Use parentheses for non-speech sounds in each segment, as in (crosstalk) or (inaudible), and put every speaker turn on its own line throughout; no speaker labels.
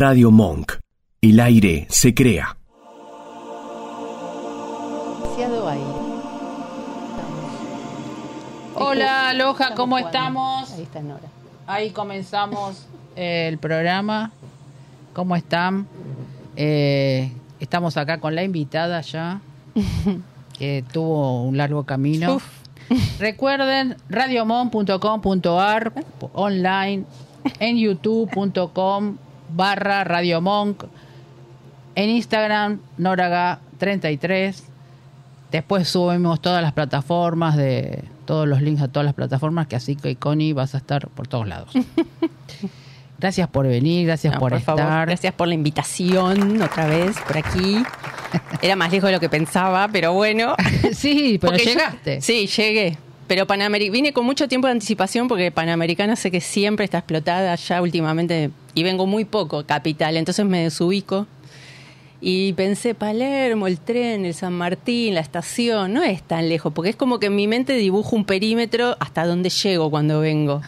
Radio Monk. El aire se crea.
Hola, Aloha, ¿cómo estamos?
Ahí está Nora.
Ahí comenzamos el programa. ¿Cómo están? Eh, estamos acá con la invitada ya, (laughs) que tuvo un largo camino. (laughs) Recuerden radiomon.com.ar online, en youtube.com barra radiomonk, en Instagram noraga33. Después subimos todas las plataformas de todos los links a todas las plataformas que así que Connie vas a estar por todos lados. (laughs) Gracias por venir, gracias por, estar.
gracias por la invitación otra vez por aquí. (laughs) Era más lejos de lo que pensaba, pero bueno. (laughs)
sí, pero llegaste.
sí, llegué. Pero Panamericana, vine con mucho tiempo de anticipación porque Panamericana sé que siempre está explotada ya últimamente y vengo muy poco, capital, entonces me desubico y pensé, Palermo, el tren, el San Martín, la estación, no es tan lejos, porque es como que en mi mente dibujo un perímetro hasta donde llego cuando vengo.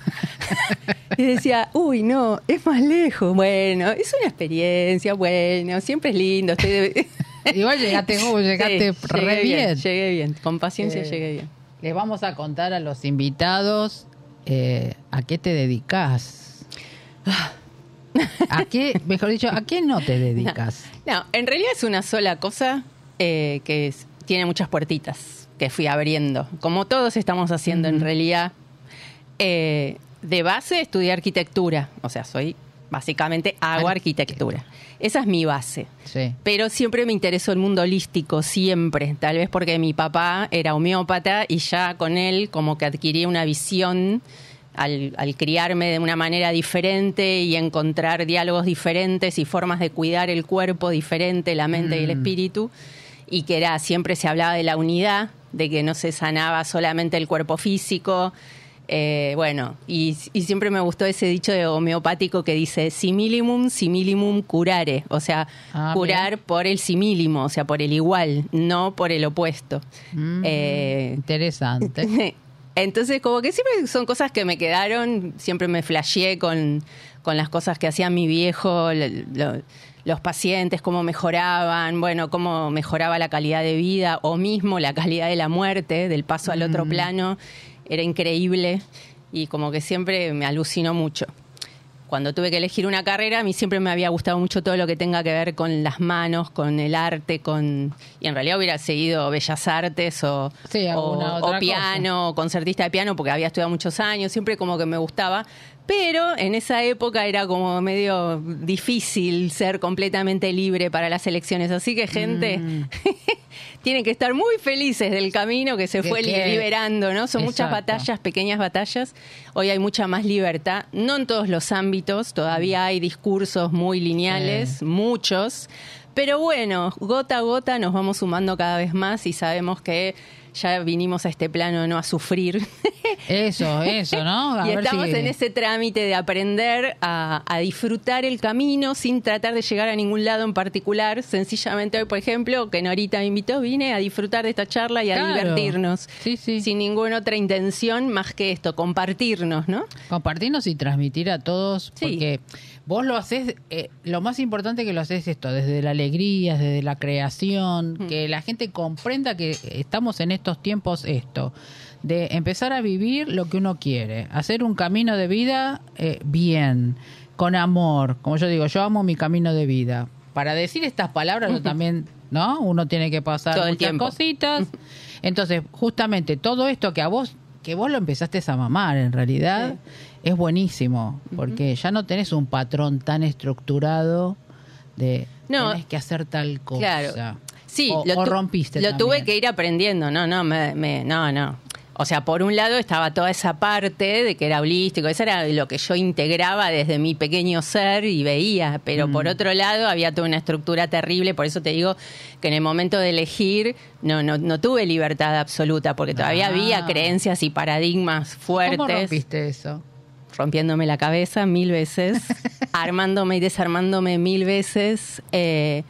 (laughs) y decía, uy, no, es más lejos. Bueno, es una experiencia, bueno, siempre es lindo. Estoy (laughs)
Igual llegaste, llegaste re bien,
Llegué bien, con paciencia eh, llegué bien.
Les vamos a contar a los invitados eh, a qué te dedicas. ¿A qué, mejor dicho, a qué no te dedicas?
No, en realidad es una sola cosa eh, que tiene muchas puertitas que fui abriendo, como todos estamos haciendo en realidad. Eh, de base estudié arquitectura, o sea, soy básicamente hago arquitectura. Esa es mi base. Pero siempre me interesó el mundo holístico, siempre. Tal vez porque mi papá era homeópata y ya con él como que adquirí una visión al, criarme de una manera diferente y encontrar diálogos diferentes y formas de cuidar el cuerpo diferente, la mente y el mm. espíritu, y que era siempre se hablaba de la unidad, de que no se sanaba solamente el cuerpo físico. Eh, bueno, y, siempre me gustó ese dicho de homeopático que dice similimum, similimum curare, o sea, ah, curar por el simílimo, o sea, por el igual, no por el opuesto.
Mm, eh, interesante. (laughs)
Entonces, como que siempre son cosas que me quedaron, siempre me flasheé con, con las cosas que hacía mi viejo, los pacientes, cómo mejoraban, bueno, cómo mejoraba la calidad de vida o mismo la calidad de la muerte, del paso al otro mm. plano, era increíble y como que siempre me alucinó mucho cuando tuve que elegir una carrera, a mí siempre me había gustado mucho todo lo que tenga que ver con las manos, con el arte, con y en realidad hubiera seguido bellas artes o, o, piano, o concertista de piano, porque había estudiado muchos años, siempre como que me gustaba, pero en esa época era como medio difícil ser completamente libre para las elecciones. Así que, gente, mm. (laughs) tienen que estar muy felices del camino que se fue liberando, ¿no? Son muchas batallas, pequeñas batallas. Hoy hay mucha más libertad, no en todos los ámbitos, todavía hay discursos muy lineales, muchos. Pero bueno, gota a gota nos vamos sumando cada vez más y sabemos que ya vinimos a este plano no a sufrir.
Eso, (laughs) eso, ¿no?
y estamos en ese trámite de aprender a, disfrutar el camino sin tratar de llegar a ningún lado en particular. Sencillamente hoy, por ejemplo, que Norita me invitó, vine a disfrutar de esta charla y a divertirnos.
Sí, sí.
Sin ninguna otra intención más que esto, compartirnos, ¿no?
Compartirnos y transmitir a todos, porque vos lo haces, eh, lo más importante que lo haces esto, desde la alegría, desde la creación, mm. que la gente comprenda que estamos en estos tiempos esto, de empezar a vivir lo que uno quiere, hacer un camino de vida eh, bien, con amor, como yo digo, yo amo mi camino de vida. Para decir estas palabras (laughs) también, ¿no? Uno tiene que pasar
Todo
muchas cositas. (laughs) Entonces, justamente todo esto que a vos que vos lo empezaste a mamar en realidad es buenísimo, porque ya no tenés un patrón tan estructurado de no, tenés que hacer tal cosa. Claro.
Sí, lo, rompiste. Lo tuve que ir aprendiendo, no, no, me, no, no. O sea, por un lado estaba toda esa parte de que era holístico, eso era lo que yo integraba desde mi pequeño ser y veía, pero por mm. otro lado había toda una estructura terrible, por eso te digo que en el momento de elegir no, no, no tuve libertad absoluta, porque todavía había ah. creencias y paradigmas fuertes. ¿Cómo
rompiste eso?
rompiéndome la cabeza mil veces, (laughs) armándome y desarmándome mil veces, eh,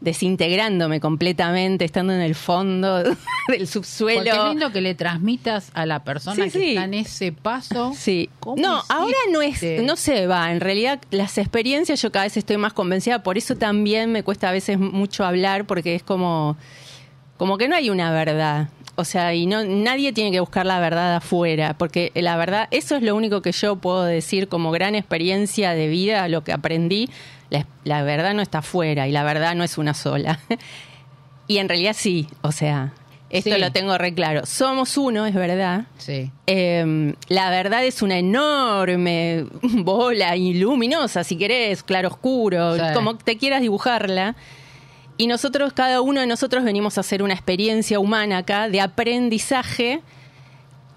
desintegrándome completamente, estando en el fondo (laughs) del subsuelo.
Porque es lindo que le transmitas a la persona
Sí,
que
sí.
está en ese paso.
Sí.
¿Cómo
No, ahora no es, no se va. En realidad, las experiencias yo cada vez estoy más convencida. Por eso también me cuesta a veces mucho hablar, porque es como, como que no hay una verdad. O sea, y no, nadie tiene que buscar la verdad afuera, porque la verdad, eso es lo único que yo puedo decir como gran experiencia de vida, lo que aprendí. La, la verdad no está afuera y la verdad no es una sola. (laughs) y en realidad sí, o sea, esto
Sí.
lo tengo re claro. Somos uno, es verdad.
Sí.
Eh, la verdad es una enorme (laughs) bola luminosa, si querés, claro oscuro,
Sí.
como te quieras dibujarla. Y nosotros, cada uno de nosotros venimos a hacer una experiencia humana acá de aprendizaje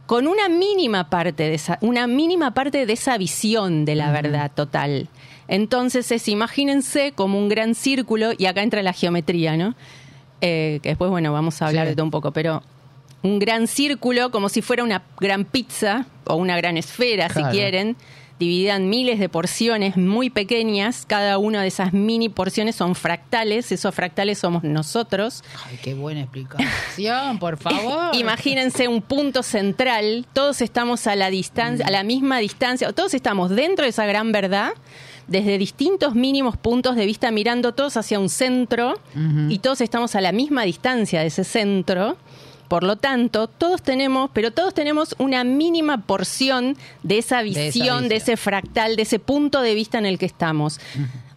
con una mínima parte de esa, una mínima parte de esa visión de la verdad total. Entonces es, imagínense como un gran círculo, y acá entra la geometría, ¿no? Eh, que después, bueno, vamos a hablar
Sí.
de todo un poco, pero un gran círculo como si fuera una gran pizza o una gran esfera,
Claro.
si quieren, dividida en miles de porciones muy pequeñas. Cada una de esas mini porciones son fractales. Esos fractales somos nosotros.
Ay, qué buena explicación, por (laughs) favor.
Imagínense un punto central. Todos estamos a la distancia, a la misma distancia. o Todos estamos dentro de esa gran verdad. Desde distintos mínimos puntos de vista, mirando todos hacia un centro, y todos estamos a la misma distancia de ese centro. Por lo tanto, todos tenemos, pero todos tenemos una mínima porción de esa
esa
visión, de, ese fractal, de ese punto de vista en el que estamos.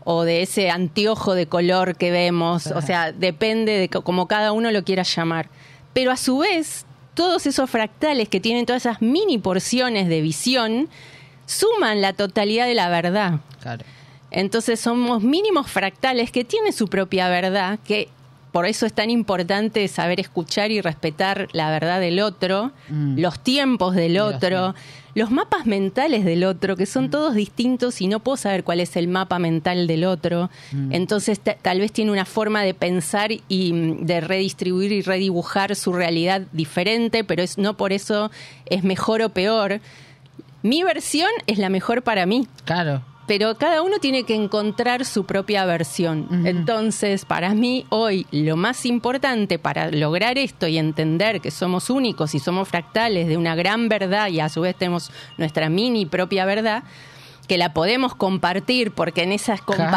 O de ese anteojo de color que vemos. O sea, depende de co- como cada uno lo quiera llamar. Pero a su vez, todos esos fractales que tienen todas esas mini porciones de visión suman la totalidad de la verdad.
Claro.
Entonces somos mínimos fractales que tienen su propia verdad, que por eso es tan importante saber escuchar y respetar la verdad del otro,
Mm.
los tiempos del otro, los mapas mentales del otro, que son todos distintos y no puedo saber cuál es el mapa mental del otro. Entonces ta- tal vez tiene una forma de pensar y mm, de redistribuir y redibujar su realidad diferente, pero es no por eso es mejor o peor. Mi versión es la mejor para mí
Claro.
pero cada uno tiene que encontrar su propia versión. Entonces, para mí hoy lo más importante para lograr esto y entender que somos únicos y somos fractales de una gran verdad y a su vez tenemos nuestra mini propia verdad, que la podemos compartir porque en esas
Claro.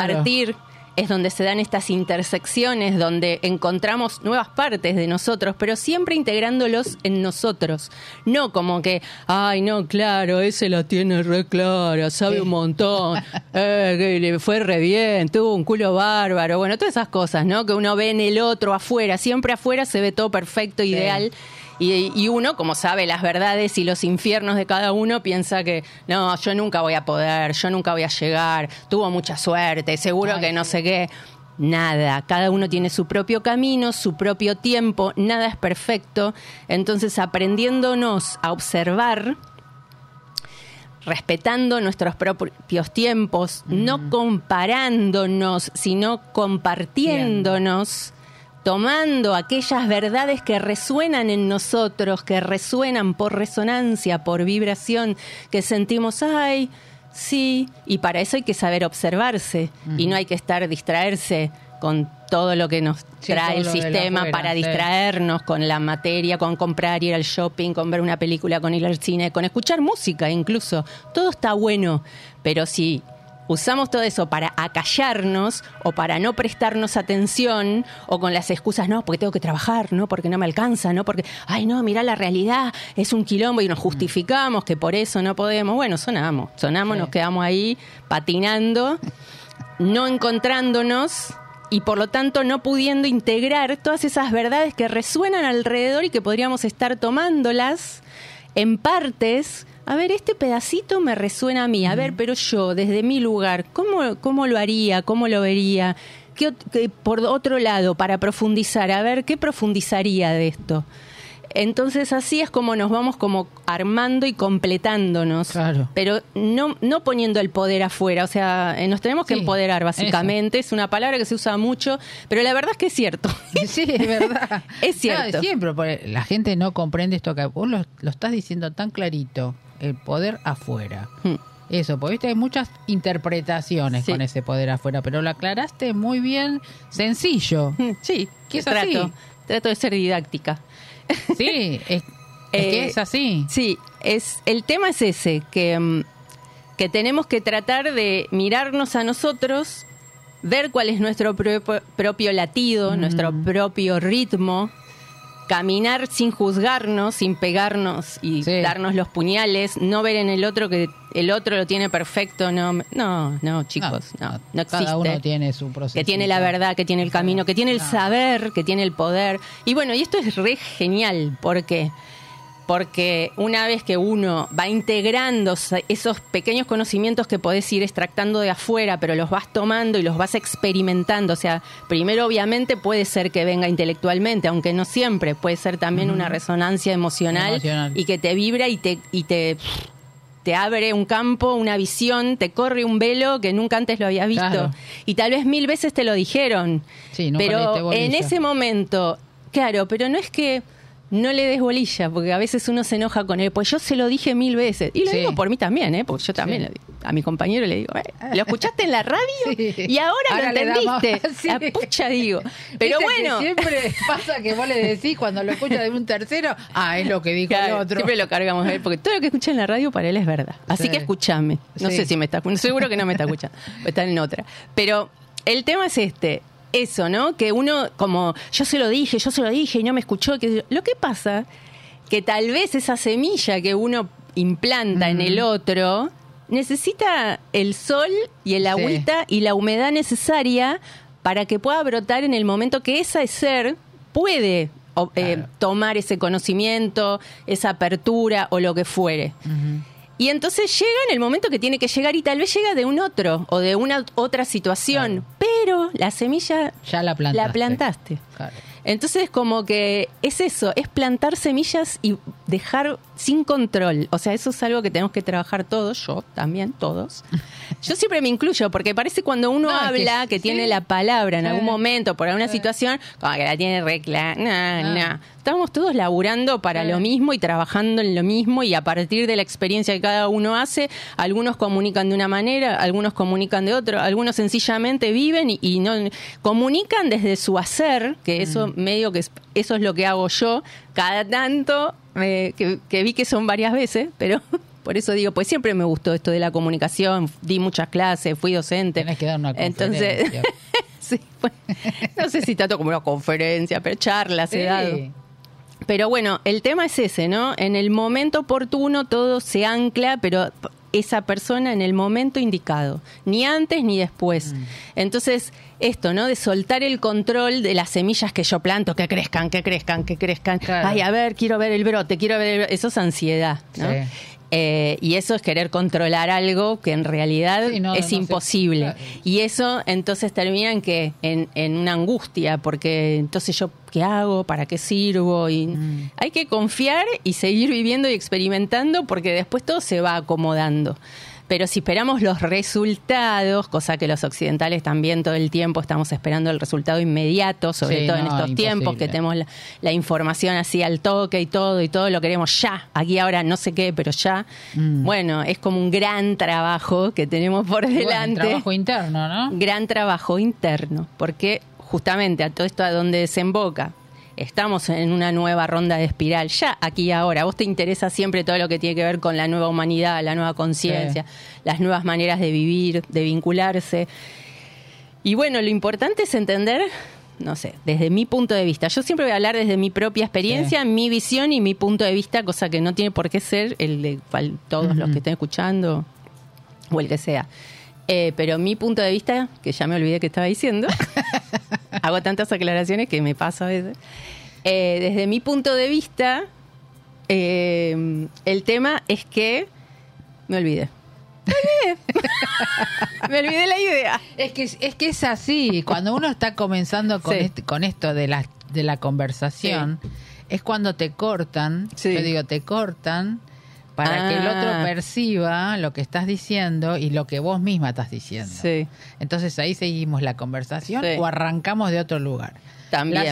Es donde se dan estas intersecciones, donde encontramos nuevas partes de nosotros, pero siempre integrándolos en nosotros. No como que, ay, no, claro, ese la tiene re clara, sabe
Sí.
un montón, (laughs) eh, que le fue re bien, tuvo un culo bárbaro, bueno, todas esas cosas, ¿no? Que uno ve en el otro afuera, siempre afuera se ve todo perfecto, ideal. Y, y uno, como sabe las verdades y los infiernos de cada uno, piensa que no, yo nunca voy a poder, yo nunca voy a llegar, tuvo mucha suerte, seguro
Ay,
que no
sí.
sé qué. Nada, cada uno tiene su propio camino, su propio tiempo, nada es perfecto. Entonces, aprendiéndonos a observar, respetando nuestros propios tiempos, no comparándonos, sino compartiéndonos, tomando aquellas verdades que resuenan en nosotros, que resuenan por resonancia, por vibración, que sentimos, ay, sí, y para eso hay que saber observarse y no hay que estar distraerse con todo lo que nos
Sí,
trae el sistema
afuera,
para
sí.
distraernos con la materia, con comprar, ir al shopping, con ver una película, con ir al cine, con escuchar música incluso. Todo está bueno, pero si usamos todo eso para acallarnos o para no prestarnos atención o con las excusas, no, porque tengo que trabajar, no, porque no me alcanza, no, porque, ay, no, mira la realidad, es un quilombo y nos justificamos que por eso no podemos. Bueno, sonamos, sonamos,
Sí.
nos quedamos ahí patinando, no encontrándonos y por lo tanto no pudiendo integrar todas esas verdades que resuenan alrededor y que podríamos estar tomándolas en partes. A ver, este pedacito me resuena a mí. A ver, pero yo, desde mi lugar, ¿cómo, cómo lo haría? ¿Cómo lo vería? ¿Qué, por otro lado, para profundizar, a ver, ¿qué profundizaría de esto? Entonces así es como nos vamos como armando y completándonos.
Claro.
Pero no, no poniendo el poder afuera. O sea, eh, nos tenemos que
Sí,
empoderar, básicamente. Es una palabra que se usa mucho, pero la verdad es que es cierto. (laughs)
Sí, es verdad. (laughs)
Es cierto.
No, siempre, la gente no comprende esto que vos lo, lo estás diciendo tan clarito. El poder afuera.
Hmm.
eso, porque viste, hay muchas interpretaciones
Sí.
con ese poder afuera, pero lo aclaraste muy bien, sencillo.
Sí,
¿Qué es
trato,
así?
trato de ser didáctica.
Sí, es, es que
Eh,
es así.
Sí, es, el tema es ese, que, mm, que tenemos que tratar de mirarnos a nosotros, ver cuál es nuestro propio, propio latido, nuestro propio ritmo, caminar sin juzgarnos, sin pegarnos y
Sí.
darnos los puñales, no ver en el otro que el otro lo tiene perfecto, no, no, no, chicos, no, no, existe
Cada uno tiene su proceso.
que tiene la verdad, que tiene el camino, que tiene el saber, que tiene el poder. Y bueno, y esto es re genial, ¿por qué? Porque una vez que uno va integrando esos pequeños conocimientos que podés ir extractando de afuera, pero los vas tomando y los vas experimentando, o sea, primero obviamente puede ser que venga intelectualmente, aunque no siempre, puede ser también una resonancia emocional,
Emocional.
y que te vibra y te, y te, te abre un campo, una visión, te corre un velo que nunca antes lo habías visto.
Claro.
Y tal vez mil veces te lo dijeron.
Sí, le
pero en ese momento, claro, pero no es que no le des bolilla, porque a veces uno se enoja con él, pues yo se lo dije mil veces. Y lo
Sí.
digo por mí también, ¿eh? porque yo también
Sí.
digo. a mi compañero le digo, "Eh, ¿lo escuchaste en la radio? (laughs)
Sí.
Y ahora,
Ahora
lo entendiste. (laughs) La pucha digo. (laughs) Pero
que
bueno.
siempre pasa que vos le decís cuando lo escuchas de un tercero, ah, es lo que dijo
Claro,
el otro.
Siempre lo cargamos a él, porque todo lo que escucha en la radio para él es verdad. Así
Sí.
que escúchame. No sé si me está escuchando, seguro que no me está escuchando, está en otra. Pero el tema es este, eso, ¿no? Que uno, como, yo se lo dije, yo se lo dije y no me escuchó. Que... Lo que pasa, que tal vez esa semilla que uno implanta en el otro necesita el sol y el
Sí.
agüita y la humedad necesaria para que pueda brotar en el momento que ese ser puede o- eh, tomar ese conocimiento, esa apertura o lo que fuere. Y entonces llega en el momento que tiene que llegar y tal vez llega de un otro o de una otra situación, pero la semilla
Ya la plantaste.
la plantaste.
Claro.
Entonces como que es eso, es plantar semillas y dejar sin control. O sea, eso es algo que tenemos que trabajar todos, yo también, todos. Yo siempre me incluyo, porque parece cuando uno
No, es que
habla que,
sí.
tiene la palabra en algún momento por alguna situación, como que la tiene recla. No,
Ah.
no. Estamos todos laburando para lo mismo y trabajando en lo mismo y a partir de la experiencia que cada uno hace, algunos comunican de una manera, algunos comunican de otra, algunos sencillamente viven y, y no comunican desde su hacer, que eso medio que es- eso es lo que hago yo cada tanto, eh, que, que vi que son varias veces, pero (laughs) por eso digo, pues siempre me gustó esto de la comunicación, di muchas clases, fui docente.
Tenés que dar una
Entonces,
conferencia. (laughs)
sí, bueno, no sé si tanto como una conferencia, pero charlas he
Sí.
dado. Pero bueno, el tema es ese, ¿no? En el momento oportuno todo se ancla, pero esa persona en el momento indicado, ni antes ni después.
Mm.
Entonces, esto, ¿no? De soltar el control de las semillas que yo planto, que crezcan, que crezcan, que crezcan.
Claro.
Ay, a ver, quiero ver el brote, quiero ver el brote. Eso es ansiedad, ¿no?
Sí.
Eh, y eso es querer controlar algo que en realidad
Sí, no,
es
no
imposible.
claro.
Y eso entonces termina en que en, en una angustia, porque entonces yo qué hago, para qué sirvo y
Mm.
hay que confiar y seguir viviendo y experimentando porque después todo se va acomodando. Pero si esperamos los resultados, cosa que los occidentales también todo el tiempo estamos esperando el resultado inmediato, sobre
Sí,
todo en estos tiempos que tenemos la, la información así al toque y todo, y todo lo queremos ya, aquí ahora no sé qué, pero ya.
Mm.
Bueno, es como un gran trabajo que tenemos por
Bueno,
delante
trabajo interno, ¿no?
gran trabajo interno, porque justamente a todo esto a donde desemboca, estamos en una nueva ronda de espiral, ya aquí y ahora. A vos te interesa siempre todo lo que tiene que ver con la nueva humanidad, la nueva conciencia, las nuevas maneras de vivir, de vincularse. Y bueno, lo importante es entender, no sé, desde mi punto de vista. Yo siempre voy a hablar desde mi propia experiencia, mi visión y mi punto de vista, cosa que no tiene por qué ser el de todos los que estén escuchando o el que sea. Eh, pero mi punto de vista, que ya me olvidé que estaba diciendo, (laughs) hago tantas aclaraciones que me pasa a veces. Eh, desde mi punto de vista, eh, el tema es que me olvidé. (laughs) Me olvidé. la idea.
Es que es que es así, cuando uno está comenzando con,
Sí.
este- con esto de la, de la conversación, es cuando te cortan,
Sí.
yo digo, te cortan para que el otro
Ah.
perciba lo que estás diciendo y lo que vos misma estás diciendo.
Sí,
Entonces ahí seguimos la conversación
Sí.
o arrancamos de otro lugar.
también.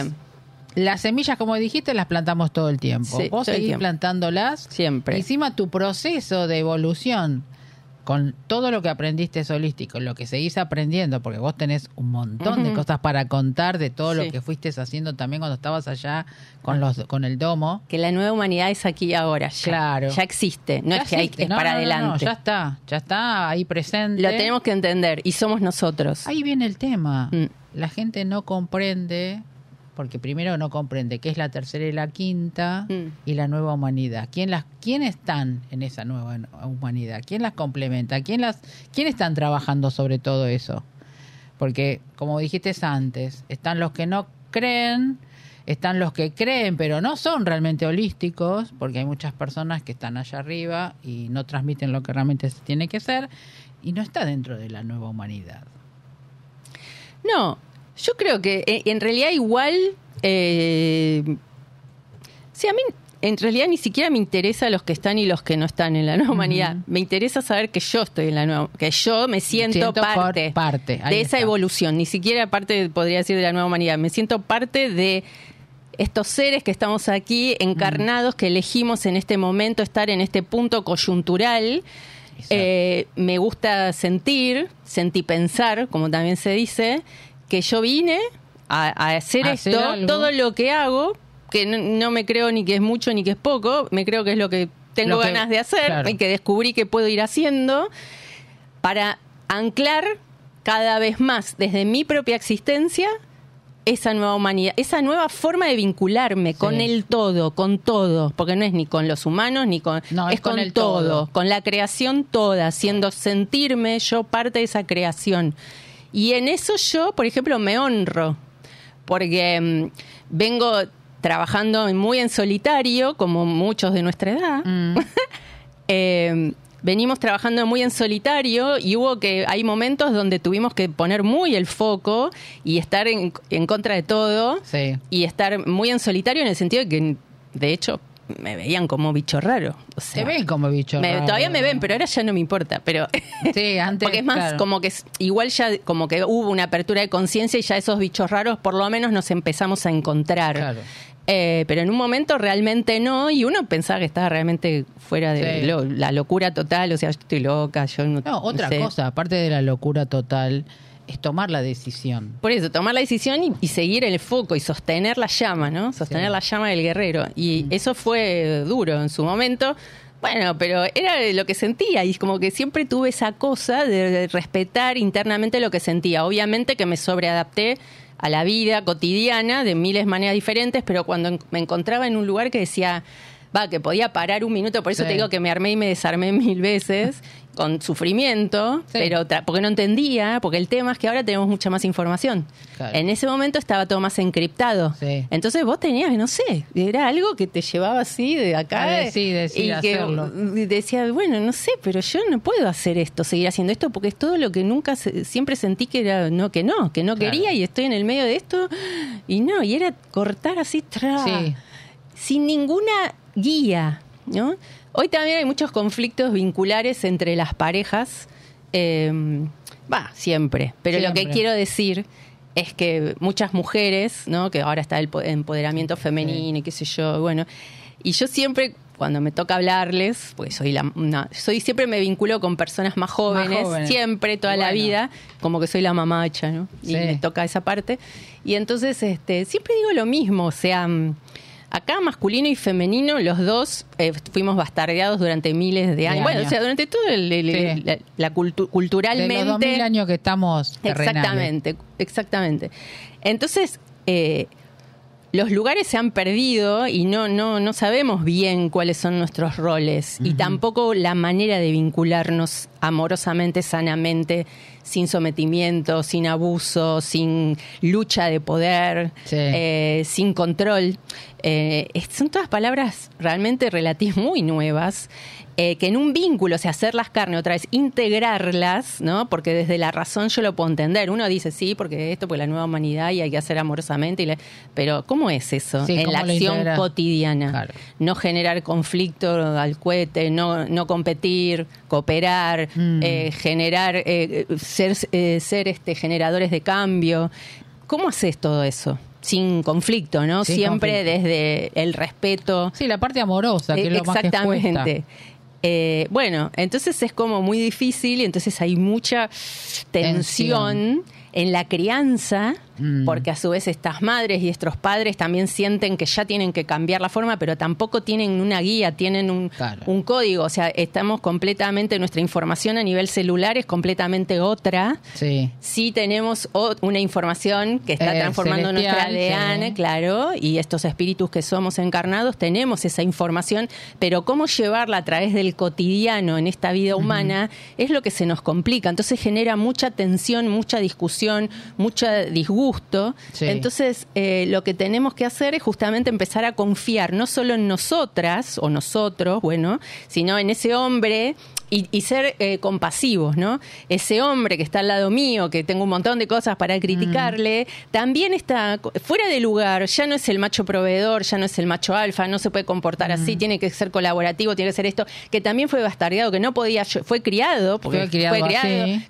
Las, las semillas, como dijiste, las plantamos todo el tiempo.
Sí,
Vos seguís
tiempo.
plantándolas.
Siempre.
Encima tu proceso de evolución con todo lo que aprendiste es holístico, lo que seguís aprendiendo, porque vos tenés un montón de cosas para contar de todo lo que fuiste haciendo también cuando estabas allá con los con el domo.
Que la nueva humanidad es aquí y ahora. Ya,
Claro.
Ya existe. No
Ya
es que hay, es
No,
para
no, no, no,
adelante.
ya está, ya está ahí presente.
Lo tenemos que entender y somos nosotros.
Ahí viene el tema.
Mm.
La gente no comprende, porque primero no comprende qué es la tercera y la quinta
Mm.
y la nueva humanidad. ¿Quién las, quién están en esa nueva humanidad? ¿Quién las complementa? ¿Quién las, quién están trabajando sobre todo eso? Porque, como dijiste antes, están los que no creen, están los que creen, pero no son realmente holísticos, porque hay muchas personas que están allá arriba y no transmiten lo que realmente se tiene que ser, y no está dentro de la nueva humanidad.
No, yo creo que eh, en realidad igual... Eh, sí, a mí en realidad ni siquiera me interesa los que están y los que no están en la nueva humanidad. Me interesa saber que yo estoy en la nueva, que yo me siento,
Siento
parte,
parte,
de esa evolución. Ni siquiera parte, podría decir, de la nueva humanidad. Me siento parte de estos seres que estamos aquí encarnados, que elegimos en este momento estar en este punto coyuntural. Eh, me gusta sentir, sentir pensar, como también se dice, que yo vine a, a hacer
A
esto,
hacer
todo lo que hago, que no, no me creo ni que es mucho ni que es poco, me creo que es lo que tengo
Lo que-
ganas de hacer
claro.
y que descubrí que puedo ir haciendo para anclar cada vez más desde mi propia existencia esa nueva humanidad, esa nueva forma de vincularme con el todo, con todo, porque no es ni con los humanos ni con
No,
es,
es con
con
el
todo,
todo.
con la creación toda, haciendo sentirme yo parte de esa creación. Y en eso yo, por ejemplo, me honro, porque mm, vengo trabajando muy en solitario, como muchos de nuestra edad.
Mm. (laughs)
Eh, venimos trabajando muy en solitario y hubo que hay momentos donde tuvimos que poner muy el foco y estar en, en contra de todo
Sí.
y estar muy en solitario en el sentido de que de hecho me veían como bicho raro o sea,
Te ven como bicho.
me-
raro.
todavía me ven pero ahora ya no me importa pero
Sí, antes. (laughs)
porque es más
claro.
como que es- igual ya como que hubo una apertura de conciencia y ya esos bichos raros por lo menos nos empezamos a encontrar
Claro.
Eh, pero en un momento realmente no, y uno pensaba que estaba realmente fuera de
Sí.
lo- la locura total, o sea, yo estoy loca, yo no,
No, otra
sé.
cosa, aparte de la locura total, es tomar la decisión.
Por eso, tomar la decisión y, y seguir el foco y sostener la llama, ¿no? Sostener
Sí.
la llama del guerrero. Y eso fue duro en su momento. Bueno, pero era lo que sentía y como que siempre tuve esa cosa de, de respetar internamente lo que sentía. Obviamente que me sobreadapté a la vida cotidiana de miles de maneras diferentes, pero cuando me encontraba en un lugar que decía, va, que podía parar un minuto, por eso
Sí.
te digo que me armé y me desarmé (laughs) mil veces con sufrimiento,
Sí.
pero porque no entendía, porque el tema es que ahora tenemos mucha más información.
Claro.
En ese momento estaba todo más encriptado.
Sí.
Entonces vos tenías, no sé, era algo que te llevaba así de acá. Y que
hacerlo.
decía, bueno, no sé, pero yo no puedo hacer esto, seguir haciendo esto, porque es todo lo que nunca, siempre sentí que era, no, que no, que no
Claro.
quería y estoy en el medio de esto. Y no, y era cortar así, tra, sin ninguna guía, ¿no? Hoy también hay muchos conflictos vinculares entre las parejas, eh, va, siempre, pero lo que quiero decir es que muchas mujeres, ¿no? Que ahora está el po- empoderamiento femenino y qué sé yo, bueno, y yo siempre cuando me toca hablarles, pues soy la una- soy siempre me vinculo con personas más jóvenes,
jóvenes.
siempre toda la vida, como que soy la mamacha, ¿no? Y me toca esa parte. Y entonces este siempre digo lo mismo, o sea, acá masculino y femenino los dos eh, fuimos bastardeados durante miles de años. Bueno,
años.
o sea, durante todo el, el-
Sí.
la, la cultu-
De
culturalmente
los 2000 años que estamos terrenales.
Exactamente, exactamente. Entonces, eh, los lugares se han perdido y no, no, no sabemos bien cuáles son nuestros roles y tampoco la manera de vincularnos amorosamente, sanamente, sin sometimiento, sin abuso, sin lucha de poder,
Sí.
eh, sin control. Eh, son todas palabras realmente relativas muy nuevas. eh, que en un vínculo, o sea, hacerlas carne otra vez, integrarlas, ¿no? Porque desde la razón yo lo puedo entender. Uno dice, sí, porque esto, pues la nueva humanidad y hay que hacer amorosamente. y la- Pero, ¿cómo es eso?
Sí,
en la
¿cómo lo
acción cotidiana.
Claro.
No generar conflicto al cohete, no, no competir, cooperar,
Mm.
eh, generar, eh, ser, eh, ser este, generadores de cambio. ¿Cómo haces todo eso? Sin conflicto, ¿no?
Sin
Siempre
conflicto.
desde el respeto.
Sí, la parte amorosa, que es lo más que cuesta.
Exactamente. Eh, bueno, entonces es como muy difícil y entonces hay mucha tensión. en la crianza,
Mm.
porque a su vez estas madres y estos padres también sienten que ya tienen que cambiar la forma, pero tampoco tienen una guía, tienen un,
Claro.
un código, o sea, estamos completamente, nuestra información a nivel celular es completamente otra.
Sí.
Sí tenemos una información que está
Eh,
transformando nuestra ADN,
sí.
claro, y estos espíritus que somos encarnados tenemos esa información, pero cómo llevarla a través del cotidiano en esta vida humana es lo que se nos complica. Entonces genera mucha tensión, mucha discusión, mucho disgusto.
Sí.
Entonces, eh, lo que tenemos que hacer es justamente empezar a confiar no solo en nosotras o nosotros, bueno, sino en ese hombre y, y ser eh, compasivos, ¿no? Ese hombre que está al lado mío, que tengo un montón de cosas para criticarle, también está fuera de lugar, ya no es el macho proveedor, ya no es el macho alfa, no se puede comportar así, tiene que ser colaborativo, tiene que ser esto, que también fue bastardeado, que no podía, fue criado, porque
Fue criado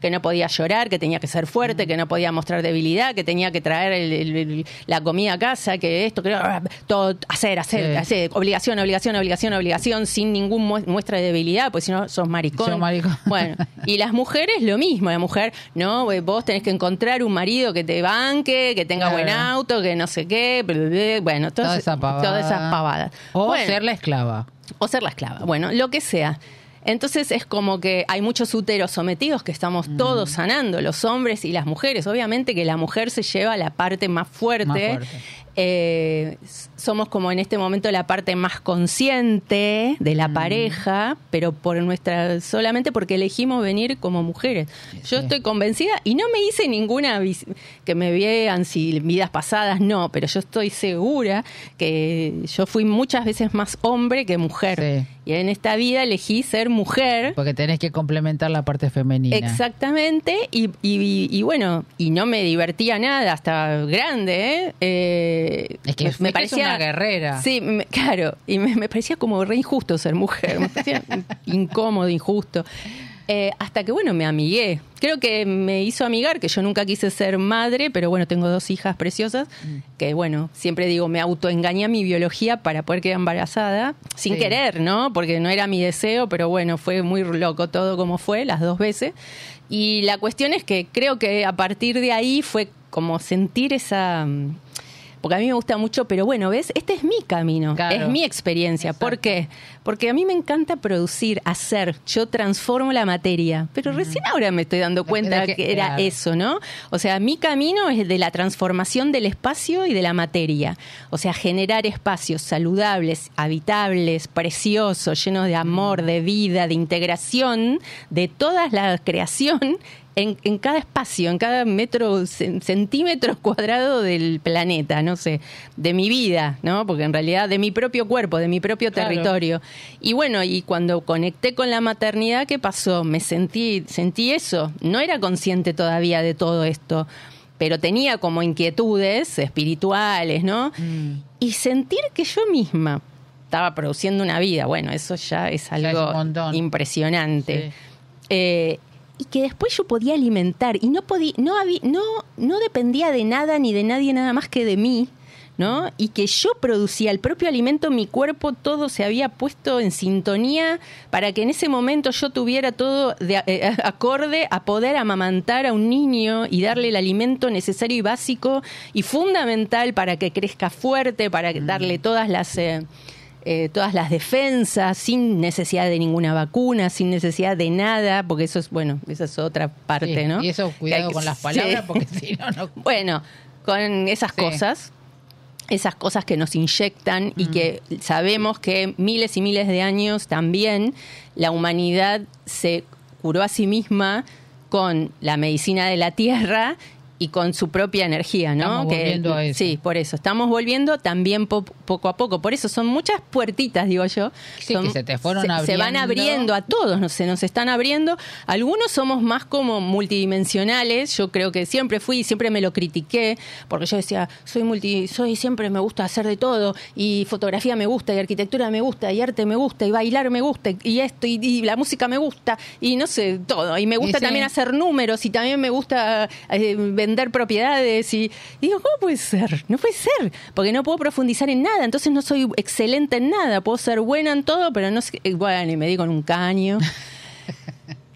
que no podía llorar, que tenía que ser fuerte, que no podía mostrar debilidad, que tenía que traer el- el- el- la comida a casa, que esto, que todo, hacer, hacer,
Sí.
hacer, obligación, obligación, obligación, obligación, sin ningún mu- muestra de debilidad, pues si no sos maricón.
Maricón. (laughs)
Bueno, y las mujeres lo mismo, la mujer, no, eh, vos tenés que encontrar un marido que te banque, que tenga
Claro.
buen auto, que no sé qué, bueno,
Toda
todas,
esa pavada.
todas esas pavadas.
O
Bueno,
ser la esclava.
o ser la esclava. Bueno, lo que sea. Entonces es como que hay muchos úteros sometidos que estamos todos sanando, los hombres y las mujeres. Obviamente que la mujer se lleva la parte más fuerte.
Más fuerte.
Eh, somos como en este momento la parte más consciente de la pareja, pero por nuestra solamente porque elegimos venir como mujeres. Yo
sí.
estoy convencida y no me hice ninguna que me vean si vidas pasadas, no, pero yo estoy segura que yo fui muchas veces más hombre que mujer.
Sí.
Y en esta vida elegí ser mujer.
Porque tenés que complementar la parte femenina.
Exactamente, y, y- y bueno, y no me divertía nada hasta grande, ¿eh? Eh,
Es que fuiste una guerrera.
Sí, me- claro, y me, me parecía como re injusto ser mujer, me parecía (laughs) incómodo, injusto. Eh, hasta que, bueno, me amigué. Creo que me hizo amigar, que yo nunca quise ser madre, pero bueno, tengo dos hijas preciosas,
Mm.
que bueno, siempre digo, me autoengañé a mi biología para poder quedar embarazada, sin
Sí.
querer, ¿no? Porque no era mi deseo, pero bueno, fue muy loco todo como fue, las dos veces. Y la cuestión es que creo que a partir de ahí fue como sentir esa... Porque a mí me gusta mucho, pero bueno, ¿ves? Este es mi camino,
Claro.
es mi experiencia. ¿Por qué? Porque a mí me encanta producir, hacer. Yo transformo la materia. Pero recién ahora me estoy dando cuenta
de que-
que, era
claro.
eso, ¿no? O sea, mi camino es de la transformación del espacio y de la materia. O sea, generar espacios saludables, habitables, preciosos, llenos de amor, de vida, de integración de toda la creación en, en cada espacio, en cada metro, cen- centímetro cuadrado del planeta, no sé, de mi vida, ¿no? Porque en realidad de mi propio cuerpo, de mi propio
Claro.
territorio. Y bueno, y cuando conecté con la maternidad, ¿qué pasó? Me sentí, sentí eso. No era consciente todavía de todo esto, pero tenía como inquietudes espirituales, ¿no?
Mm.
Y sentir que yo misma estaba produciendo una vida, bueno, eso ya es
Ya es
algo impresionante.
Sí.
Eh, y que después yo podía alimentar y no podía, no había, no, no dependía de nada ni de nadie nada más que de mí, ¿no? Y que yo producía el propio alimento, mi cuerpo todo se había puesto en sintonía para que en ese momento yo tuviera todo de, eh, (laughs) acorde a poder amamantar a un niño y darle el alimento necesario y básico y fundamental para que crezca fuerte, para darle todas las eh, eh, todas las defensas, sin necesidad de ninguna vacuna, sin necesidad de nada, porque eso es, bueno, esa es otra parte,
Sí,
¿no?
Y eso, cuidado con las (laughs)
sí.
palabras, porque si no, no.
Bueno, con esas
Sí.
cosas, esas cosas que nos inyectan y que sabemos que miles y miles de años también la humanidad se curó a sí misma con la medicina de la tierra y con su propia energía, ¿no?
Estamos volviendo a eso.
Sí, por eso. Estamos volviendo también po- poco a poco. Por eso son muchas puertitas, digo yo.
Sí,
Son-
que se te fueron
se, se van
abriendo.
abriendo a todos, no se nos están abriendo. Algunos somos más como multidimensionales. Yo creo que siempre fui, siempre me lo critiqué, porque yo decía, soy multi, soy siempre me gusta hacer de todo, y fotografía me gusta, y arquitectura me gusta, y arte me gusta, y bailar me gusta, y esto, y, y la música me gusta, y no sé, todo. Y me gusta también hacer números, y también me gusta eh, vender propiedades y, y digo, ¿cómo puede ser? No puede ser, porque no puedo profundizar en nada, entonces no soy excelente en nada, puedo ser buena en todo, pero no sé, bueno, y me di con un caño. (laughs)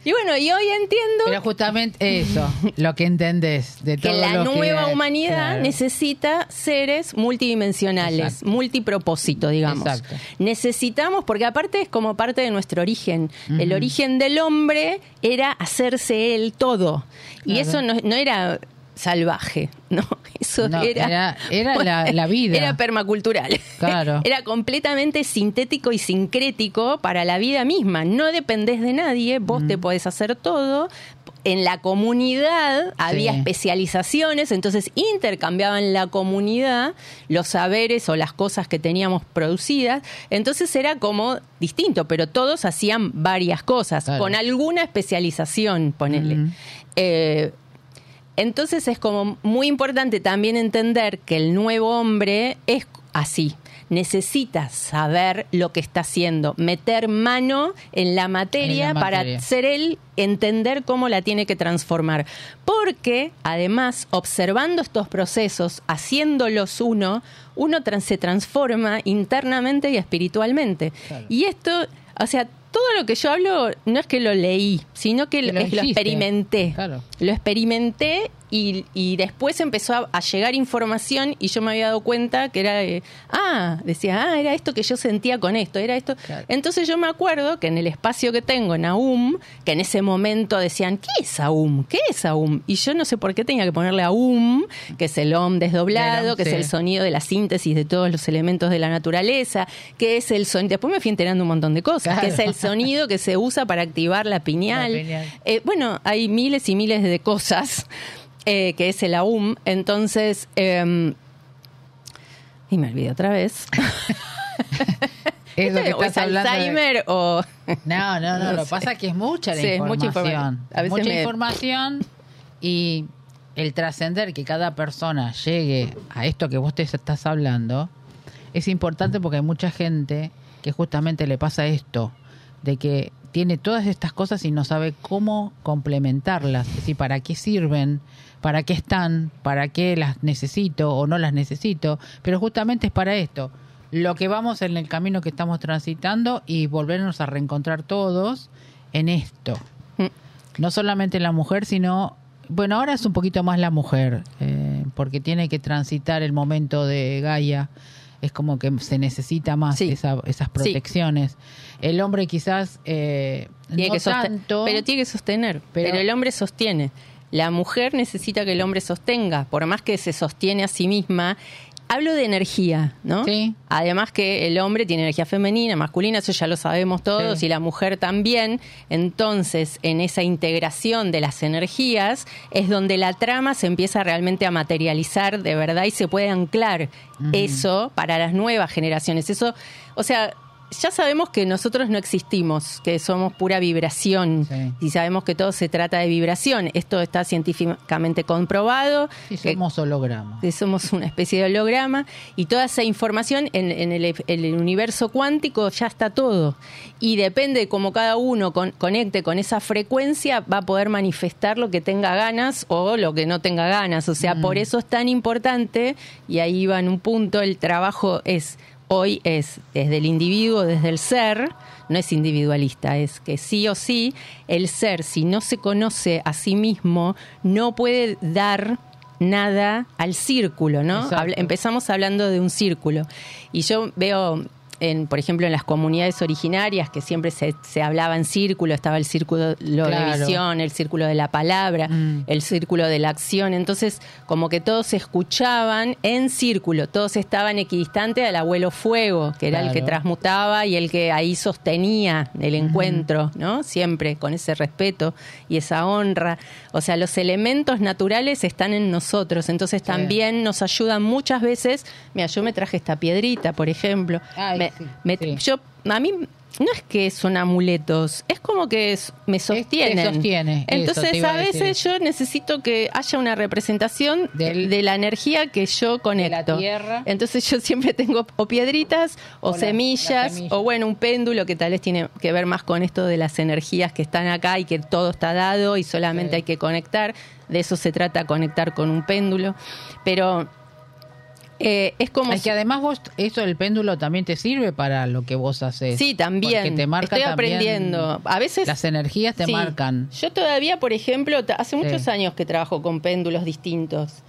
Y bueno, y hoy entiendo
Pero justamente eso, (laughs) lo que entendés de todo
que la
lo que-
nueva humanidad
Claro.
necesita seres multidimensionales,
Exacto.
multipropósito, digamos.
Exacto.
Necesitamos, porque aparte es como parte de nuestro origen. El origen del hombre era hacerse él todo. Y eso no, no era salvaje, no, (laughs) eso
No,
era
era- era la- (laughs) la vida.
Era permacultural.
Claro. (laughs)
Era completamente sintético y sincrético para la vida misma. No dependés de nadie, vos te podés hacer todo. En la comunidad había
Sí.
especializaciones, entonces intercambiaban la comunidad los saberes o las cosas que teníamos producidas. Entonces era como distinto, pero todos hacían varias cosas,
Claro.
con alguna especialización, ponele.
Ujú.
Eh, entonces es como muy importante también entender que el nuevo hombre es así. Necesita saber lo que está haciendo, meter mano en la materia,
En la materia.
para ser él, entender cómo la tiene que transformar. Porque, además, observando estos procesos, haciéndolos uno, uno se transforma internamente y espiritualmente.
Claro.
Y esto, o sea, todo lo que yo hablo no es que lo leí, sino que,
Que
lo, experimenté.
Claro.
Lo experimenté y, y después empezó a, a llegar información y yo me había dado cuenta que era, eh, ah, decía, ah, era esto que yo sentía con esto, era esto.
Claro.
Entonces yo me acuerdo que en el espacio que tengo en AUM, que en ese momento decían, ¿qué es AUM? ¿Qué es AUM? Y yo no sé por qué tenía que ponerle AUM, que es el OM desdoblado,
OM,
que
sí.
es el sonido de la síntesis de todos los elementos de la naturaleza, que es el sonido, después me fui enterando un montón de cosas,
Claro.
que es el sonido que se usa para activar la piñal. (laughs)
La piñal.
Eh, bueno, hay miles y miles de cosas eh, que es el AUM. Entonces, eh, y me olvidé otra vez. (laughs)
Es lo que
o es
estás hablando de-
Alzheimer o...
No, no, no, (laughs)
No
lo que
sé.
pasa es que es mucha la
Sí, es mucha
información.
información. A veces
mucha
me-
información y el trascender que cada persona llegue a esto que vos te estás hablando es importante porque hay mucha gente que justamente le pasa esto, de que tiene todas estas cosas y no sabe cómo complementarlas, es decir, para qué sirven, para qué están, para qué las necesito o no las necesito, pero justamente es para esto. Lo que vamos en el camino que estamos transitando y volvernos a reencontrar todos en esto.
Mm.
No solamente la mujer, sino, bueno, ahora es un poquito más la mujer, eh, porque tiene que transitar el momento de Gaia. Es como que se necesita más
Sí.
esa- esas protecciones. El hombre quizás eh,
Tiene
no
que
tanto,
Pero tiene que sostener.
Pero-
Pero, el hombre sostiene. La mujer necesita que el hombre sostenga. Por más que se sostiene a sí misma. Hablo de energía, ¿no?
Sí.
Además que el hombre tiene energía femenina, masculina, eso ya lo sabemos todos,
Sí.
y la mujer también. Entonces, en esa integración de las energías es donde la trama se empieza realmente a materializar de verdad y se puede anclar eso para las nuevas generaciones. Eso, o sea, ya sabemos que nosotros no existimos, que somos pura vibración
Sí.
y sabemos que todo se trata de vibración. Esto está científicamente comprobado.
Sí,
que-
somos hologramas.
que somos una especie de holograma y toda esa información en, en el, universo cuántico ya está todo y depende de cómo cada uno con- conecte con esa frecuencia va a poder manifestar lo que tenga ganas o lo que no tenga ganas o sea por eso es tan importante y ahí va en un punto el trabajo es hoy es desde el individuo desde el ser no es individualista, es que sí o sí el ser, si no se conoce a sí mismo, no puede dar nada al círculo, ¿no? Habla- empezamos hablando de un círculo. Y yo veo, en, por ejemplo, en las comunidades originarias, que siempre se, se hablaba en círculo, estaba el círculo lo de visión, el círculo de la palabra,
Mm.
el círculo de la acción. Entonces, como que todos se escuchaban en círculo, todos estaban equidistantes al abuelo fuego, que era el que transmutaba y el que ahí sostenía el encuentro, ¿no? Siempre con ese respeto y esa honra. O sea, los elementos naturales están en nosotros, entonces también nos ayudan muchas veces. Mira, yo me traje esta piedrita, por ejemplo.
Ay,
Me-
sí,
me-
sí.
Yo, a mí no es que son amuletos, es como que es- me sostienen.
sostiene, eso te
Entonces a veces yo necesito que haya una representación
Del-
de la energía que yo conecto.
tierra.
Entonces yo siempre tengo o piedritas o,
O la-
semillas
las semillas.
o bueno, un péndulo que tal vez tiene que ver más con esto de las energías que están acá y que todo está dado y solamente
Sí.
hay que conectar. De eso se trata, conectar con un péndulo. Pero eh, es como...
Es que además vos, eso del péndulo también te sirve para lo que vos haces.
Sí, también.
Porque te marca
Estoy aprendiendo. A veces
Las energías te
Sí.
marcan.
Yo todavía, por ejemplo, hace muchos
Sí.
años que trabajo con péndulos distintos,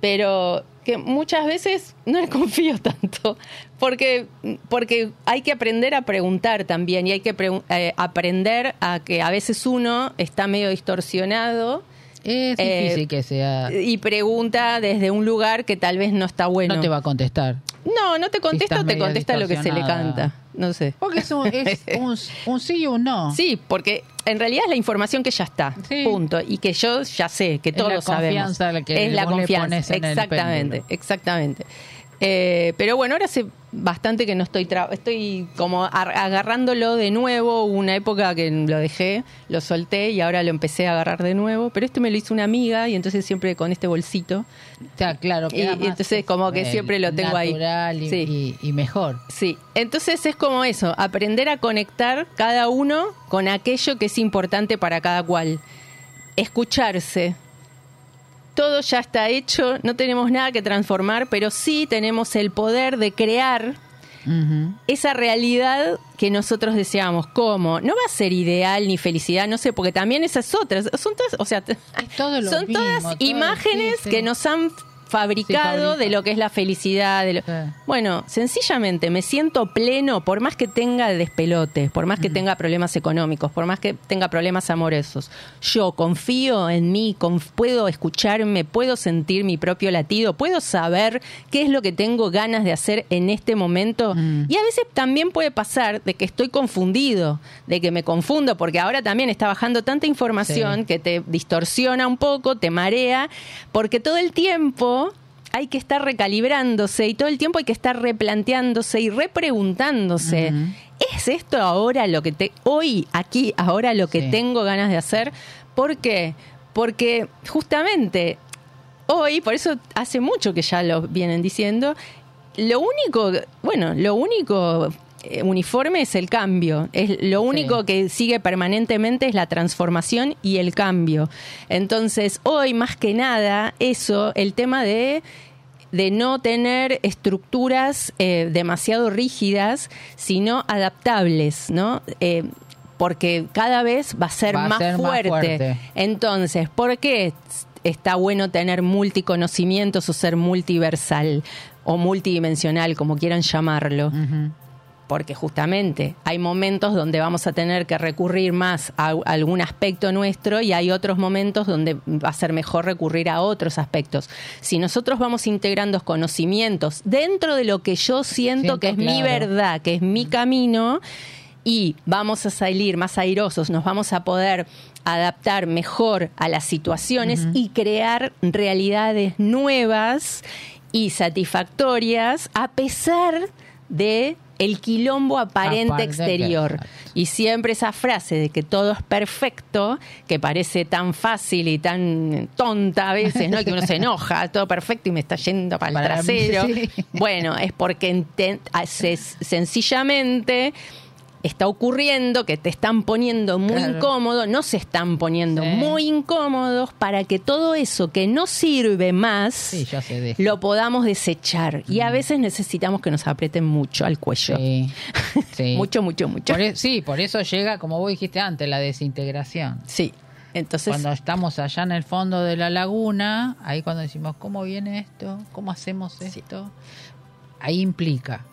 pero que muchas veces no le (laughs) confío tanto, porque, porque hay que aprender a preguntar también y hay que eh, aprender a que a veces uno está medio distorsionado
Es
Eh,
difícil que sea.
y pregunta desde un lugar que tal vez no está bueno.
no te va a contestar.
No, no te contesta o te contesta lo que se le canta. No sé.
Porque es un, es (laughs) un, un sí y un no.
Sí, porque en realidad es la información que ya está,
Sí.
punto, y que yo ya sé, que
Es la
todos sabemos.
la que
es la
le
confianza,
pones en
exactamente, exactamente. Eh, pero bueno, ahora hace bastante que no estoy, tra- estoy como ar- agarrándolo de nuevo, Hubo una época que lo dejé, lo solté y ahora lo empecé a agarrar de nuevo, pero este me lo hizo una amiga y entonces siempre con este bolsito.
O sea, claro.
Y-
más,
entonces como que siempre lo tengo ahí.
y,
Sí.
y- y mejor.
Sí, entonces es como eso, aprender a conectar cada uno con aquello que es importante para cada cual. Escucharse. Todo ya está hecho, no tenemos nada que transformar, pero sí tenemos el poder de crear esa realidad que nosotros deseamos. ¿Cómo? No va a ser ideal ni felicidad, no sé, porque también esas otras, son todas, o sea, son
mismo,
todas
todo,
imágenes que nos han fabricado
fabrica.
de lo que es la felicidad. De lo-
Sí.
Bueno, sencillamente me siento pleno por más que tenga despelotes, por más que tenga problemas económicos, por más que tenga problemas amorosos. Yo confío en mí, conf- puedo escucharme, puedo sentir mi propio latido, puedo saber qué es lo que tengo ganas de hacer en este momento.
Mm.
Y a veces también puede pasar de que estoy confundido, de que me confundo, porque ahora también está bajando tanta información
Sí.
que te distorsiona un poco, te marea, porque todo el tiempo hay que estar recalibrándose y todo el tiempo hay que estar replanteándose y repreguntándose. ¿Es esto ahora lo que te hoy aquí ahora lo que
Sí.
tengo ganas de hacer? ¿Por qué? Porque justamente hoy, por eso hace mucho que ya lo vienen diciendo, lo único, bueno, lo único uniforme es el cambio. Es lo único que sigue permanentemente es la transformación y el cambio. Entonces, hoy más que nada, eso, el tema de de no tener estructuras eh, demasiado rígidas, sino adaptables, ¿no? Eh, porque cada vez va a ser,
Va a
más, fuerte. Entonces, ¿por qué está bueno tener multiconocimientos o ser multiversal o multidimensional, como quieran llamarlo? Porque justamente hay momentos donde vamos a tener que recurrir más a, algún aspecto nuestro y hay otros momentos donde va a ser mejor recurrir a otros aspectos. Si nosotros vamos integrando conocimientos dentro de lo que yo siento,
Siento
que es mi verdad, que es mi camino, y vamos a salir más airosos, nos vamos a poder adaptar mejor a las situaciones y crear realidades nuevas y satisfactorias a pesar de el quilombo aparente
Aparte,
exterior. Y siempre esa frase de que todo es perfecto, que parece tan fácil y tan tonta a veces, ¿no? Que uno se enoja, (laughs) todo perfecto y me está yendo para el
Para mí,
trasero.
sí.
Bueno, es porque sencillamente está ocurriendo que te están poniendo muy
Claro.
incómodo, no se están poniendo
Sí.
muy incómodos para que todo eso que no sirve más
Sí,
lo podamos desechar. Y a veces necesitamos que nos aprieten mucho al cuello.
Sí. (laughs)
Mucho, mucho, mucho.
Por e- sí, por eso llega, como vos dijiste antes, la desintegración.
Sí. Entonces,
Cuando estamos allá en el fondo de la laguna, ahí cuando decimos, ¿cómo viene esto? ¿Cómo hacemos esto? Ahí implica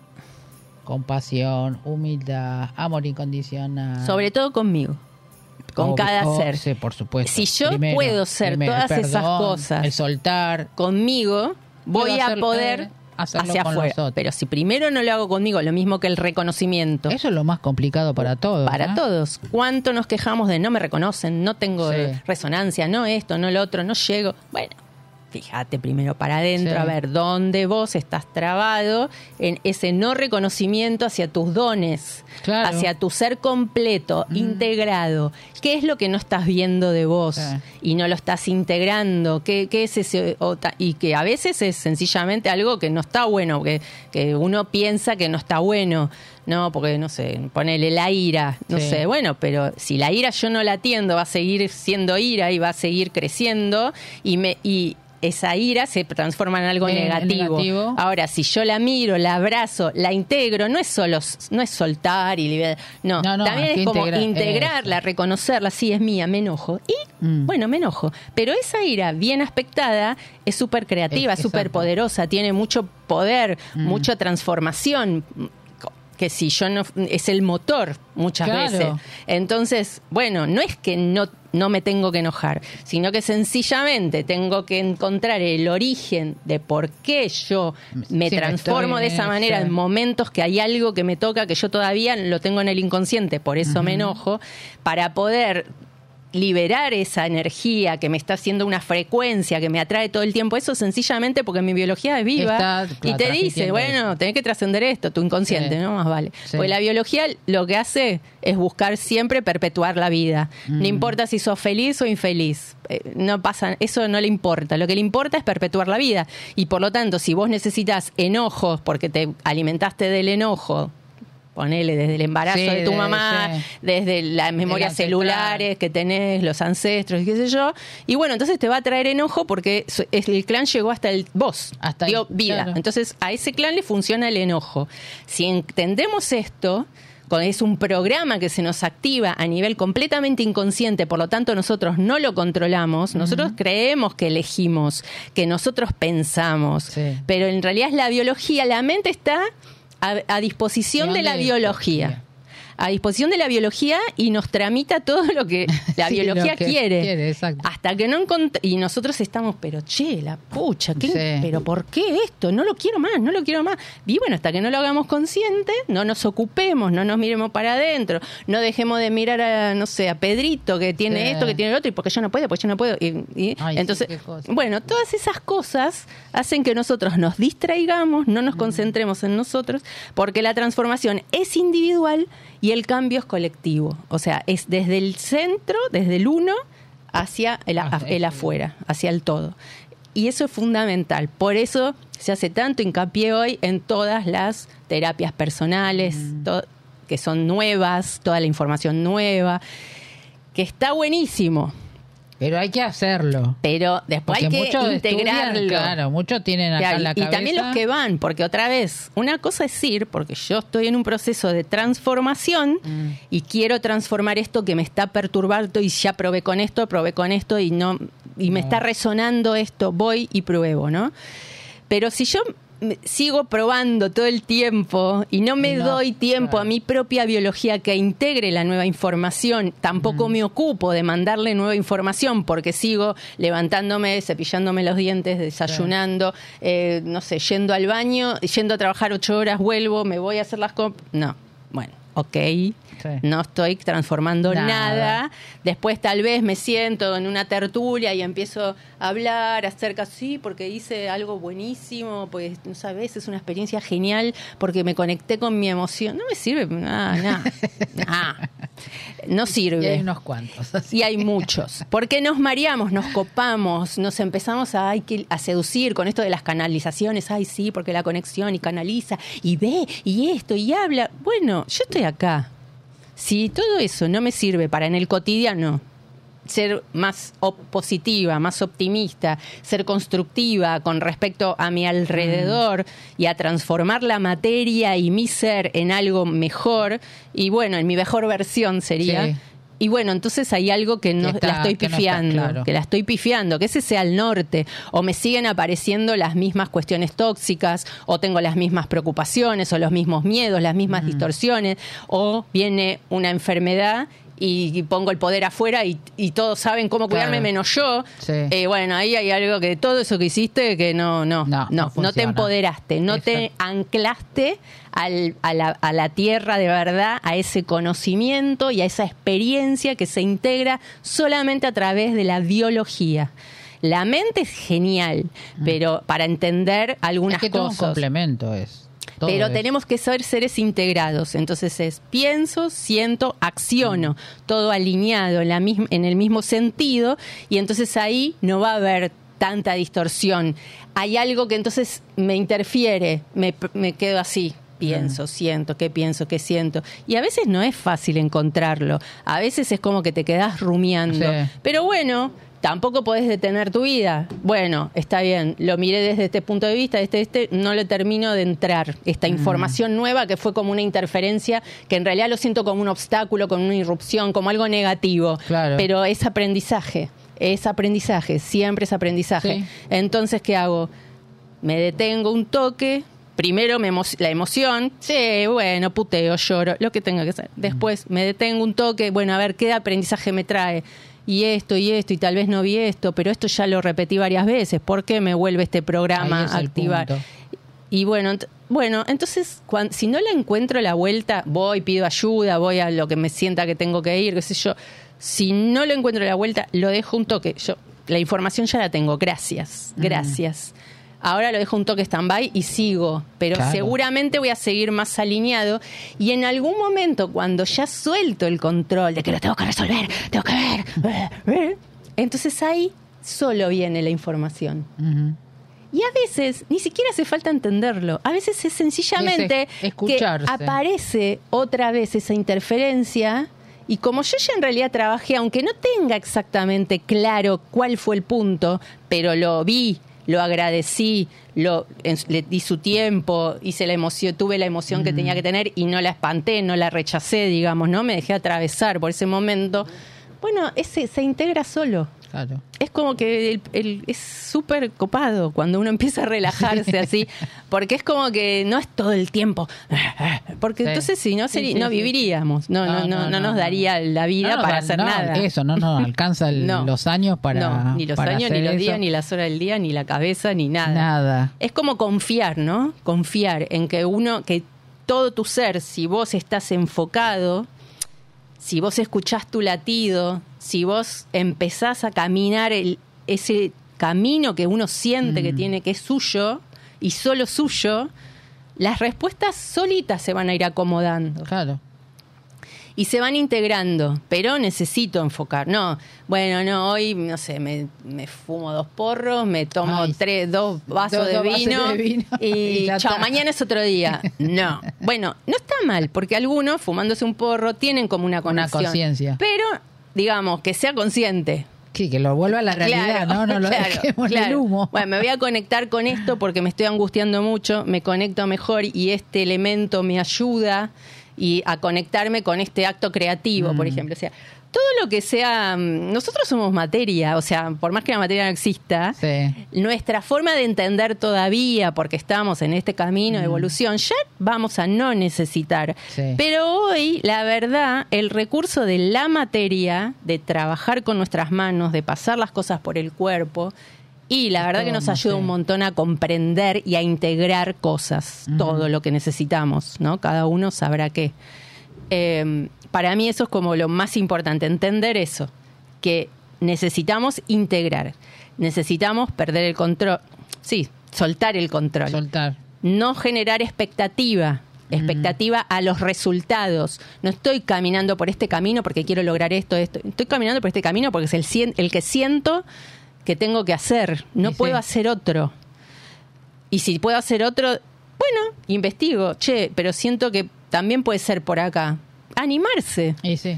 compasión, humildad, amor incondicional.
sobre todo conmigo, con cada ser.
Sí, por supuesto.
Si yo puedo ser
primero
todas esas cosas.
El soltar.
Conmigo voy a poder
hacerlo
hacia
con
afuera.
los otros.
Pero si primero no lo hago conmigo, lo mismo que el reconocimiento.
Eso es lo más complicado para todos.
Para todos. ¿Cuánto nos quejamos de no me reconocen, no tengo
Sí.
resonancia, no esto, no lo otro, no llego? Bueno, fíjate primero para adentro,
Sí.
a ver dónde vos estás trabado en ese no reconocimiento hacia tus dones,
Claro.
hacia tu ser completo, integrado. ¿Qué es lo que no estás viendo de vos
Sí.
y no lo estás integrando? ¿Qué, qué es ese? y que a veces es sencillamente algo que no está bueno, que, que uno piensa que no está bueno. No, porque no sé, ponele la ira, no
Sí.
sé, bueno, pero si la ira yo no la atiendo, va a seguir siendo ira y va a seguir creciendo y me y esa ira se transforma en algo negativo.
negativo.
Ahora, si yo la miro, la abrazo, la integro, no es solo no es soltar y liberar, no,
No, no,
también es como
integrar,
integrarla,
eso.
reconocerla, sí es mía, me enojo y
Mm.
bueno, me enojo, pero esa ira bien aspectada es súper creativa, súper poderosa, tiene mucho poder,
Mm.
mucha transformación que si yo no es el motor muchas
Claro.
veces. Entonces, bueno, no es que no no me tengo que enojar, sino que sencillamente tengo que encontrar el origen de por qué yo me
Sí,
transformo de esa manera en momentos que hay algo que me toca que yo todavía lo tengo en el inconsciente, por eso me enojo, para poder liberar esa energía que me está haciendo una frecuencia que me atrae todo el tiempo, eso sencillamente porque mi biología es viva
Está,
y te dice, bueno, tenés que trascender esto, tu inconsciente,
Sí.
¿no? Más vale.
Sí.
Porque la biología lo que hace es buscar siempre perpetuar la vida.
Mm.
No importa si sos feliz o infeliz. Eh, No pasa, eso no le importa. Lo que le importa es perpetuar la vida. Y por lo tanto, si vos necesitas enojos porque te alimentaste del enojo, ponele desde el embarazo
Sí,
de tu mamá,
sí.
desde las memorias celulares que tenés, los ancestros, y qué sé yo. Y bueno, entonces te va a traer enojo porque el clan llegó hasta el vos,
Hasta
dio
ahí,
vida.
claro.
Entonces a ese clan le funciona el enojo. Si entendemos esto, es un programa que se nos activa a nivel completamente inconsciente, por lo tanto nosotros no lo controlamos, nosotros creemos que elegimos, que nosotros pensamos,
Sí.
pero en realidad es la biología, la mente está a, a disposición
¿De
de la biología. A disposición de la biología y nos tramita todo lo que la (laughs)
Sí,
biología
que
quiere. Hasta que no y nosotros estamos, pero che, la pucha, ¿qué-
Sí.
pero ¿por qué esto? No lo quiero más, no lo quiero más. Y bueno, hasta que no lo hagamos consciente, no nos ocupemos, no nos miremos para adentro, no dejemos de mirar a, no sé, a Pedrito que tiene
Sí.
esto, que tiene lo otro, y porque yo no puedo, porque yo no puedo. Y, y
Ay,
entonces, bueno, todas esas cosas hacen que nosotros nos distraigamos, no nos concentremos en nosotros, porque la transformación es individual y el cambio es colectivo. O sea, es desde el centro, desde el uno, hacia el, a- el afuera, hacia el todo. Y eso es fundamental. Por eso se hace tanto hincapié hoy en todas las terapias personales, to- que son nuevas, toda la información nueva, que está buenísimo.
Pero hay que hacerlo.
Pero después
Porque
hay que integrarlo.
estudian, claro, muchos tienen acá
Claro,
la
y
cabeza.
también los que van, porque otra vez, una cosa es ir, porque yo estoy en un proceso de transformación
Mm.
y quiero transformar esto que me está perturbando y ya probé con esto, probé con esto y no y me
No.
está resonando esto, voy y pruebo, ¿no? Pero si yo sigo probando todo el tiempo y no me
No,
doy tiempo
claro.
a mi propia biología que integre la nueva información, tampoco me ocupo de mandarle nueva información porque sigo levantándome, cepillándome los dientes, desayunando, eh, no sé, yendo al baño, yendo a trabajar ocho horas, vuelvo, me voy a hacer las comp No, bueno, ok. No estoy transformando
Nada.
nada. Después tal vez me siento en una tertulia y empiezo a hablar acerca, sí, porque hice algo buenísimo, pues, no sabes, es una experiencia genial porque me conecté con mi emoción. No me sirve, nada, nada, nada. No sirve.
Y hay unos cuantos. así.
Y hay muchos. Porque nos mareamos, nos copamos, nos empezamos a, a seducir con esto de las canalizaciones. Ay, sí, porque la conexión y canaliza y ve y esto y habla. Bueno, yo estoy acá. Si todo eso no me sirve para en el cotidiano ser más positiva, más optimista, ser constructiva con respecto a mi alrededor y a transformar la materia y mi ser en algo mejor y bueno, en mi mejor versión sería. Y bueno, entonces hay algo que no
está-
la estoy
que no está
pifiando,
claro.
que la estoy pifiando, que ese sea el norte, o me siguen apareciendo las mismas cuestiones tóxicas, o tengo las mismas preocupaciones, o los mismos miedos, las mismas distorsiones, o viene una enfermedad y, y pongo el poder afuera y, y todos saben cómo cuidarme
Claro.
menos yo.
Sí.
Eh, bueno, ahí hay algo que todo eso que hiciste que no, no,
No,
no, te empoderaste, no te anclaste al- a, la, a la tierra de verdad, a ese conocimiento y a esa experiencia que se integra solamente a través de la biología. La mente es genial, pero para entender algunas
es que todo un
cosas.
complemento es. Todo
Pero
es.
tenemos que ser seres integrados. Entonces es pienso, siento, acciono, todo alineado en, la misma, en el mismo sentido. Y entonces ahí no va a haber tanta distorsión. Hay algo que entonces me interfiere, me, me quedo así. Pienso, siento, qué pienso, qué siento. Y a veces no es fácil encontrarlo. A veces es como que te quedas rumiando.
Sí.
Pero bueno, tampoco podés detener tu vida. Bueno, está bien, lo miré desde este punto de vista, este, este, no le termino de entrar. Esta información nueva que fue como una interferencia, que en realidad lo siento como un obstáculo, como una irrupción, como algo negativo.
Claro.
Pero es aprendizaje, es aprendizaje, siempre es aprendizaje.
Sí.
Entonces, ¿qué hago? Me detengo un toque. Primero me emo- la emoción, sí, bueno, puteo, lloro, lo que tenga que ser. Después me detengo un toque, bueno, a ver qué aprendizaje me trae. Y esto y esto, y tal vez no vi esto, pero esto ya lo repetí varias veces. ¿Por qué me vuelve este programa a activar?
punto.
Y bueno, ent- bueno, entonces si no le encuentro la vuelta, voy, pido ayuda, voy a lo que me sienta que tengo que ir, qué sé yo. Si no le encuentro la vuelta, lo dejo un toque. Yo la información ya la tengo, gracias,
Mm.
Ahora lo dejo un toque stand-by y sigo, pero
Claro.
seguramente voy a seguir más alineado y en algún momento cuando ya suelto el control de que lo tengo que resolver, tengo que ver, entonces ahí solo viene la información. Y a veces ni siquiera hace falta entenderlo. A veces es sencillamente
Es
que aparece otra vez esa interferencia. Y como yo ya en realidad trabajé, aunque no tenga exactamente claro cuál fue el punto, pero lo vi, lo agradecí, lo, en- le di su tiempo, hice la emoción, tuve la emoción que tenía que tener y no la espanté, no la rechacé, digamos, ¿no? Me dejé atravesar por ese momento. Bueno, ese se integra solo
Claro.
es como que el- el- es súper copado cuando uno empieza a relajarse (laughs) así, porque es como que no es todo el tiempo, porque
Sí.
entonces si no,
Sí,
seri-
sí,
no viviríamos, no, no, no, no, nos daría la vida para hacer
no,
nada.
Eso, no nos alcanza el- los años para.
ni los
para
años, ni los
eso.
días, ni las horas del día, ni la cabeza, ni nada.
Nada.
Es como confiar, ¿no? Confiar en que uno, que todo tu ser, si vos estás enfocado, si vos escuchás tu latido, si vos empezás a caminar el- ese camino que uno siente que tiene que es suyo y solo suyo, las respuestas solitas se van a ir acomodando
Claro.
Y se van integrando, pero necesito enfocar. No, bueno, no, hoy, no sé, me, me fumo dos porros, me tomo
Ay,
tres, dos vasos
dos-
de,
dos vasos
vino,
de vino
y, (laughs) chao, mañana es otro día. No, bueno, no está mal, porque algunos fumándose un porro tienen como una
Una
conexión.
conciencia.
Pero, digamos, que sea consciente.
Sí, que lo vuelva a la realidad, ¿no? No lo
claro,
dejemos el humo.
Bueno, me voy a conectar con esto porque me estoy angustiando mucho, me conecto mejor y este elemento me ayuda y a conectarme con este acto creativo,
Mm.
por ejemplo. O sea, todo lo que sea, mm, nosotros somos materia, o sea, por más que la materia no exista,
Sí.
nuestra forma de entender todavía, porque estamos en este camino de evolución, ya vamos a no necesitar.
Mm. Sí.
Pero hoy, la verdad, el recurso de la materia, de trabajar con nuestras manos, de pasar las cosas por el cuerpo, y la verdad que nos ayuda un montón a comprender y a integrar cosas, todo lo que necesitamos, ¿no? Cada uno sabrá qué. Eh, para mí eso es como lo más importante, entender eso, que necesitamos integrar, necesitamos perder el control, sí, soltar el control,
Soltar.
no generar expectativa, expectativa a los resultados. No estoy caminando por este camino porque quiero lograr esto, esto. Estoy caminando por este camino porque es el, cien- el que siento que tengo que hacer. No
sí.
puedo hacer otro. Y si puedo hacer otro, bueno, investigo. Che, pero siento que también puede ser por acá. Animarse.
Y sí.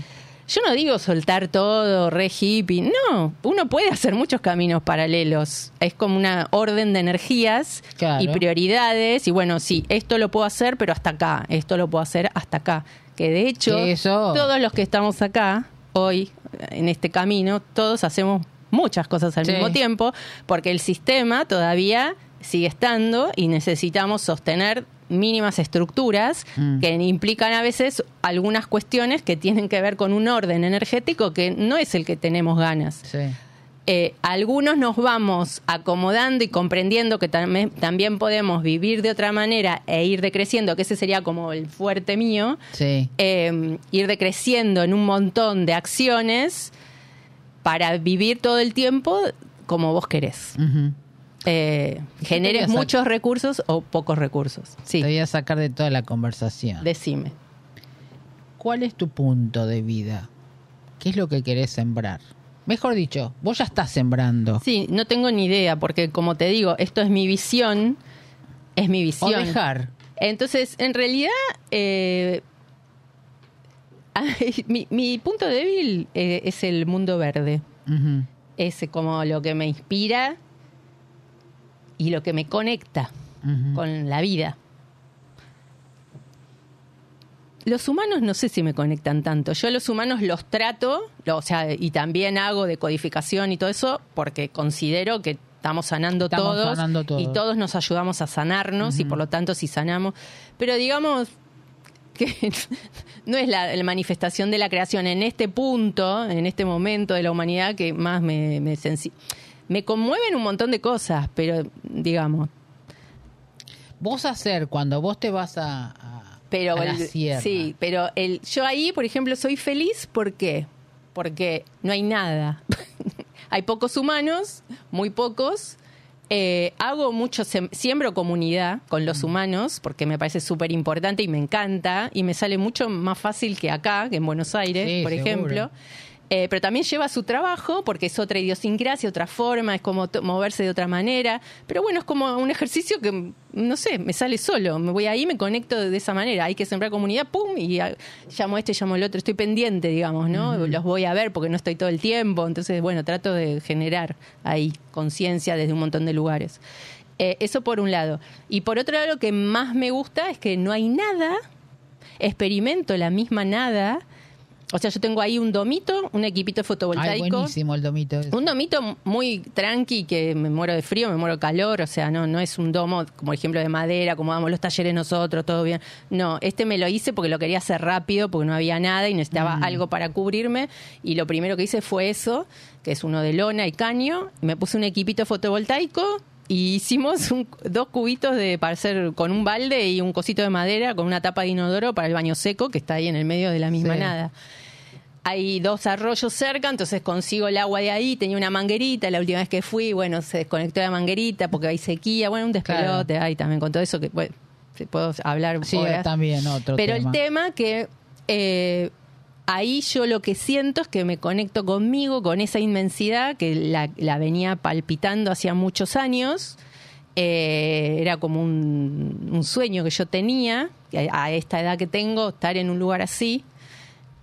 Yo no digo soltar todo, re hippie. No, uno puede hacer muchos caminos paralelos. Es como una orden de energías
Claro.
y prioridades. Y bueno, sí, esto lo puedo hacer, pero hasta acá. Esto lo puedo hacer hasta acá. Que de hecho,
eso.
todos los que estamos acá hoy, en este camino, todos hacemos muchas cosas al
Sí.
mismo tiempo, porque el sistema todavía sigue estando y necesitamos sostener mínimas estructuras
Mm.
que implican a veces algunas cuestiones que tienen que ver con un orden energético que no es el que tenemos ganas.
Sí.
Eh, algunos nos vamos acomodando y comprendiendo que tam- también podemos vivir de otra manera e ir decreciendo, que ese sería como el fuerte mío,
Sí.
eh, ir decreciendo en un montón de acciones para vivir todo el tiempo como vos querés. Eh, generes muchos recursos o pocos recursos.
Te
Sí,
voy a sacar de toda la conversación.
decime.
¿Cuál es tu punto de vida? ¿Qué es lo que querés sembrar? Mejor dicho, vos ya estás sembrando.
Sí, no tengo ni idea, porque como te digo, esto es mi visión, es mi
O
visión.
dejar.
Entonces, en realidad, eh, mi, mi punto débil eh, es el mundo verde.
Ujú.
Es como lo que me inspira y lo que me conecta con la vida. Los humanos no sé si me conectan tanto. Yo a los humanos los trato, lo- o sea, y también hago decodificación y todo eso, porque considero que estamos sanando
Estamos
todos
sanando todos.
y todos nos ayudamos a sanarnos y por lo tanto si sanamos. Pero digamos que (laughs) no es la, la manifestación de la creación en este punto, en este momento de la humanidad que más me, me, conmueven un montón de cosas, pero digamos,
Vos hacer cuando vos te vas a, a-
pero
a la
el-
sierra.
sí, pero el, yo ahí, por ejemplo, soy feliz ¿por qué? Porque no hay nada. (laughs) hay pocos humanos, muy pocos. Eh, hago mucho, siembro comunidad con los humanos porque me parece súper importante y me encanta y me sale mucho más fácil que acá, que en Buenos Aires,
Sí,
por
seguro.
ejemplo. Eh, pero también lleva su trabajo porque es otra idiosincrasia, otra forma, es como moverse de otra manera. Pero bueno, es como un ejercicio que, no sé, me sale solo. Me voy ahí, me conecto de esa manera. Hay que sembrar comunidad, pum, y llamo a este, llamo al otro. Estoy pendiente, digamos, ¿no? Los voy a ver porque no estoy todo el tiempo. Entonces, bueno, trato de generar ahí conciencia desde un montón de lugares. Eh, eso por un lado. Y por otro lado, lo que más me gusta es que no hay nada experimento la misma nada. O sea, yo tengo ahí un domito, un equipito
Ay,
fotovoltaico.
buenísimo el domito. ese.
Un domito muy tranqui, que me muero de frío, me muero de calor, o sea, no, no es un domo, como ejemplo de madera, como damos los talleres nosotros, todo bien. No, este me lo hice porque lo quería hacer rápido, porque no había nada y necesitaba algo para cubrirme. Y lo primero que hice fue eso, que es uno de lona y caño. Me puse un equipito fotovoltaico y hicimos un- dos cubitos de para hacer con un balde y un cosito de madera con una tapa de inodoro para el baño seco, que está ahí en el medio de la misma
Sí.
nada hay dos arroyos cerca, entonces consigo el agua de ahí, tenía una manguerita, la última vez que fui, bueno, se desconectó la manguerita porque hay sequía, bueno, un despelote, ahí también con todo eso que bueno, puedo hablar
Sí,
horas.
también otro
Pero
tema.
el tema que eh, ahí yo lo que siento es que me conecto conmigo, con esa inmensidad que la, la venía palpitando hacía muchos años. Eh, era como un, un sueño que yo tenía, a esta edad que tengo, estar en un lugar así.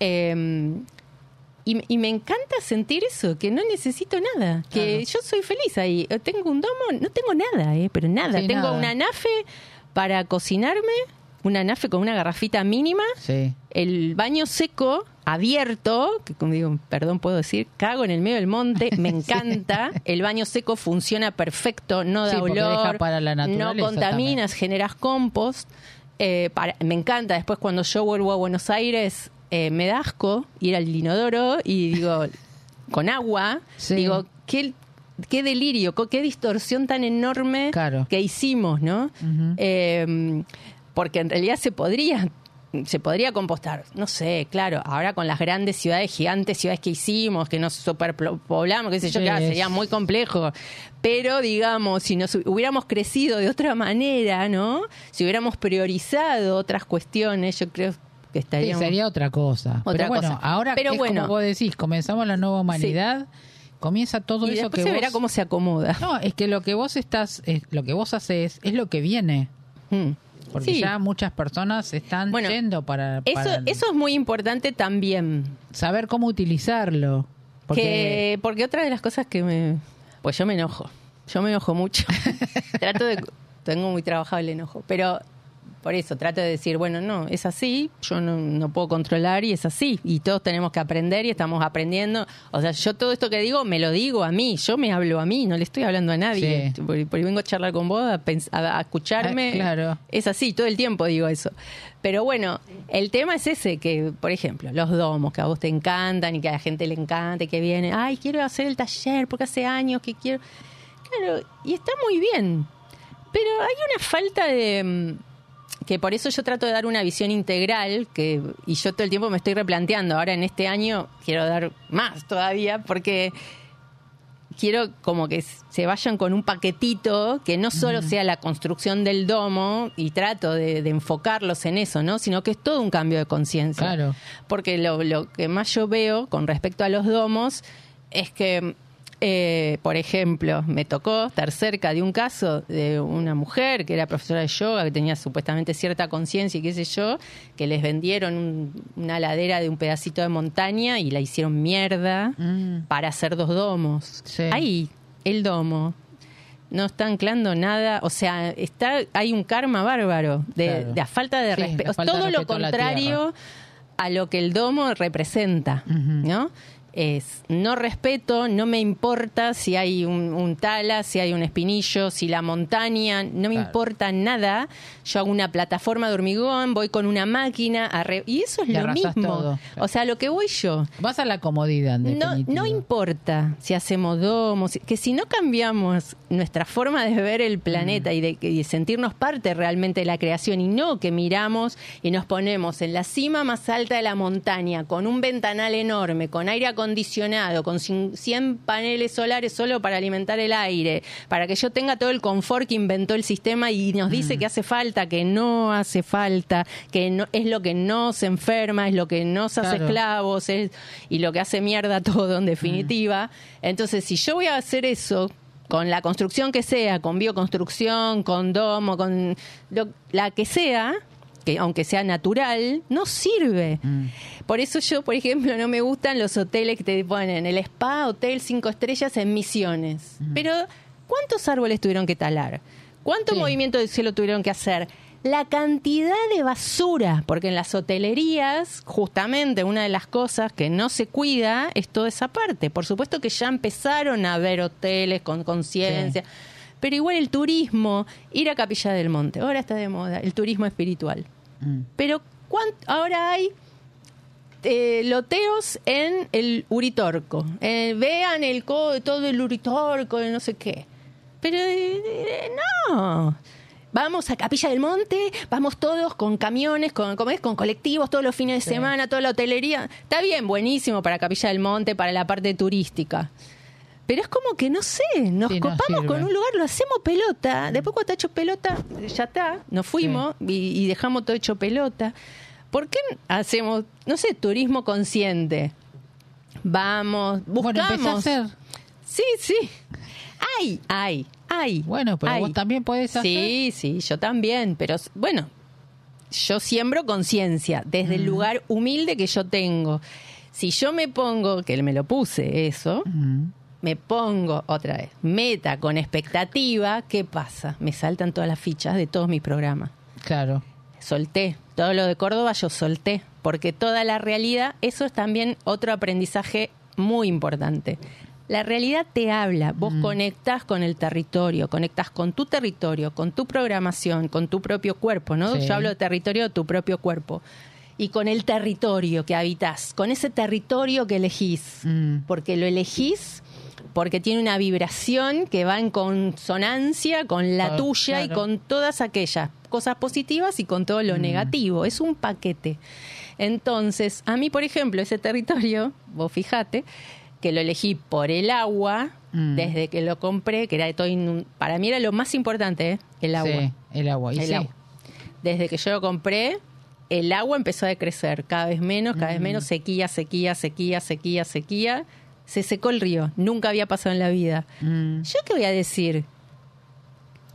Eh, y, y me encanta sentir eso, que no necesito nada, que yo soy feliz ahí. Eh, Tengo un domo, no tengo nada, eh, pero nada.
Sí,
tengo
nada.
una nafe para cocinarme, una nafe con una garrafita mínima,
Sí.
el baño seco abierto, que como digo, perdón puedo decir, cago en el medio del monte, (laughs) me encanta, el baño seco funciona perfecto, no da olor,
para la
no contaminas, generas compost, eh, para- me encanta, después cuando yo vuelvo a Buenos Aires eh, me da asco ir al inodoro y digo, (laughs) con agua,
Sí.
digo, qué, qué delirio, qué distorsión tan enorme
Claro.
que hicimos, ¿no? Eh, porque en realidad se podría se podría compostar, no sé, claro, ahora con las grandes ciudades, gigantes ciudades que hicimos, que nos superpoblamos, qué sé yo,
Sí,
claro, sería muy complejo. Pero digamos, si nos hubiéramos crecido de otra manera, ¿no? Si hubiéramos priorizado otras cuestiones, yo creo que
Sí,
estaríamos
sería otra cosa.
Otra
Pero bueno,
cosa.
ahora
Pero
es
bueno.
como vos decís, comenzamos la nueva humanidad, comienza todo
y
eso que
se verá
vos...
cómo se acomoda.
No, es que lo que vos estás, es- lo que vos haces es lo que viene.
Mm.
Porque
Sí.
ya muchas personas están
Bueno,
yendo para,
Eso, es muy importante también.
saber cómo utilizarlo. Porque
Que, porque otra de las cosas que me... Pues yo me enojo. Yo me enojo mucho. (laughs) trato de... Tengo muy trabajado el enojo. Pero por eso trato de decir, bueno, no, es así. Yo no, no puedo controlar y es así. Y todos tenemos que aprender y estamos aprendiendo. O sea, yo todo esto que digo me lo digo a mí. Yo me hablo a mí. No le estoy hablando a nadie.
Sí.
Por, por ahí vengo a charlar con vos, a, pens- a- a escucharme.
Ah, claro.
Es así, todo el tiempo digo eso. Pero bueno, el tema es ese, que, por ejemplo, los domos que a vos te encantan y que a la gente le encanta y que viene, ay, quiero hacer el taller porque hace años que quiero. Claro, y está muy bien. Pero hay una falta de. Que por eso yo trato de dar una visión integral, que, y yo todo el tiempo me estoy replanteando. Ahora en este año quiero dar más todavía, porque quiero como que se vayan con un paquetito que no solo sea la construcción del domo y trato de, de enfocarlos en eso, ¿no? Sino que es todo un cambio de conciencia.
Claro.
Porque lo, lo que más yo veo con respecto a los domos es que eh, por ejemplo, me tocó estar cerca de un caso de una mujer que era profesora de yoga, que tenía supuestamente cierta conciencia y qué sé yo, que les vendieron un- una ladera de un pedacito de montaña y la hicieron mierda
Mm.
para hacer dos domos.
Sí.
Ahí, el domo. No está anclando nada, o sea, está hay un karma bárbaro de,
Claro.
de a falta de
Sí,
respeto,
la de
todo lo
a la
contrario a lo que el domo representa. ¿no? Es no respeto, no me importa si hay un, un tala, si hay un espinillo, si la montaña, no me
Claro.
importa nada. Yo hago una plataforma de hormigón, voy con una máquina, arre- y eso es lo mismo.
todo.
O sea, lo que voy yo.
Vas a la comodidad,
No, no importa si hacemos domos, que si no cambiamos nuestra forma de ver el planeta y, de, y sentirnos parte realmente de la creación y no que miramos y nos ponemos en la cima más alta de la montaña con un ventanal enorme, con aire acondicionado, con cin- 100 paneles solares solo para alimentar el aire, para que yo tenga todo el confort que inventó el sistema y nos dice que hace falta, que no hace falta, que no, es lo que nos enferma, es lo que nos hace
Claro.
esclavos es- y lo que hace mierda (laughs) todo en definitiva. Entonces, si yo voy a hacer eso con la construcción que sea, con bioconstrucción, con domo, con lo- la que sea, que aunque sea natural, no sirve.
Mm.
Por eso yo, por ejemplo, no me gustan los hoteles que te ponen el spa, hotel cinco estrellas en Misiones. Pero, ¿cuántos árboles tuvieron que talar? ¿Cuánto
Sí.
movimiento del cielo tuvieron que hacer? La cantidad de basura, porque en las hotelerías, justamente una de las cosas que no se cuida es toda esa parte. Por supuesto que ya empezaron a haber hoteles con conciencia, pero igual el turismo, ir a Capilla del Monte, ahora está de moda, el turismo espiritual.
Mm.
Pero ¿cuán- ahora hay eh, loteos en el Uritorco. Eh, vean el co- todo el Uritorco, de no sé qué. Pero eh, eh, no. Vamos a Capilla del Monte, vamos todos con camiones, con, ¿cómo es? con colectivos todos los fines de
Sí.
semana, toda la hotelería. Está bien, buenísimo para Capilla del Monte, para la parte turística. Pero es como que no sé, nos
Sí,
copamos con un lugar, lo hacemos pelota. Después cuando está hecho pelota, ya está, nos fuimos y, y dejamos todo hecho pelota. ¿Por qué hacemos, no sé, turismo consciente? Vamos,
Bueno, empecé a
buscamos.
hacer.
Sí, sí. Hay, hay, hay.
Bueno, pero
hay.
vos también podés hacer.
Sí, sí, yo también, pero bueno, yo siembro conciencia desde el lugar humilde que yo tengo. Si yo me pongo, que me lo puse eso,
Mm.
Me pongo otra vez, meta con expectativa, ¿qué pasa? Me saltan todas las fichas de todos mis programas.
Claro.
Solté. Todo lo de Córdoba yo solté. Porque toda la realidad, eso es también otro aprendizaje muy importante. La realidad te habla, vos conectás con el territorio, conectás con tu territorio, con tu programación, con tu propio cuerpo, ¿no?
Sí.
Yo hablo de territorio de tu propio cuerpo. Y con el territorio que habitas, con ese territorio que elegís.
Mm.
Porque lo elegís porque tiene una vibración que va en consonancia con la
Ah,
tuya y con todas aquellas cosas positivas y con todo lo negativo. Es un paquete. Entonces, a mí, por ejemplo, ese territorio, (laughs) vos fijate, que lo elegí por el agua,
Mm.
desde que lo compré, que era de todo para mí era lo más importante, ¿eh? el agua.
Sí, el agua. Y
El
sí.
agua. Desde que yo lo compré, el agua empezó a decrecer, cada vez menos, cada vez menos, sequía, sequía, sequía, sequía, sequía. Se secó el río, nunca había pasado en la vida.
Mm.
¿Yo qué voy a decir?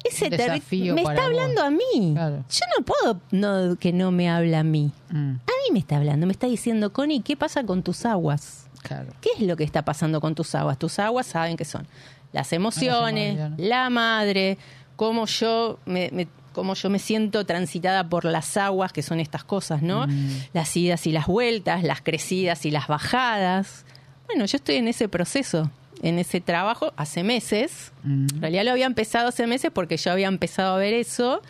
Ese me está
vos.
hablando a mí.
Claro.
Yo no puedo no, que no me hable a mí.
Mm.
A mí me está hablando, me está diciendo, Connie, ¿qué pasa con tus aguas?
Claro.
¿Qué es lo que está pasando con tus aguas? Tus aguas saben que son las emociones, la madre, cómo yo me, me- cómo yo me siento transitada por las aguas, que son estas cosas, ¿no? Las idas y las vueltas, las crecidas y las bajadas. Bueno, yo estoy en ese proceso, en ese trabajo hace meses.
Mm.
En realidad lo había empezado hace meses porque yo había empezado a ver eso.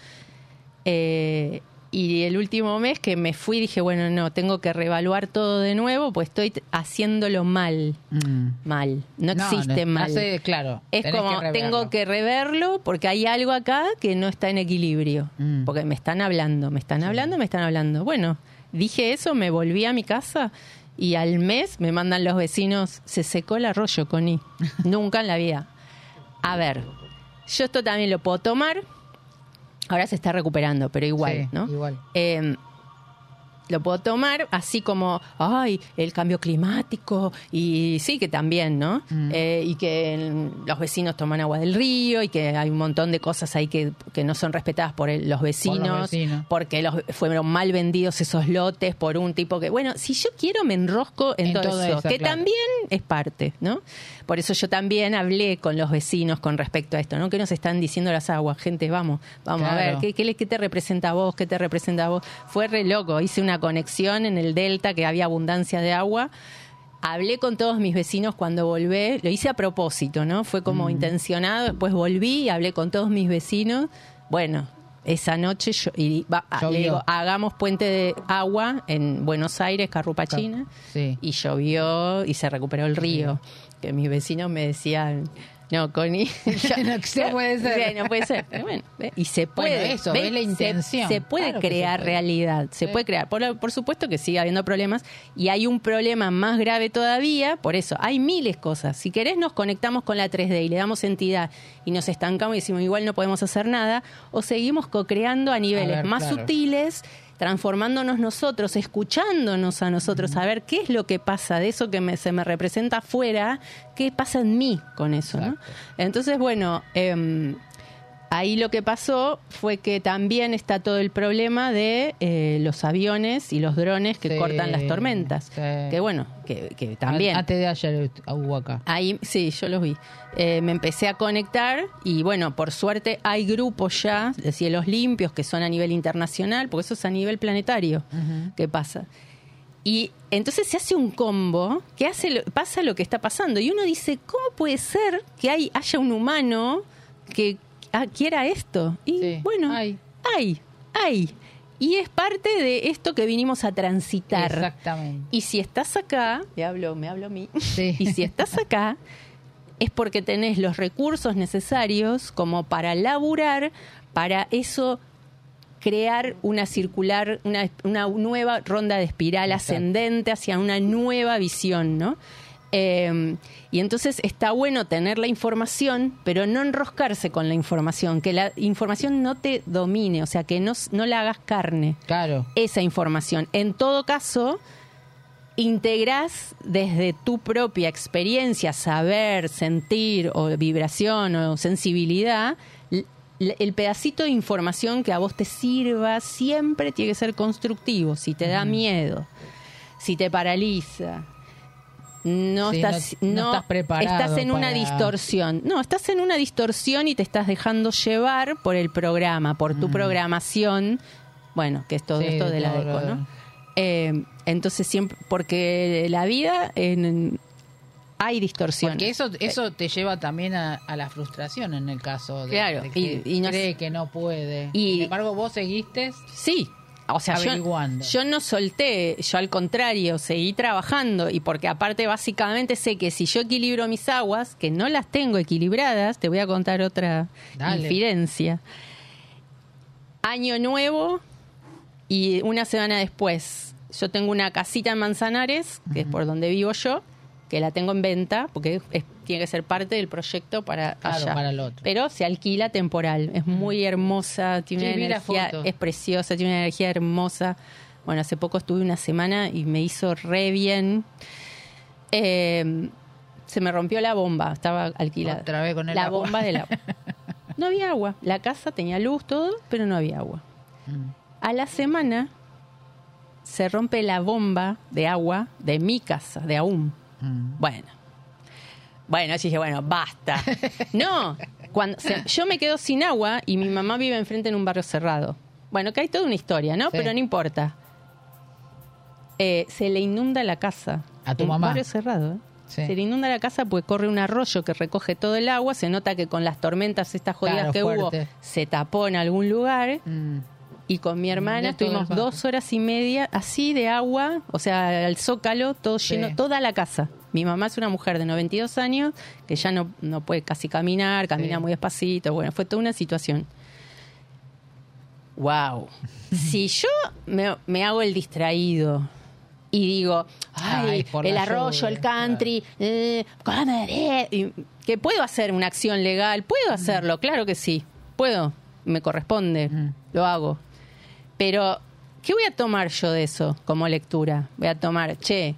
Eh, y el último mes que me fui dije, bueno, no, tengo que reevaluar todo de nuevo, pues estoy haciéndolo mal,
Mm.
mal. No
No,
existe
no,
mal.
hace- claro.
es como,
que
tengo que reverlo porque hay algo acá que no está en equilibrio.
Mm.
Porque me están hablando, me están hablando, me están hablando. Bueno, dije eso, me volví a mi casa Y al mes me mandan los vecinos, se secó el arroyo, Connie. (laughs) Nunca en la vida. A ver, yo esto también lo puedo tomar. Ahora se está recuperando, pero igual,
Sí,
¿no?
igual.
Eh, lo puedo tomar así como, ay, el cambio climático, y sí que también, ¿no?
Mm.
Eh, y que los vecinos toman agua del río y que hay un montón de cosas ahí que, que no son respetadas por el- los, vecinos,
vecinos.
porque los, fueron mal vendidos esos lotes por un tipo que, bueno, si yo quiero me enrosco en,
En
todo,
todo
eso,
eso,
que
claro.
también es parte, ¿no? Por eso yo también hablé con los vecinos con respecto a esto, ¿no? ¿Qué nos están diciendo las aguas? Gente, vamos, vamos a ver. ¿qué, qué, qué te representa a vos? ¿Qué te representa a vos? Fue re loco, hice una conexión en el delta que había abundancia de agua. Hablé con todos mis vecinos cuando volví, lo hice a propósito, ¿no? Fue
Mm.
como intencionado, después volví y hablé con todos mis vecinos. Bueno, esa noche yo, y va- le
Llovió.
digo, hagamos puente de agua en Buenos Aires, Carrupachina,
Sí.
y llovió y se recuperó el río. Que mis vecinos me decían, no, Connie, (laughs) ya-
No, puede ser.
No puede ser. Pero bueno, y se
Bueno,
puede.
eso,
ve,
ves la
se-
intención.
Se, puede
Claro que se
crear
puede.
realidad, se
Sí.
puede crear. Por, por supuesto que sigue habiendo problemas y hay un problema más grave todavía, por eso hay miles de cosas. Si querés nos conectamos con la 3D y le damos entidad y nos estancamos y decimos igual no podemos hacer nada, o seguimos co-creando a niveles
ver,
más
claro.
sutiles transformándonos nosotros, escuchándonos a nosotros, a ver qué es lo que pasa de eso que me- se me representa afuera, qué pasa en mí con eso, ¿no? Entonces, bueno, em, ahí lo que pasó fue que también está todo el problema de eh, los aviones y los drones que
Sí,
cortan las tormentas.
sí.
Que bueno, que, que también.
Antes de ayer hubo acá.
Ahí, sí, yo los vi. Eh, me empecé a conectar y bueno, por suerte hay grupos ya de cielos limpios que son a nivel internacional, porque eso es a nivel planetario que pasa. Y entonces se hace un combo que hace lo- pasa lo que está pasando. Y uno dice, ¿cómo puede ser que hay, haya un humano que ah, quiera esto? Y
Sí,
bueno,
hay.
hay, hay. Y es parte de esto que vinimos a transitar.
Exactamente.
Y si estás acá, me hablo, me hablo a mí.
Sí. (laughs)
Y si estás acá, es porque tenés los recursos necesarios como para laburar, para eso crear una circular, una, una nueva ronda de espiral
Exacto.
ascendente hacia una nueva visión, ¿no? Eh, y entonces está bueno tener la información, pero no enroscarse con la información, que la información no te domine, o sea, que no, no la hagas carne
Claro.
esa información. En todo caso, integrás desde tu propia experiencia, saber, sentir o vibración o sensibilidad, el pedacito de información que a vos te sirva siempre tiene que ser constructivo. Si te da miedo, si te paraliza, no
Sí,
estás,
no- no estás preparado
estás en una distorsión. No, estás en una distorsión y te estás dejando llevar por el programa, por tu programación. Bueno, que es todo
Sí,
esto de la deco, ¿no? Eh, entonces siempre, porque la vida en- hay distorsiones.
Porque eso, eso te lleva también a, a la frustración en el caso de,
Claro,
de que
y- y no
cree que no puede.
y-
Sin embargo, vos seguiste.
Sí. O sea, yo,
Averiguando.
yo no solté, yo al contrario, seguí trabajando y porque aparte básicamente sé que si yo equilibro mis aguas, que no las tengo equilibradas, te voy a contar otra
Dale.
infidencia. Año nuevo y una semana después, yo tengo una casita en Manzanares, que es por donde vivo yo, que la tengo en venta, porque es- tiene que ser parte del proyecto para
Claro,
allá.
para el otro.
Pero se alquila temporal, es muy hermosa, tiene
Sí,
una energía, es preciosa, tiene una energía hermosa. Bueno, hace poco estuve una semana y me hizo re bien. Eh, se me rompió la bomba, estaba alquilada.
Otra vez con el
la
agua.
bomba del agua. (laughs) No había agua. La casa tenía luz, todo, pero no había agua.
Mm.
A la semana se rompe la bomba de agua de mi casa, de aún.
Mm.
Bueno. Bueno, yo dije, bueno, basta. (laughs) No, cuando se- yo me quedo sin agua y mi mamá vive enfrente en un barrio cerrado. Bueno, que hay toda una historia, ¿no?
Sí.
Pero no importa. Eh, se le inunda la casa.
A tu
Un
mamá.
barrio cerrado, ¿eh?
Sí.
Se le inunda la casa porque corre un arroyo que recoge todo el agua. Se nota que con las tormentas estas jodidas
Claro,
que
fuerte.
hubo, se tapó en algún lugar.
Mm.
Y con mi hermana
todo
estuvimos dos horas y media así de agua, o sea, al zócalo, todo
Sí.
lleno, toda la casa. Mi mamá es una mujer de 92 años que ya no, no puede casi caminar, camina
Sí.
muy despacito. Bueno, fue toda una situación. ¡Wow! si yo me, me hago el distraído y digo, ay, el arroyo, el country, eh, comeré", y que puedo hacer una acción legal, puedo hacerlo, claro que sí, puedo, me corresponde,
Mm.
lo hago. Pero, ¿qué voy a tomar yo de eso como lectura? Voy a tomar, che,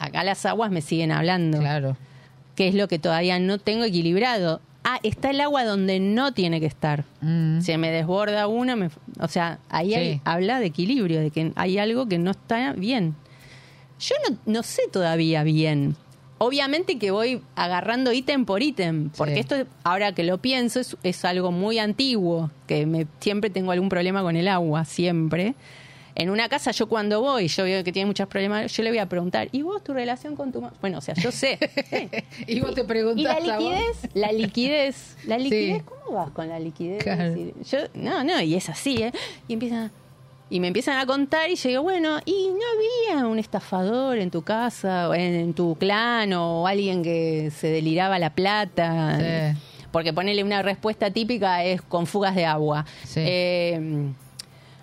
acá las aguas me siguen hablando
Claro.
que es lo que todavía no tengo equilibrado. Ah, está el agua donde no tiene que estar.
Mm.
Se me desborda una, me- o sea, ahí hay- habla de equilibrio, de que hay algo que no está bien. Yo no, no sé todavía bien. Obviamente que voy agarrando ítem por ítem, porque
Sí.
esto, ahora que lo pienso, es, es algo muy antiguo, que me, siempre tengo algún problema con el agua, siempre. En una casa, yo cuando voy, yo veo que tiene muchos problemas, yo le voy a preguntar, ¿y vos tu relación con tu mamá? Bueno, o sea, yo sé. sí. (laughs)
Y vos te
¿Y
preguntás
la
a vos.
liquidez? La liquidez. La liquidez,
Sí.
¿cómo vas con la liquidez?
Claro.
Y Yo, no, no, y es así, ¿eh? Y empiezan, y me empiezan a contar y yo digo, bueno, ¿y no había un estafador en tu casa, o en, en tu clan, o alguien que se deliraba la plata?
Sí.
Porque ponerle una respuesta típica es con fugas de agua.
Sí.
Eh,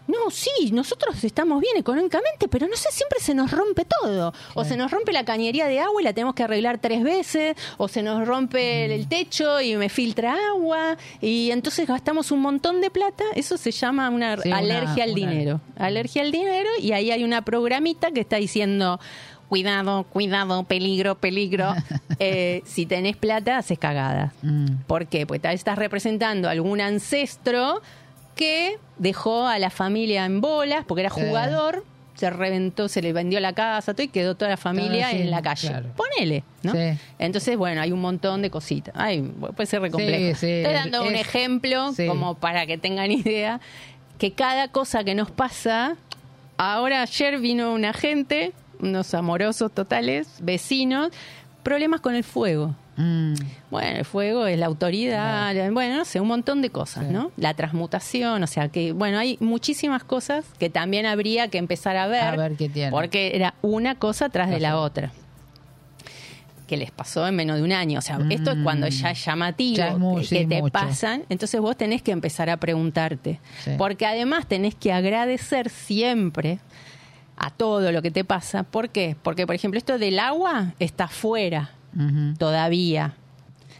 no, sí, nosotros estamos bien económicamente, pero no sé, siempre se nos rompe todo. O se nos rompe la cañería de agua y la tenemos que arreglar tres veces, o se nos rompe el- el techo y me filtra agua, y entonces gastamos un montón de plata. Eso se llama una
Sí, una-
alergia al
una-
dinero. Alergia al dinero, y ahí hay una programita que está diciendo. Cuidado, cuidado, peligro, peligro. (laughs) Eh, si tenés plata, haces cagada.
Mm.
¿Por qué? Pues tal vez estás representando a algún ancestro que dejó a la familia en bolas porque era
Sí.
jugador, se reventó, se le vendió la casa todo y quedó toda la familia
Claro, sí,
en la calle.
claro.
Ponele, ¿no?
Sí.
Entonces, bueno, hay un montón de cositas. Ay, puede ser re complejo.
Sí, sí,
Estoy dando un ejemplo como para que tengan (laughs) idea que cada cosa que nos pasa, ahora ayer vino una gente, unos amorosos totales, vecinos, problemas con el fuego.
Mm.
Bueno, el fuego es la autoridad, bueno, no sé, un montón de cosas,
Sí.
¿no? La transmutación, o sea que, bueno, hay muchísimas cosas que también habría que empezar a ver,
A ver qué tiene.
porque era una cosa tras de la otra. Que les pasó en menos de un año. O sea, esto es cuando ya es llamativo,
Mm. Ya es
que,
sí,
te
mucho.
pasan. Entonces vos tenés que empezar a preguntarte.
Sí.
Porque además tenés que agradecer siempre a todo lo que te pasa. ¿Por qué? Porque, por ejemplo, esto del agua está todavía.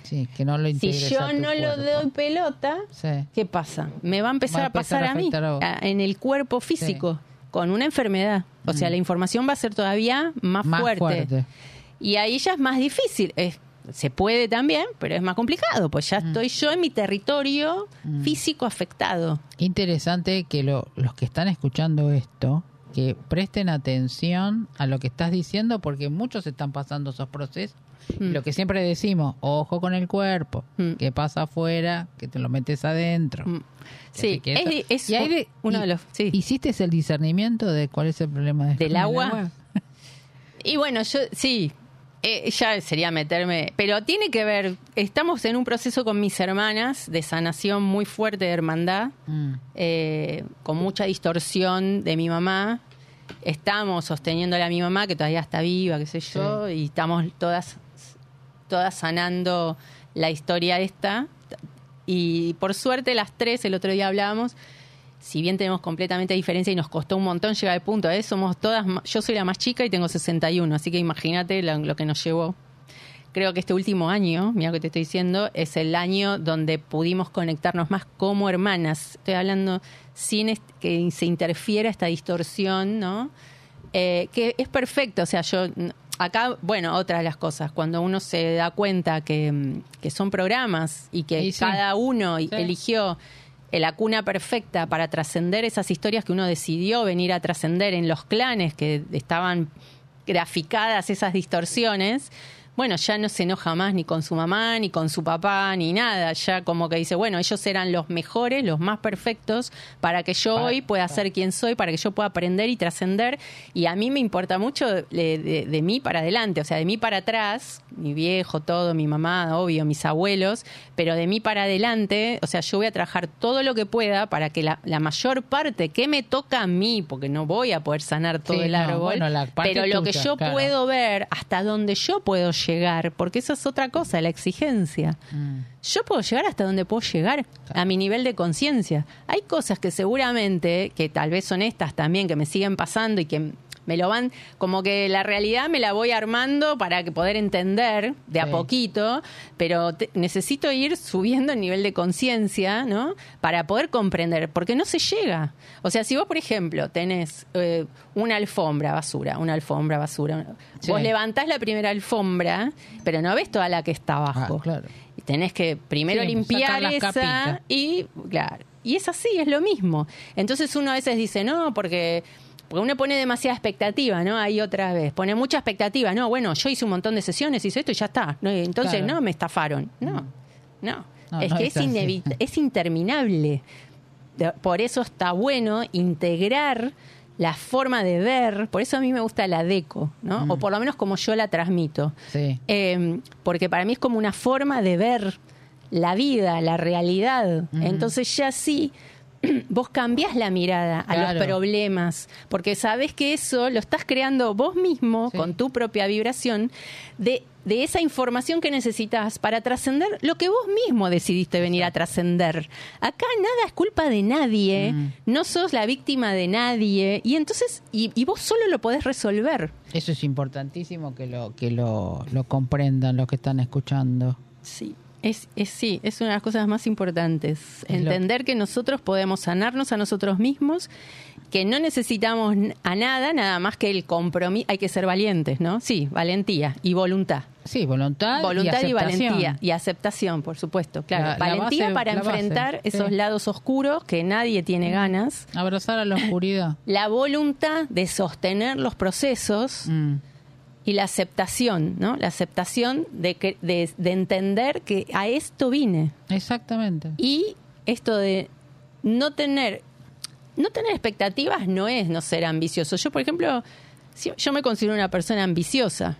Sí, que no lo
Si yo no lo doy pelota,
Sí.
¿qué pasa? Me va a empezar
Va a
a, pasar
a
a, mí,
a
en el cuerpo físico, con una enfermedad. O sea, la información va a ser todavía más,
Más
fuerte.
fuerte.
Y ahí ya es más difícil. Es- se puede también, pero es más complicado, pues ya estoy yo en mi territorio físico afectado.
Interesante que lo- los que están escuchando esto, que presten atención a lo que estás diciendo, porque muchos están pasando esos procesos. Y
Mm.
Lo que siempre decimos, ojo con el cuerpo,
Mm.
que pasa afuera, que te lo metes adentro.
Mm. Sí,
que
es, es
y hay de-
uno
y-
de los... Sí.
¿Hiciste el discernimiento de cuál es el problema de-
¿Del agua? Y bueno, yo sí, eh, ya sería meterme, pero tiene que ver, estamos en un proceso con mis hermanas de sanación muy fuerte de hermandad,
Mm.
eh, con mucha distorsión de mi mamá. Estamos sosteniéndole a mi mamá, que todavía está viva, qué sé yo, y estamos todas, todas sanando la historia esta. Y por suerte las tres, el otro día hablábamos, si bien tenemos completamente diferencia y nos costó un montón llegar al punto, ¿eh? somos todas, yo soy la más chica y tengo 61, así que imagínate lo, lo que nos llevó. Creo que este último año, mira lo que te estoy diciendo, es el año donde pudimos conectarnos más como hermanas. Estoy hablando sin que se interfiera esta distorsión, ¿no? Eh, que es perfecto, o sea, yo acá, bueno, otra de las cosas, cuando uno se da cuenta que, mm, que son programas y que
Y sí.
cada uno
Sí.
eligió eh, la cuna perfecta para trascender esas historias que uno decidió venir a trascender en los clanes que estaban graficadas esas distorsiones, bueno, ya no se enoja más ni con su mamá, ni con su papá, ni nada. Ya como que dice, bueno, ellos eran los mejores, los más perfectos, para que yo
Para-
hoy pueda ser quien soy, para que yo pueda aprender y trascender. Y a mí me importa mucho de, de- de mí para adelante, o sea, de mí para atrás, mi viejo, todo, mi mamá, obvio, mis abuelos, pero de mí para adelante, o sea, yo voy a trabajar todo lo que pueda para que la, la mayor parte que me toca a mí, porque no voy a poder sanar todo
Sí,
el
no,
árbol,
bueno,
pero lo que yo
claro.
puedo ver hasta donde yo puedo llegar, porque eso es otra cosa, la exigencia.
Mm.
Yo puedo llegar hasta donde puedo llegar, a mi nivel de conciencia. Hay cosas que seguramente, que tal vez son estas también, que me siguen pasando y que Me lo van, como que la realidad me la voy armando para que poder entender de a
Sí.
poquito, pero te- necesito ir subiendo el nivel de conciencia, ¿no? Para poder comprender, porque no se llega. O sea, si vos, por ejemplo, tenés eh, una alfombra basura, una alfombra basura,
Sí.
vos levantás la primera alfombra, pero no ves toda la que está abajo.
Ah, claro.
Y tenés que primero
Sí,
limpiar esa y, claro, y es así, es lo mismo. Entonces uno a veces dice, no, porque, porque uno pone demasiada expectativa, ¿no? Ahí otra vez, pone mucha expectativa, no, bueno, yo hice un montón de sesiones, hice esto y ya está. No, Entonces,
Claro.
no, me estafaron. No, no.
No,
es
no
que
es
es, interminable. Por eso está bueno integrar la forma de ver, por eso a mí me gusta la deco, ¿no?
Mm.
O por lo menos como yo la transmito.
Sí.
Eh, porque para mí es como una forma de ver la vida, la realidad. Entonces ya sí, (clears throat) vos cambiás la mirada a
Claro.
los problemas, porque sabes que eso lo estás creando vos mismo
Sí.
con tu propia vibración de, de esa información que necesitas para trascender lo que vos mismo decidiste venir a trascender. Acá nada es culpa de nadie,
Mm.
no sos la víctima de nadie, y entonces, y, y vos solo lo podés resolver.
Eso es importantísimo que lo que lo, lo comprendan los que están escuchando.
Sí, es, es sí, es una de las cosas más importantes.
Es lo-
Entender que nosotros podemos sanarnos a nosotros mismos, que no necesitamos a nada, nada más que el compromiso. Hay que ser valientes, ¿no? Sí, valentía y voluntad.
Sí, voluntad,
Voluntad y, valentía y aceptación, por supuesto, claro.
La- la
valentía
base-
para
base,
enfrentar
sí.
esos lados oscuros que nadie tiene ganas.
Abrazar a la oscuridad.
La voluntad de sostener los procesos
Mm.
Y la aceptación, ¿no? La aceptación de, que, de, de entender que a esto vine.
Exactamente.
Y esto de no tener, no tener expectativas no es no ser ambicioso. Yo, por ejemplo, sí, yo me considero una persona ambiciosa,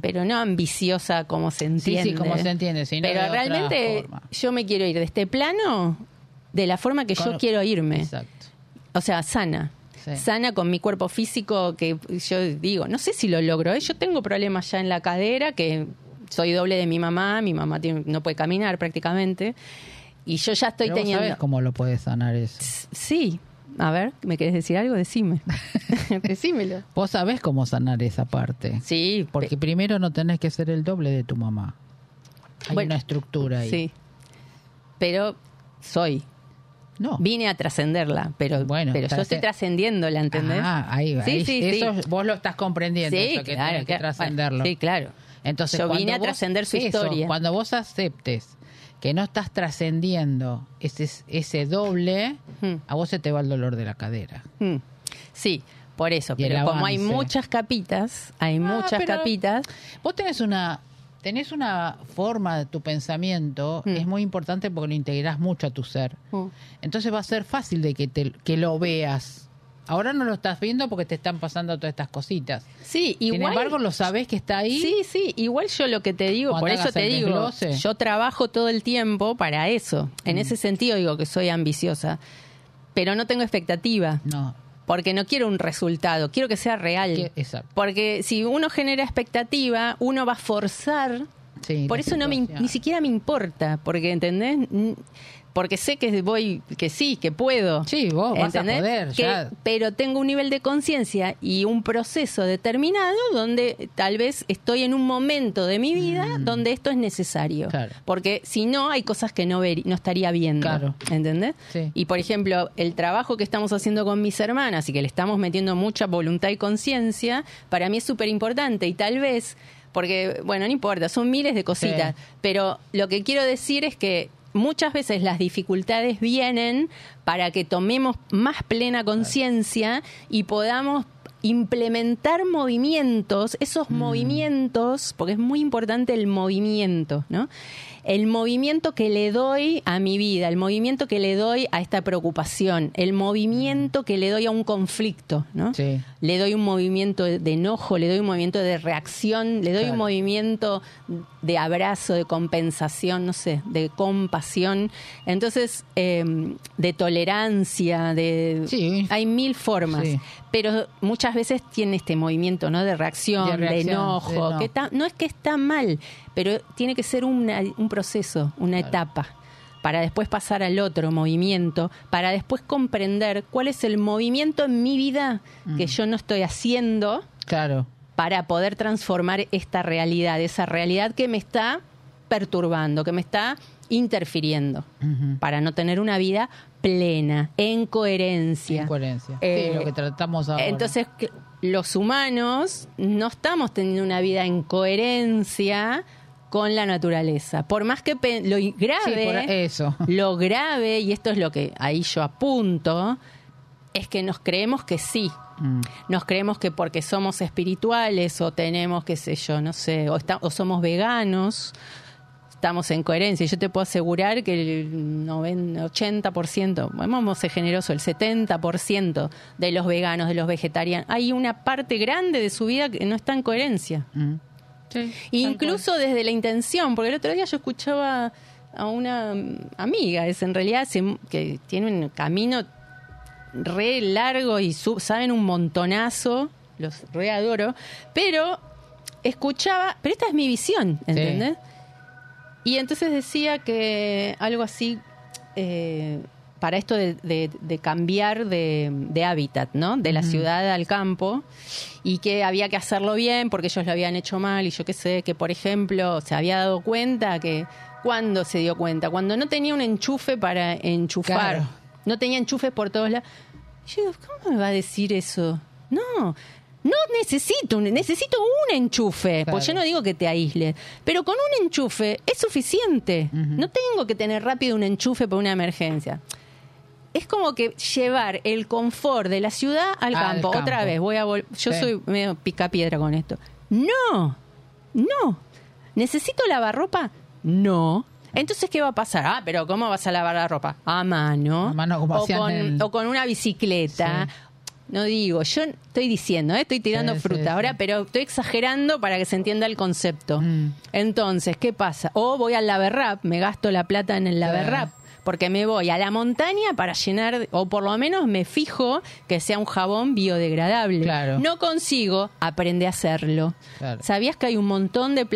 pero no ambiciosa como se
Sí,
entiende.
sí, como se entiende, sino
Pero
de otra
realmente
forma.
yo me quiero ir de este plano de la forma que
Con-
yo quiero irme.
Exacto.
O sea, sana.
Sí.
Sana con mi cuerpo físico que yo digo, no sé si lo logro. ¿eh? Yo tengo problemas ya en la cadera, que soy doble de mi mamá, mi mamá tiene- no puede caminar prácticamente. Y yo ya estoy
Pero vos
teniendo...
sabés cómo lo puedes sanar eso.
Sí. A ver, ¿me querés decir algo? Decime. (laughs) Decímelo.
Vos sabés cómo sanar esa parte.
Sí,
Porque primero no tenés que ser el doble de tu mamá. Hay
Bueno,
una estructura ahí.
Sí. Pero soy.
No.
Vine a trascenderla, pero,
Bueno,
pero yo estoy
trascend-
trascendiéndola, ¿entendés?
Ah, ahí,
Sí,
ahí-
sí,
eso
sí.
vos lo estás comprendiendo,
Sí,
eso que
claro,
que trascenderlo.
Bueno, sí, claro.
Entonces,
Yo vine a trascender su
eso,
historia.
Cuando vos aceptes que no estás trascendiendo ese, ese doble,
Hmm.
a vos se te va el dolor de la cadera.
Mm. Sí, por eso.
Y
Pero como hay muchas capitas, hay
Ah,
muchas capitas.
Vos tenés una tenés una forma de tu pensamiento,
Mm.
es muy importante porque lo integrás mucho a tu ser.
Mm.
Entonces va a ser fácil de que, te, que lo veas. Ahora no lo estás viendo porque te están pasando todas estas cositas.
Sí, igual.
Sin embargo, lo sabés que está ahí.
Sí, sí, igual yo lo que te digo,
Cuando
por eso te digo,
desglose.
yo trabajo todo el tiempo para eso. En
Mm.
ese sentido digo que soy ambiciosa, pero no tengo expectativa,
No.
Porque no quiero un resultado, quiero que sea real.
Exacto.
Porque si uno genera expectativa, uno va a forzar
Sí,
Por eso no me, ni siquiera me importa, porque ¿entendés? Porque sé que voy, que sí, que puedo.
Sí, vos vas a poder,
Que-
ya.
Pero tengo un nivel de conciencia y un proceso determinado donde tal vez estoy en un momento de mi vida donde esto es necesario.
Mm. Claro.
Porque si no, hay cosas que no, ver, no estaría viendo.
Claro.
¿Entendés?
Sí.
Y por ejemplo, el trabajo que estamos haciendo con mis hermanas y que le estamos metiendo mucha voluntad y conciencia, para mí es súper importante y tal vez, porque, bueno, no importa, son miles de cositas,
Sí.
pero lo que quiero decir es que muchas veces las dificultades vienen para que tomemos más plena conciencia y podamos implementar movimientos, esos movimientos, porque es muy importante el movimiento, ¿no? El movimiento que le doy a mi vida, el movimiento que le doy a esta preocupación, el movimiento que le doy a un conflicto, ¿no?
Sí.
Le doy un movimiento de enojo, le doy un movimiento de reacción, le doy
Claro.
un movimiento de abrazo, de compensación, no sé, de compasión. Entonces, eh, de tolerancia, de...
Sí.
Hay mil formas.
Sí.
Pero muchas veces tiene este movimiento, ¿no? De reacción,
De
enojo.
de enojo.
que está- no es que está mal, pero tiene que ser una- un proceso, una etapa para después pasar al otro movimiento, para después comprender cuál es el movimiento en mi vida que yo no estoy haciendo
Claro.
para poder transformar esta realidad, esa realidad que me está perturbando, que me está interfiriendo, para no tener una vida plena, en coherencia.
Incoherencia.
Eh,
sí, lo que tratamos ahora.
Entonces, los humanos no estamos teniendo una vida en coherencia con la naturaleza. Por más que lo grave,
por eso. (laughs)
lo grave, y esto es lo que ahí yo apunto, es que nos creemos que sí.
Mm.
Nos creemos que porque somos espirituales o tenemos, qué sé yo, no sé, o, esta- o somos veganos, estamos en coherencia. Y Yo te puedo asegurar que el 90, 80%, vamos a ser generoso, el 70% de los veganos, de los vegetarianos, hay una parte grande de su vida que no está en coherencia.
Mm. Sí,
Incluso desde la intención, porque el otro día yo escuchaba a una amiga, es en realidad que tiene un camino re largo y su- saben un montonazo, los re adoro, pero escuchaba, pero esta es mi visión, ¿entendés? Y entonces decía que algo así, eh, para esto de, de- de cambiar de, de hábitat, ¿no? De la ciudad al campo, y que había que hacerlo bien porque ellos lo habían hecho mal, y yo qué sé, que por ejemplo se había dado cuenta que, ¿cuándo se dio cuenta? Cuando no tenía un enchufe para enchufar,
Claro.
no tenía enchufes por todos lados. Yo digo, ¿cómo me va a decir eso? No, no necesito, un- necesito un enchufe.
Claro.
Pues yo no digo que te aísles, pero con un enchufe es suficiente. No tengo que tener rápido un enchufe para una emergencia. Es como que llevar el confort de la ciudad al,
Al
campo. Otra vez, voy a vol- Yo
Sí.
soy medio picapiedra con esto. No, no. ¿Necesito lavar ropa? No. Entonces, ¿qué va a pasar? Ah, pero ¿cómo vas a lavar la ropa? A mano.
A mano, como
o, con,
en-
o con una bicicleta.
Sí.
No digo, yo estoy diciendo, ¿eh? estoy tirando
Sí,
fruta
sí,
ahora, pero estoy exagerando para que se entienda el concepto.
Mm.
Entonces, ¿qué pasa? O voy al laverrap, me gasto la plata en el laverrap, porque me voy a la montaña para llenar, o por lo menos me fijo que sea un jabón biodegradable.
Claro.
No consigo, aprende a hacerlo.
Claro.
¿Sabías que hay un montón de,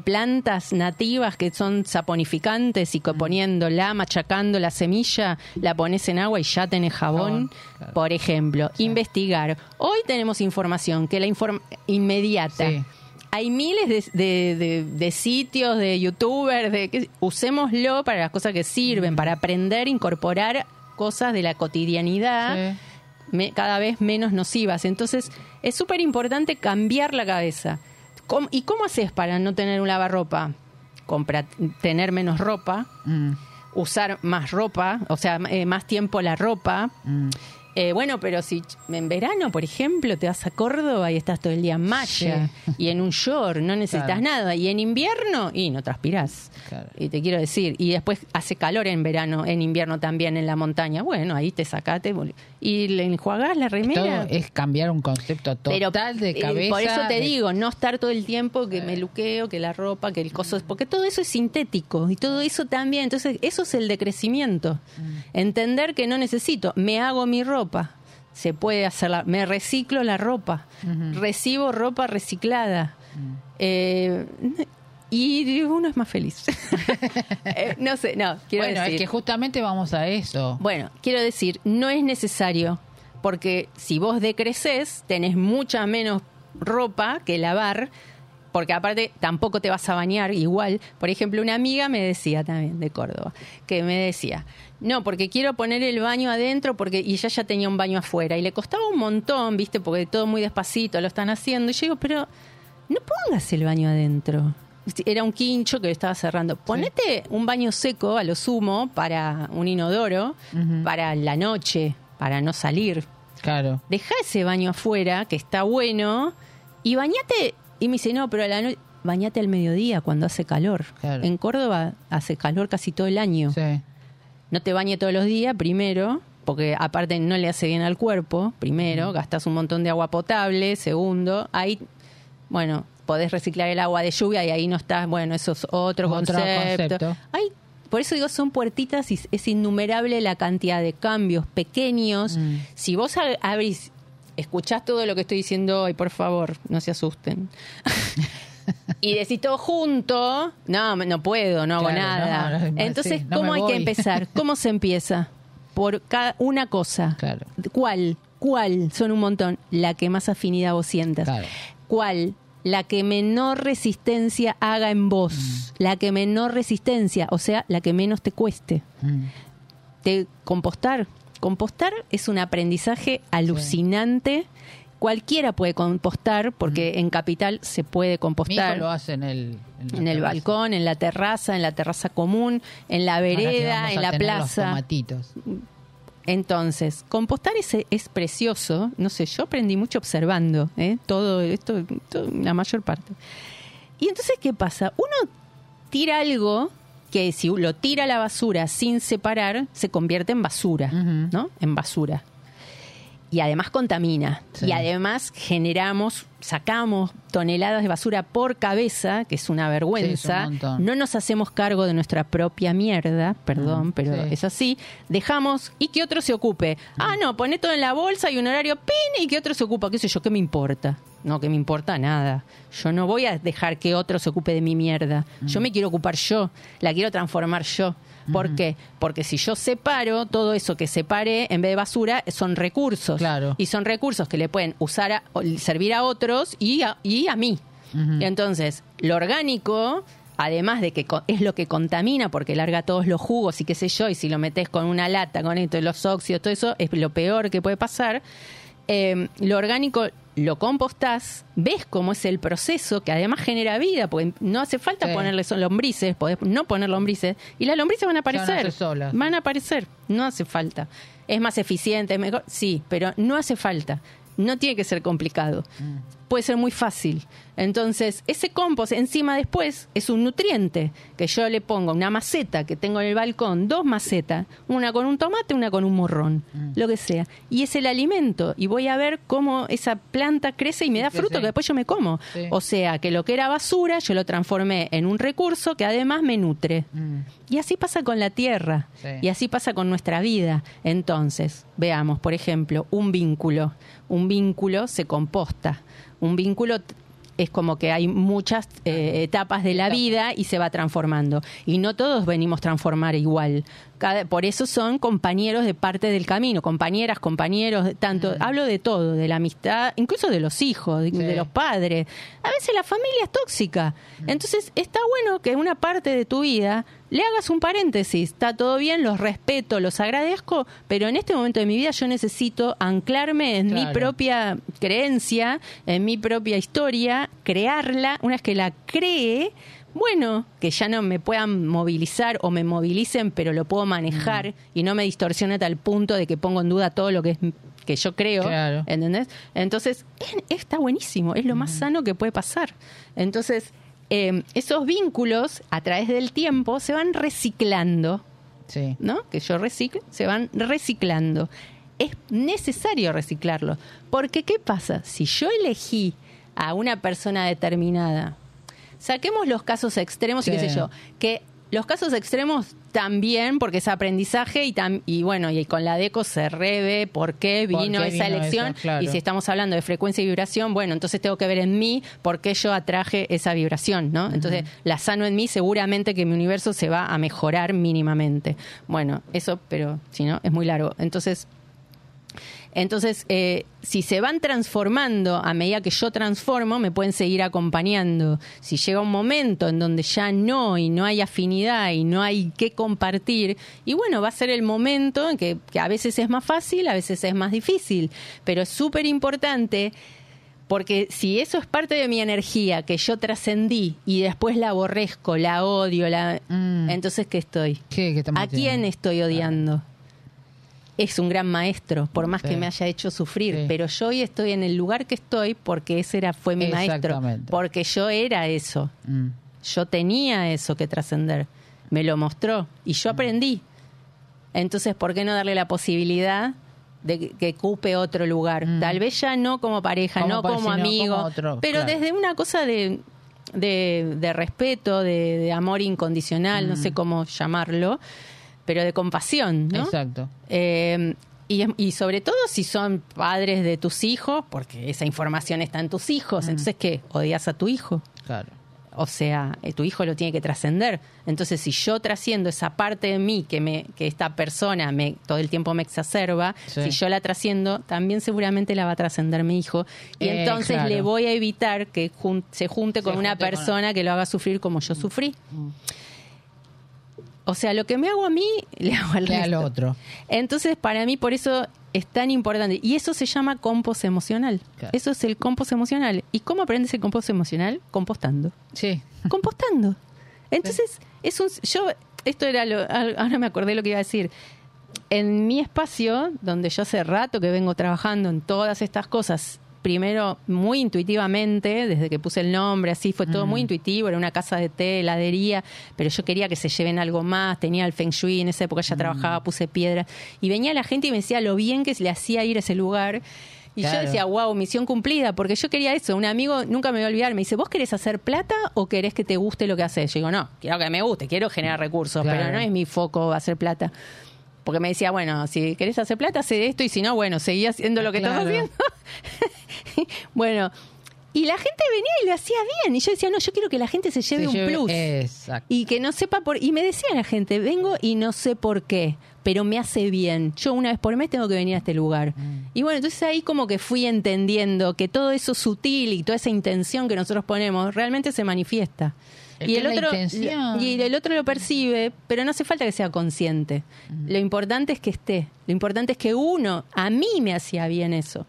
plantas nativas que son saponificantes y que
Mm.
poniéndola, machacando la semilla, la pones en agua y ya tenés jabón?
Jabón, claro.
Por ejemplo, investigar. Hoy tenemos información que la inform inmediata.
Sí.
Hay miles de, de- de- de sitios, de youtubers, de que usémoslo para las cosas que sirven, para aprender, incorporar cosas de la cotidianidad
Sí.
me- cada vez menos nocivas. Entonces, es súper importante cambiar la cabeza. ¿Cómo- ¿Y cómo haces para no tener un lavarropa? Compra, tener menos ropa,
Mm.
usar más ropa, o sea, eh, más tiempo la ropa.
Mm.
Eh, bueno, pero si en verano, por ejemplo, te vas a Córdoba y estás todo el día en malla
Sí.
y en un short, no necesitas
Claro.
nada. Y en invierno, y no transpirás.
Claro.
Y te quiero decir, y después hace calor en verano, en invierno también en la montaña. Bueno, ahí te sacaste y le enjuagás la remera.
Todo es cambiar un concepto total
Pero,
de
eh,
cabeza.
por eso te
de-
digo, no estar todo el tiempo que me luqueo, que la ropa, que el coso, porque todo eso es sintético y todo eso también. Entonces, eso es el decrecimiento.
Mm.
Entender que no necesito, me hago mi ropa. Se puede hacerla, me reciclo la ropa, recibo ropa reciclada.
Mm.
Eh, y uno es más feliz. (laughs) Eh, no sé, no, quiero
bueno,
decir.
es que justamente vamos a eso.
Bueno, quiero decir, no es necesario, porque si vos decreces, tenés mucha menos ropa que lavar, porque aparte tampoco te vas a bañar igual. Por ejemplo, una amiga me decía también de Córdoba, que me decía, no, porque quiero poner el baño adentro, porque y ella ya tenía un baño afuera, y le costaba un montón, viste, porque todo muy despacito lo están haciendo. Y yo digo, pero no pongas el baño adentro. Era un quincho que estaba cerrando. Ponete un baño seco a lo sumo para un inodoro, para la noche, para no salir.
Claro.
Deja ese baño afuera, que está bueno, y bañate. Y me dice, no, pero a la noche, bañate al mediodía cuando hace calor.
Claro.
En Córdoba hace calor casi todo el año.
Sí.
No te bañe todos los días, primero, porque aparte no le hace bien al cuerpo, primero, gastas un montón de agua potable, segundo, ahí, bueno, podés reciclar el agua de lluvia y ahí no estás, bueno, eso es otro,
Otro
concepto.
concepto.
Hay, por eso digo, son puertitas y es innumerable la cantidad de cambios pequeños.
Mm.
Si vos abrís, escuchás todo lo que estoy diciendo hoy, por favor, no se asusten. (laughs) y decís todo junto, no, no puedo, no hago
Claro,
nada.
no, no,
Entonces,
sí, no
¿cómo
me
hay que empezar? (laughs) ¿Cómo se empieza? Por cada una cosa.
Claro.
¿Cuál? ¿Cuál? Son un montón. La que más afinidad vos sientas.
Claro.
¿Cuál? La que menor resistencia haga en vos.
Mm.
La que menor resistencia, o sea, la que menos te cueste.
Mm.
De compostar. Compostar es un aprendizaje alucinante. Cualquiera puede compostar, porque en Capital se puede
Mi hijo
compostar.
lo hace en el...
En el balcón, en la terraza, en la terraza común, en la vereda, en la
los
plaza.
tomatitos.
Entonces, compostar es, es precioso. No sé, yo aprendí mucho observando ¿eh? todo esto, todo- la mayor parte. Y entonces, ¿qué pasa? Uno tira algo que si lo tira a la basura sin separar, se convierte en basura. ¿no? En basura. Y además contamina.
Sí.
Y además generamos, sacamos toneladas de basura por cabeza, que es una vergüenza. no nos hacemos cargo de nuestra propia mierda, perdón,
Mm,
pero
sí.
es así. Dejamos y que otro se ocupe. Ah, no, poné todo en la bolsa y un horario pin y que otro se ocupa. ¿Qué sé yo? ¿Qué me importa? No, que me importa nada. Yo no voy a dejar que otro se ocupe de mi mierda. Yo me quiero ocupar yo. La quiero transformar yo. ¿Por qué? Porque si yo separo todo eso que separé en vez de basura, son recursos.
Claro.
Y son recursos que le pueden usar a, servir a otros y a, y a mí. Entonces, lo orgánico, además de que es lo que contamina porque larga todos los jugos y qué sé yo, y si lo metes con una lata, con esto, los óxidos, todo eso, es lo peor que puede pasar. Eh, lo orgánico lo compostás, ves cómo es el proceso, que además genera vida, porque no hace falta
Sí.
ponerle son lombrices, podés no poner lombrices, y las lombrices van a
van a
aparecer.
solas.
Van a aparecer, no hace falta. Es más eficiente, es mejor, sí, pero no hace falta. No tiene que ser complicado. Puede ser muy fácil. Entonces, ese compost encima después es un nutriente que yo le pongo una maceta que tengo en el balcón, dos macetas, una con un tomate, una con un morrón, lo que sea. Y es el alimento. Y voy a ver cómo esa planta crece y me da
Sí,
fruto
sí.
que después yo me como.
Sí.
O sea, que lo que era basura yo lo transformé en un recurso que además me nutre.
Mm.
Y así pasa con la tierra. Y así pasa con nuestra vida. Entonces, veamos, por ejemplo, un vínculo. Un vínculo se composta. Un vínculo es como que hay muchas eh, etapas de la vida y se va transformando. Y no todos venimos a transformar igual. Cada- por eso son compañeros de parte del camino, compañeras, compañeros, tanto, hablo de todo, de la amistad, incluso de los hijos,
Mm. Sí.
de los padres. A veces la familia es tóxica.
Mm.
Entonces está bueno que una parte de tu vida le hagas un paréntesis. Está todo bien, los respeto, los agradezco, pero en este momento de mi vida yo necesito anclarme en mi propia creencia, en mi propia historia, crearla. Una vez que la cree, bueno, que ya no me puedan movilizar o me movilicen, pero lo puedo manejar y no me distorsione a tal punto de que pongo en duda todo lo que es que yo creo,
Claro.
¿entendés? Entonces, es- está buenísimo, es lo más sano que puede pasar. Entonces, eh, esos vínculos a través del tiempo se van reciclando,
Sí.
¿no? Que yo reciclo, se van reciclando. Es necesario reciclarlo, porque ¿qué pasa? Si yo elegí a una persona determinada, saquemos los casos extremos y qué sé yo, que los casos extremos también, porque es aprendizaje y, tam- y bueno, y con la DECO se reve por qué
¿Por
vino esa elección?
Claro.
y si estamos hablando de frecuencia y vibración, bueno, entonces tengo que ver en mí por qué yo atraje esa vibración, ¿no? Entonces la sano en mí, seguramente que mi universo se va a mejorar mínimamente. Bueno, eso, pero si no, es muy largo. Entonces, entonces, eh, si se van transformando a medida que yo transformo, me pueden seguir acompañando. Si llega un momento en donde ya no y no hay afinidad y no hay que compartir, y bueno, va a ser el momento en que, que a veces es más fácil, a veces es más difícil, pero es súper importante porque si eso es parte de mi energía que yo trascendí y después la aborrezco, la odio, la...
Mm.
entonces ¿qué estoy?
¿Qué, qué
¿A quién estoy odiando? Es un gran maestro, por más
Sí.
que me haya hecho sufrir,
Sí.
pero yo hoy estoy en el lugar que estoy porque ese era fue mi maestro, porque yo era eso,
Mm.
yo tenía eso que trascender, me lo mostró y
Mm.
yo aprendí. Entonces, ¿por qué no darle la posibilidad de que- ocupe otro lugar?
Mm.
Tal vez ya no como pareja,
Como
no como
sino
amigo,
como otro,
pero
claro.
desde una cosa de, de, de respeto, de, de amor incondicional, no sé cómo llamarlo, pero de compasión, ¿no?
Exacto.
Eh, y, y sobre todo si son padres de tus hijos, porque esa información está en tus hijos, entonces ¿qué? ¿Odias a tu hijo?
Claro.
O sea, eh, tu hijo lo tiene que trascender. Entonces, si yo trasciendo esa parte de mí que me que esta persona me todo el tiempo me exacerba,
Sí.
si yo la trasciendo, también seguramente la va a trascender mi hijo. Y
Eh,
entonces
claro.
le voy a evitar que jun- se junte con
Se
una
junte con-
persona que lo haga sufrir como yo sufrí.
Mm.
O sea, lo que me hago a mí, (laughs) le hago al
Le al
resto.
otro.
Entonces, para mí, por eso es tan importante. Y eso se llama compost emocional.
Claro.
Eso es el compost emocional. ¿Y cómo aprendes el compost emocional? Compostando.
Sí. (laughs)
Compostando. Entonces, es un. Yo, esto era lo. Ahora me acordé lo que iba a decir. En mi espacio, donde yo hace rato que vengo trabajando en todas estas cosas, primero muy intuitivamente, desde que puse el nombre, así fue todo muy intuitivo, era una casa de té, heladería, pero yo quería que se lleven algo más, tenía el feng shui, en esa época ya trabajaba, puse piedras, y venía la gente y me decía lo bien que le hacía ir a ese lugar. Y yo decía, wow, misión cumplida, porque yo quería eso. Un amigo, nunca me voy a olvidar, me dice, ¿vos querés hacer plata o querés que te guste lo que haces? Yo digo, no, quiero que me guste, quiero generar recursos,
Claro.
pero no es mi foco hacer plata. Porque me decía, bueno, si querés hacer plata, haz esto, y si no, bueno, seguí haciendo lo que
Claro.
estás haciendo. (laughs) bueno, y la gente venía y lo hacía bien. Y yo decía, no, yo quiero que la gente se lleve
Se
un
lleve-
plus.
Exacto.
Y que no sepa por... Y me decía la gente, vengo y no sé por qué, pero me hace bien. Yo una vez por mes tengo que venir a este lugar.
Mm.
Y bueno, entonces ahí como que fui entendiendo que todo eso sutil y toda esa intención que nosotros ponemos realmente se manifiesta.
Es
y el otro y el otro lo percibe, pero no hace falta que sea consciente. Lo importante es que esté. Lo importante es que uno, a mí me hacía bien eso.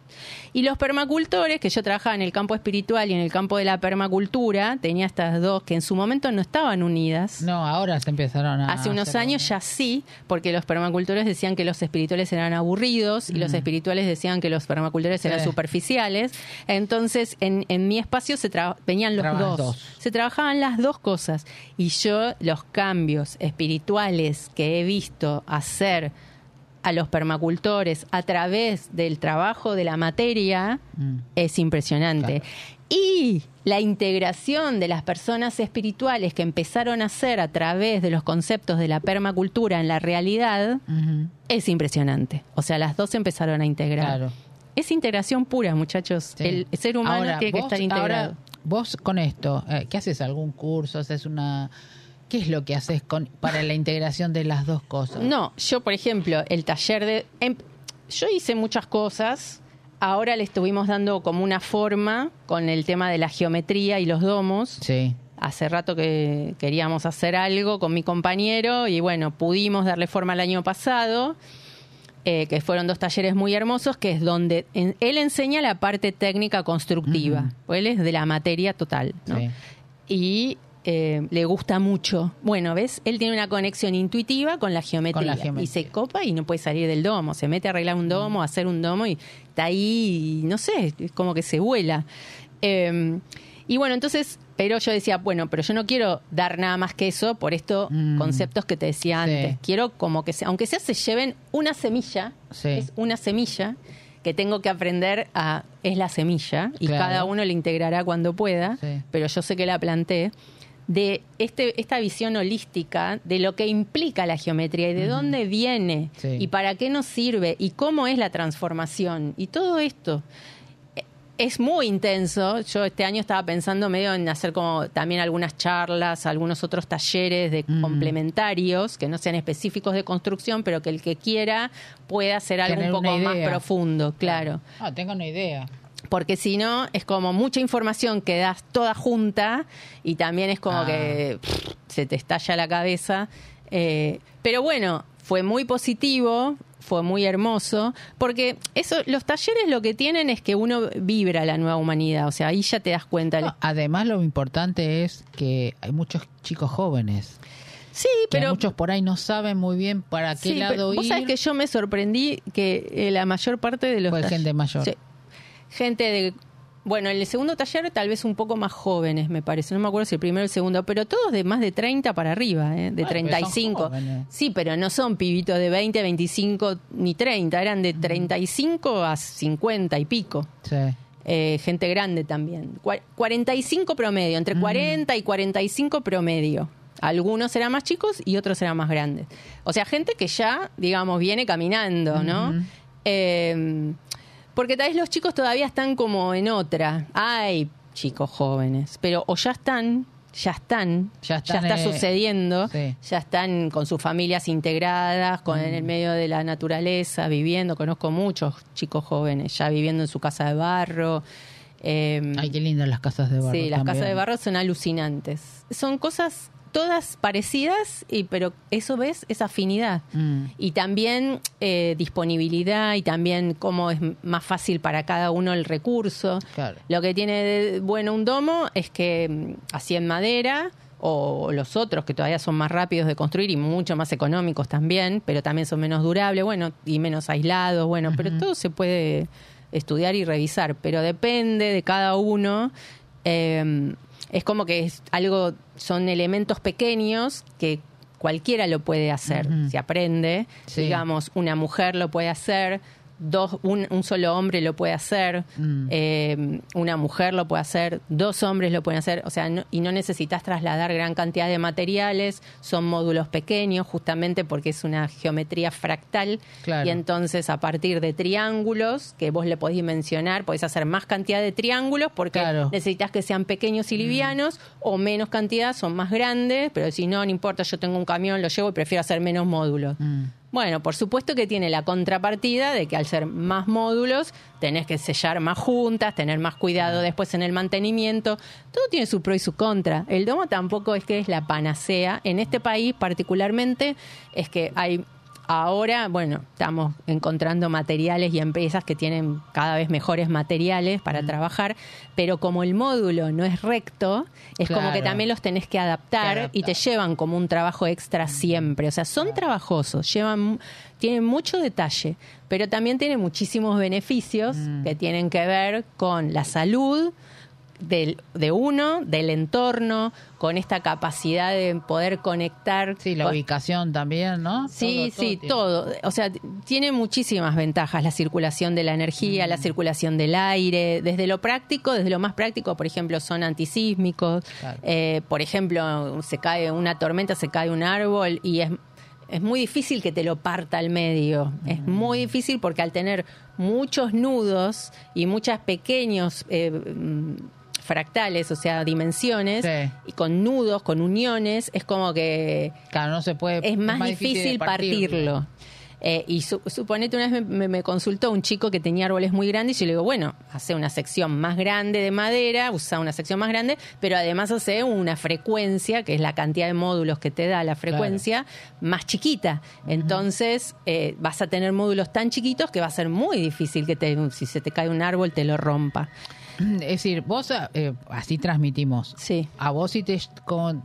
Y los permacultores, que yo trabajaba en el campo espiritual y en el campo de la permacultura, tenía estas dos que en su momento no estaban unidas.
No, ahora se empezaron a.
Hace unos años ya sí, porque los permacultores decían que los espirituales eran aburridos y los espirituales decían que los permacultores eran
Mm.
Superficiales. Entonces, en, en mi espacio se venían los dos. Se trabajaban las dos cosas. Y yo, los cambios espirituales que he visto hacer a los permacultores a través del trabajo de la materia
Mm.
es impresionante. Y la integración de las personas espirituales que empezaron a hacer a través de los conceptos de la permacultura en la realidad es impresionante. O sea, las dos empezaron a integrar.
Claro.
Es integración pura, muchachos.
Sí.
El ser humano
Ahora,
tiene que
vos-
estar integrado.
ahora, vos con esto, eh, ¿qué haces? ¿Algún curso? ¿Haces una.? ¿Qué es lo que haces con para la integración de las dos cosas?
No, yo, por ejemplo, el taller de... em- yo hice muchas cosas. Ahora le estuvimos dando como una forma con el tema de la geometría y los domos.
Sí.
Hace rato que queríamos hacer algo con mi compañero y bueno, pudimos darle forma el año pasado, eh, que fueron dos talleres muy hermosos, que es donde en- él enseña la parte técnica constructiva, pues él es de la materia total, ¿no?
Sí.
Y eh, le gusta mucho. Bueno, ¿ves? Él tiene una conexión intuitiva con la geometría,
Con la
y se copa y no puede salir del domo, se mete a arreglar un domo, a hacer un domo y está ahí, y no sé, es como que se vuela. Eh, y bueno, entonces, pero yo decía, bueno, pero yo no quiero dar nada más que eso por estos
Mm.
conceptos que te decía
Sí.
antes. Quiero como que, se, aunque sea, se lleven una semilla,
Sí.
es una semilla que tengo que aprender a, es la semilla, y
Claro.
cada uno la integrará cuando pueda,
Sí.
pero yo sé que la planté, de este, esta visión holística de lo que implica la geometría y de dónde viene
Sí.
y para qué nos sirve y cómo es la transformación y todo esto eh, es muy intenso. Yo este año estaba pensando medio en hacer como también algunas charlas, algunos otros talleres de complementarios que no sean específicos de construcción, pero que el que quiera pueda hacer algo
Tener
un poco más profundo, claro.
Ah, tengo una idea.
Porque si no, es como mucha información que das toda junta y también es como
Ah.
que pff, se te estalla la cabeza. Eh, pero bueno, fue muy positivo, fue muy hermoso, porque eso, los talleres lo que tienen es que uno vibra la nueva humanidad, o sea, ahí ya te das cuenta.
No, además, lo importante es que hay muchos chicos jóvenes.
sí,
Que
pero...
muchos por ahí no saben muy bien para qué
sí,
lado
pero
ir.
Vos sabés que yo me sorprendí que eh, la mayor parte de los...
Fue gente mayor.
Sí. Gente de... Bueno, el segundo taller tal vez un poco más jóvenes, me parece. No me acuerdo si el primero o el segundo, pero todos de más de 30 para arriba, ¿eh? de
Ah, pero son
35.
jóvenes.
Sí, pero no son pibitos de 20, 25 ni 30, eran de 35 a 50 y pico.
Sí.
Eh, gente grande también. Cua- 45 promedio, entre 40 y 45 promedio. Algunos eran más chicos y otros eran más grandes. O sea, gente que ya, digamos, viene caminando, ¿no? Eh, porque tal vez los chicos todavía están como en otra. Hay chicos jóvenes, pero o ya están ya están,
Ya
está
eh,
sucediendo,
sí.
ya están con sus familias integradas, con
Mm.
en el medio de la naturaleza, viviendo. Conozco muchos chicos jóvenes ya viviendo en su casa de barro. eh,
Ay, qué lindas las casas de barro.
Sí, las casas de barro son alucinantes. Son cosas todas parecidas, y, pero eso ves, es afinidad.
Mm.
Y también eh, disponibilidad y también cómo es más fácil para cada uno el recurso.
Claro.
Lo que tiene de bueno un domo es que mm, así en madera o los otros que todavía son más rápidos de construir y mucho más económicos también, pero también son menos durables, bueno, y menos aislados, bueno, pero todo se puede estudiar y revisar, pero depende de cada uno. Eh, es como que es algo, son elementos pequeños que cualquiera lo puede hacer,
Ujú.
se aprende,
Sí.
digamos, una mujer lo puede hacer, dos, un, un solo hombre lo puede hacer,
Mm.
eh, una mujer lo puede hacer, dos hombres lo pueden hacer, o sea, no- y no necesitas trasladar gran cantidad de materiales, son módulos pequeños, justamente porque es una geometría fractal,
Claro.
y entonces a partir de triángulos, que vos le podés dimensionar, podés hacer más cantidad de triángulos porque
Claro.
necesitas que sean pequeños y livianos, o menos cantidad, son más grandes, pero si no, no importa, yo tengo un camión, lo llevo y prefiero hacer menos módulos.
Mm.
Bueno, por supuesto que tiene la contrapartida de que al ser más módulos tenés que sellar más juntas, tener más cuidado después en el mantenimiento. Todo tiene su pro y su contra. El domo tampoco es que es la panacea. En este país particularmente es que hay ahora, bueno, estamos encontrando materiales y empresas que tienen cada vez mejores materiales para trabajar, pero como el módulo no es recto, es como que también los tenés que adaptar,
Que
y te llevan como un trabajo extra siempre. O sea, son trabajosos, llevan, tienen mucho detalle, pero también tienen muchísimos beneficios
Mm.
que tienen que ver con la salud del, de uno, del entorno, con esta capacidad de poder conectar.
Sí, la ubicación también, ¿no?
Sí,
Todo,
sí, todo. O sea, tiene muchísimas ventajas la circulación de la energía,
Mm.
la circulación del aire, desde lo práctico, desde lo más práctico, por ejemplo, son antisísmicos.
Claro.
Eh, por ejemplo, se cae una tormenta, se cae un árbol y es es muy difícil que te lo parta al medio. Es
Mm.
muy difícil porque al tener muchos nudos y muchos pequeños eh, mm, fractales, o sea, dimensiones,
Sí.
y con nudos, con uniones, es como que
Claro, no se puede.
es más, difícil partirlo. Eh, y su- suponete una vez me, me- me consultó un chico que tenía árboles muy grandes y yo le digo, bueno, hace una sección más grande de madera, usa una sección más grande, pero además hace una frecuencia, que es la cantidad de módulos que te da la frecuencia, más chiquita. Entonces eh, vas a tener módulos tan chiquitos que va a ser muy difícil que te, si se te cae un árbol te lo rompa.
Es decir, vos eh, así transmitimos.
Sí.
A vos si te,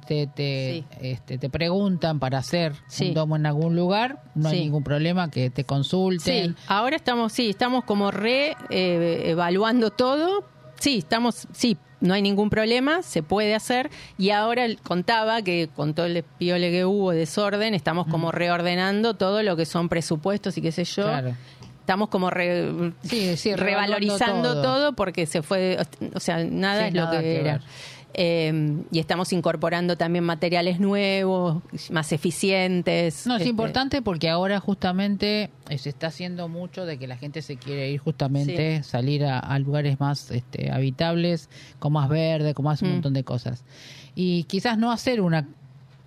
te, te,
Sí.
este, te preguntan para hacer
Sí.
un domo en algún lugar, no hay ningún problema que te consulten.
Sí, ahora estamos, sí, estamos como re eh, evaluando todo. Sí, estamos, sí, no hay ningún problema, se puede hacer. Y ahora contaba que con todo el piole que hubo, desorden, estamos como reordenando todo lo que son presupuestos y qué sé yo.
Claro.
Estamos como re-
Sí, sí,
revalorizando todo.
todo.
porque se fue, o sea, nada
Sí,
es lo que,
que
era. Eh, y estamos incorporando también materiales nuevos, más eficientes.
No, es
Este,
importante porque ahora justamente eh, se está haciendo mucho de que la gente se quiere ir justamente, salir a, a lugares más este, habitables, con más verde, con más un
Mm.
montón de cosas. Y quizás no hacer una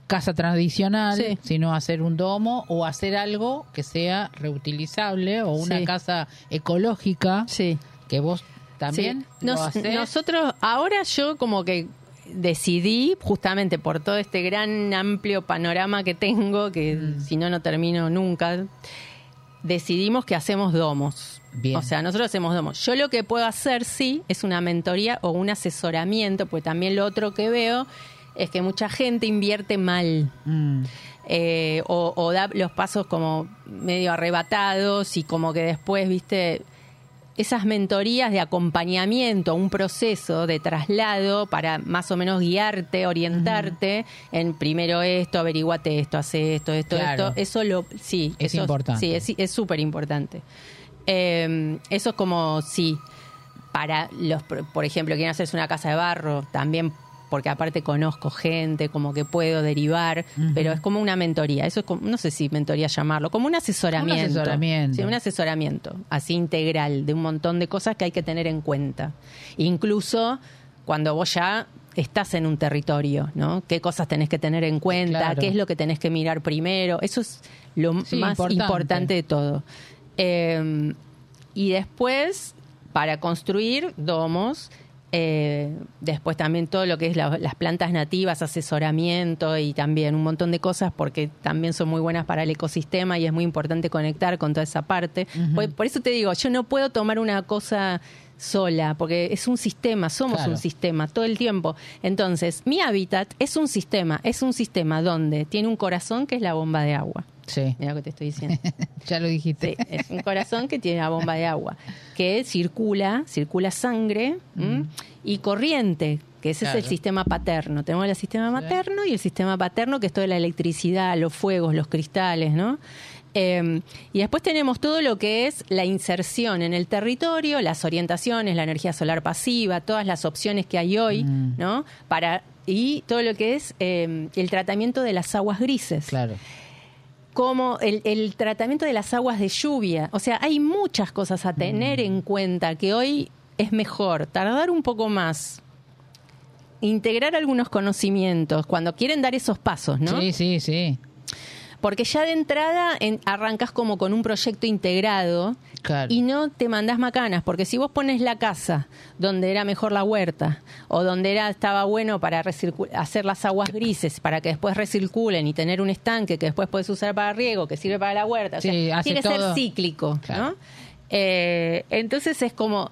casa tradicional,
Sí.
sino hacer un domo o hacer algo que sea reutilizable o una
Sí.
casa ecológica
Sí.
que vos también lo hacés.
nosotros, ahora yo como que decidí, justamente por todo este gran amplio panorama que tengo, que
Mm.
si no, no termino nunca, decidimos que hacemos domos.
Bien.
O sea, nosotros hacemos domos. Yo lo que puedo hacer, sí, es una mentoría o un asesoramiento, pues también lo otro que veo es que mucha gente invierte mal
Mm,
eh, o, o da los pasos como medio arrebatados y como que después, viste, esas mentorías de acompañamiento, un proceso de traslado para más o menos guiarte, orientarte en primero esto, averiguate esto, hace esto, esto,
Claro.
esto, eso lo, sí,
Es
eso-
importante.
Sí, es es súper importante. Eh, eso es como, sí, para los, por por ejemplo, quieren hacerse una casa de barro, también porque aparte conozco gente, como que puedo derivar, pero es como una mentoría, eso es como, no sé si mentoría llamarlo, como un asesoramiento.
Un asesoramiento.
Sí, un asesoramiento, así integral, de un montón de cosas que hay que tener en cuenta. Incluso cuando vos ya estás en un territorio, ¿no? ¿Qué cosas tenés que tener en cuenta?
Claro.
¿Qué es lo que tenés que mirar primero? Eso es lo
Sí,
más
importante.
importante. de todo. Eh, y después, para construir domos, eh, después también todo lo que es la- las plantas nativas, asesoramiento y también un montón de cosas porque también son muy buenas para el ecosistema y es muy importante conectar con toda esa parte. por, por eso te digo, yo no puedo tomar una cosa sola porque es un sistema, somos
Claro.
un sistema todo el tiempo. Entonces, mi hábitat es un sistema, es un sistema donde tiene un corazón que es la bomba de agua.
Sí,
Mira lo que te estoy diciendo. (laughs)
ya lo dijiste.
Sí, es un corazón que tiene una bomba de agua, que circula, circula sangre ¿m? y corriente, que ese
Claro.
es el sistema paterno. Tenemos el sistema materno y el sistema paterno, que es toda la electricidad, los fuegos, los cristales, ¿no? Eh, y después tenemos todo lo que es la inserción en el territorio, las orientaciones, la energía solar pasiva, todas las opciones que hay hoy,
Mm.
¿no? Para, y todo lo que es eh, el tratamiento de las aguas grises
Claro.
Como el, el tratamiento de las aguas de lluvia. O sea, hay muchas cosas a tener en cuenta que hoy es mejor tardar un poco más, integrar algunos conocimientos cuando quieren dar esos pasos, ¿no?
Sí, sí, sí.
Porque ya de entrada en- arrancas como con un proyecto integrado
Claro.
y no te mandás macanas, porque si vos pones la casa donde era mejor la huerta o donde era estaba bueno para hacer las aguas grises para que después recirculen y tener un estanque que después puedes usar para riego, que sirve para la huerta, o sea,
Sí, hace
tiene que
todo.
ser cíclico,
Claro.
¿no? Eh, entonces es como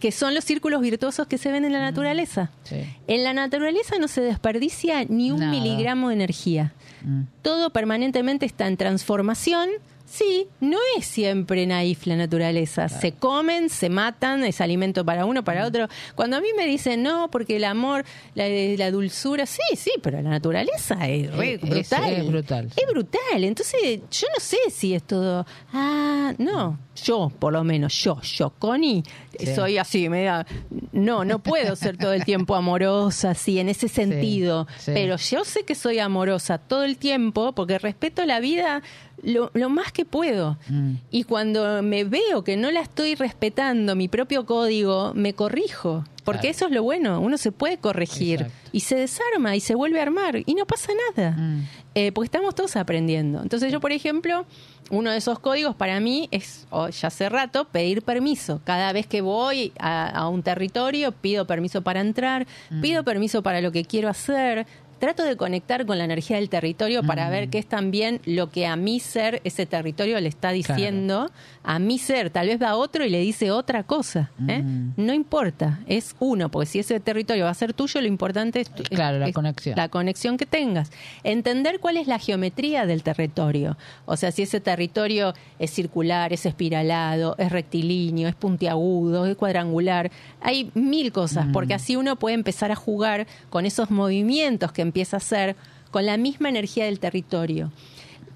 que son los círculos virtuosos que se ven en la naturaleza.
Sí.
En la naturaleza no se desperdicia ni un
Nada.
miligramo de energía
Mm.
todo permanentemente está en transformación. Sí, no es siempre naif la naturaleza. Se comen, se matan, es alimento para uno, para otro. Cuando a mí me dicen, no, porque el amor, la, la dulzura, sí, sí, pero la naturaleza es brutal.
es brutal.
Es brutal. Entonces, yo no sé si es todo. Ah, no. Yo, por lo menos, yo, yo, Connie,
Sí.
soy así, me da. No, no puedo ser todo el tiempo amorosa, así, en ese sentido.
sí.
Pero yo sé que soy amorosa todo el tiempo porque respeto la vida lo, lo más que puedo.
Mm.
Y cuando me veo que no la estoy respetando, mi propio código, me corrijo. Porque
Claro.
eso es lo bueno, uno se puede corregir
Exacto.
y se desarma y se vuelve a armar y no pasa nada.
Mm.
Eh, porque estamos todos aprendiendo. Entonces yo, por ejemplo, uno de esos códigos para mí es, o ya hace rato, pedir permiso. Cada vez que voy a, a un territorio, pido permiso para entrar, pido permiso para lo que quiero hacer. Trato de conectar con la energía del territorio para ver qué es también lo que a mi ser ese territorio le está diciendo. A mi ser, tal vez va a otro y le dice otra cosa. ¿eh?
Mm.
No importa, es uno, porque si ese territorio va a ser tuyo, lo importante es, tu-
Claro, la
es-
conexión.
la conexión que tengas. Entender cuál es la geometría del territorio. O sea, si ese territorio es circular, es espiralado, es rectilíneo, es puntiagudo, es cuadrangular. Hay mil cosas, porque así uno puede empezar a jugar con esos movimientos que empieza a hacer con la misma energía del territorio.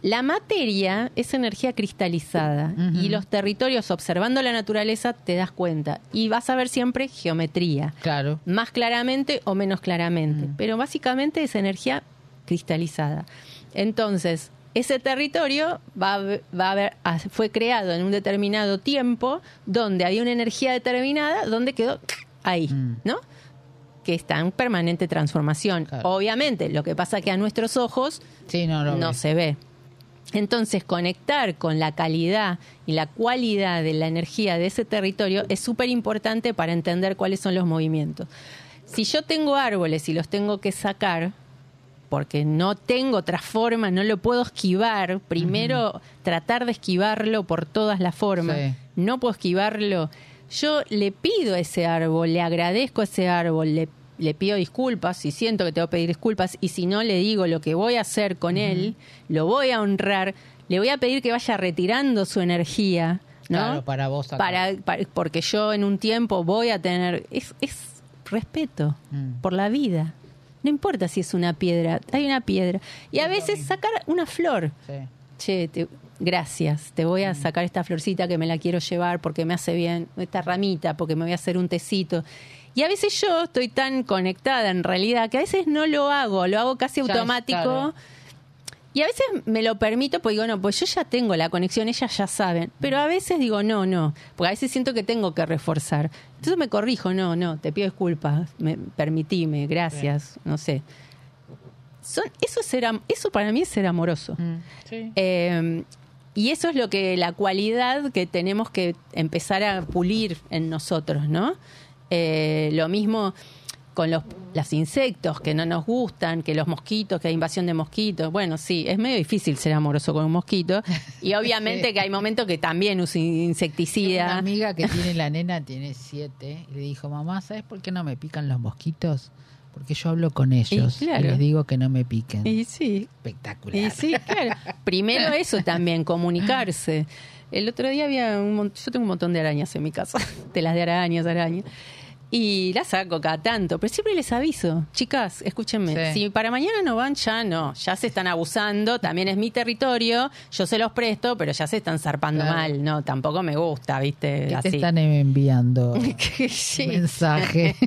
La materia es energía cristalizada y los territorios, observando la naturaleza, te das cuenta. Y vas a ver siempre geometría
Claro.
más claramente o menos claramente, pero básicamente es energía cristalizada. Entonces, ese territorio va va a haber- ah, fue creado en un determinado tiempo donde había una energía determinada, donde quedó ahí,
Mm.
¿no? Que está en permanente transformación.
Claro.
Obviamente, lo que pasa que a nuestros ojos
Sí, no
se ve. Entonces, conectar con la calidad y la cualidad de la energía de ese territorio es súper importante para entender cuáles son los movimientos. Si yo tengo árboles y los tengo que sacar, porque no tengo otra forma, no lo puedo esquivar, primero tratar de esquivarlo por todas las formas,
Sí.
no puedo esquivarlo, yo le pido a ese árbol, le agradezco a ese árbol, le, le pido disculpas, si siento que tengo que pedir disculpas, y si no le digo lo que voy a hacer con él, lo voy a honrar, le voy a pedir que vaya retirando su energía, ¿no?
Claro, para vos
para, para- porque yo en un tiempo voy a tener es, es respeto
Mm.
por la vida. No importa si es una piedra hay una piedra. Y a veces sacar una flor.
Sí.
che te- gracias te voy a sacar esta florcita que me la quiero llevar porque me hace bien esta ramita porque me voy a hacer un tecito y a veces yo estoy tan conectada en realidad que a veces no lo hago lo hago casi automático. Y a veces me lo permito porque digo, no, pues yo ya tengo la conexión, ellas ya saben. Pero a veces digo, no, no, porque a veces siento que tengo que reforzar. Entonces me corrijo, no, no, te pido disculpas, me, permitime, gracias, no sé. Son, eso, es ser am- eso para mí es ser amoroso.
Mm, sí.
Eh, y eso es lo que la cualidad que tenemos que empezar a pulir en nosotros, ¿no? Eh, lo mismo con los, los insectos que no nos gustan, que los mosquitos, que hay invasión de mosquitos. Bueno, sí, es medio difícil ser amoroso con un mosquito. Y (laughs) obviamente
Sí.
que hay momentos que también uso
Una
insecticida.
amiga que (laughs) tiene la nena, tiene siete, y le dijo, mamá, ¿sabes por qué no me pican los mosquitos? Porque yo hablo con ellos y,
claro.
les digo que no me piquen.
Y sí,
Espectacular.
Y sí, claro. Primero (laughs) eso también, comunicarse. El otro día había un mon- yo tengo un montón de arañas en mi casa, telas de arañas, arañas. Y las saco cada tanto, pero siempre les aviso, chicas, escúchenme,
Sí.
si para mañana no van, ya no, ya se están abusando, también es mi territorio, yo se los presto, pero ya se están zarpando
Claro.
mal, no, tampoco me gusta, viste,
¿Qué te
así.
están enviando? (laughs)
Sí.
Mensaje. (laughs)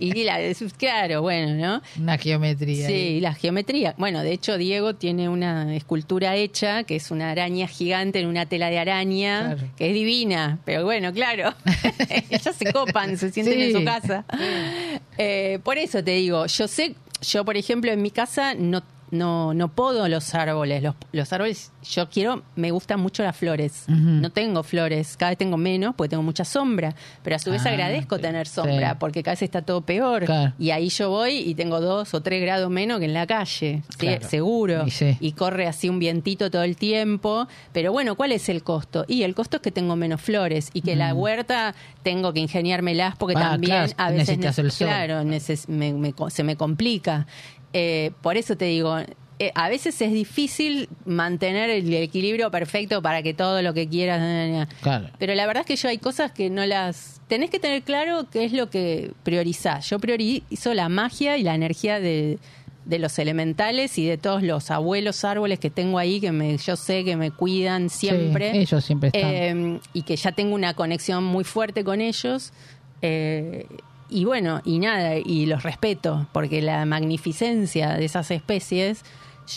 Y la, claro, bueno, ¿no?
Una geometría.
Sí,
ahí.
la geometría. Bueno, de hecho, Diego tiene una escultura hecha que es una araña gigante en una tela de araña,
Claro.
que es divina. Pero bueno, claro, (laughs) ellas se copan, se sienten en
Sí.
Su casa. Eh, por eso te digo, yo sé, yo por ejemplo en mi casa no no no podo los árboles, los, los árboles yo quiero, me gustan mucho las flores. No tengo flores, cada vez tengo menos porque tengo mucha sombra, pero a su vez
Ah,
agradezco
sí.
tener sombra
Sí.
porque cada vez está todo peor
Claro.
y ahí yo voy y tengo dos o tres grados menos que en la calle, sí, seguro.
Y
corre así un vientito todo el tiempo. Pero bueno, ¿cuál es el costo? Y el costo es que tengo menos flores y que la huerta tengo que ingeniármelas porque
Mm. Ah,
también
claro,
a veces
necesitas el sol.
claro, neces- me- se me complica. Eh, por eso te digo, eh, a veces es difícil mantener el equilibrio perfecto para que todo lo que quieras.
Claro.
Pero la verdad es que yo hay cosas que no las... Tenés que tener claro qué es lo que priorizás. Yo priorizo la magia y la energía de, de los elementales y de todos los abuelos árboles que tengo ahí, que me, yo sé que me cuidan siempre.
Sí, ellos siempre están.
Eh, y que ya tengo una conexión muy fuerte con ellos. Eh, y bueno, y nada, y los respeto, porque la magnificencia de esas especies,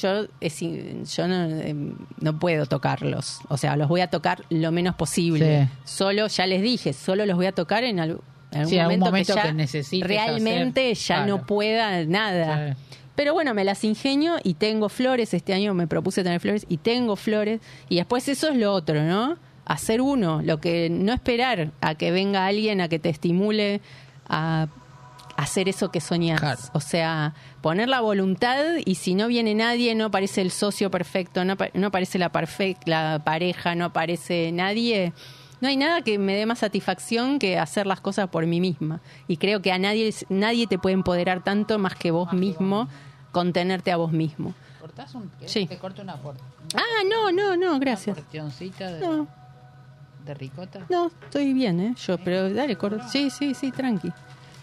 yo, es yo no, eh, no puedo tocarlos. O sea, los voy a tocar lo menos posible.
Sí.
Solo, ya les dije, solo los voy a tocar en, al- en algún
Sí, algún
momento, que, ya realmente
hacer,
ya
claro.
no pueda nada.
Sí.
Pero bueno, me las ingenio y tengo flores. Este año me propuse tener flores y tengo flores. Y después eso es lo otro, ¿no? Hacer uno, lo que no esperar a que venga alguien a que te estimule a hacer eso que soñás.
Claro.
O sea, poner la voluntad y si no viene nadie, no aparece el socio perfecto, no, apa- no aparece la, la pareja, no aparece nadie. No hay nada que me dé más satisfacción que hacer las cosas por mí misma. Y creo que a nadie, nadie te puede empoderar tanto más que vos mismo, contenerte a vos mismo.
¿Cortás un, ¿querés
Sí.
Te corto una, por,
Ah, no, no, no,
una
gracias.
de,
No,
de ricota.
no, estoy bien, ¿eh? Yo, pero dale, cor- sí, sí, sí, tranqui.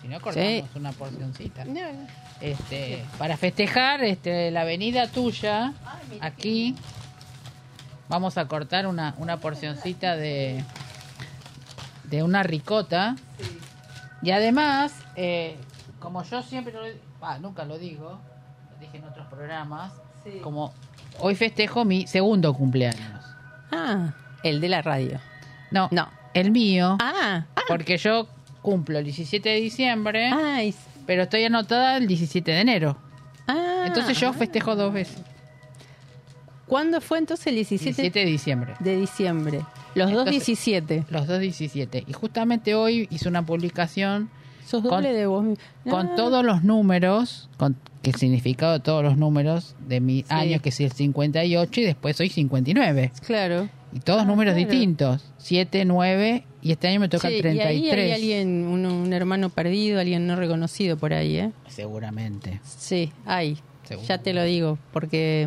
Si no, cortamos
Sí.
una porcioncita. Este, para festejar este, la venida tuya, aquí vamos a cortar una, una porcioncita de, de una ricota. Y además, eh, como yo siempre, lo, ah, nunca lo digo, lo dije en otros programas, como hoy festejo mi segundo cumpleaños.
Ah, el de la radio.
No,
No.
el mío,
Ah, ah,
porque yo cumplo el 17 de diciembre,
ay,
pero estoy anotada el 17 de enero.
ah.
Entonces yo festejo dos veces.
¿Cuándo fue entonces el 17,
17 de diciembre.
de diciembre? Los dos
Entonces-
17.
Los dos 17. Y justamente hoy hice una publicación
Sos
con-
doble de vos.
con
Ah,
todos los números, con que el significado de todos los números de mi año, que es el 58, y después soy 59.
Claro.
Y todos
Ah,
números
claro.
distintos. 7, 9, y este año me toca
Sí,
el
y
33.
ahí hay alguien, un, un hermano perdido, alguien no reconocido por ahí, ¿eh?
Seguramente.
Sí, hay. Ya te lo digo, porque,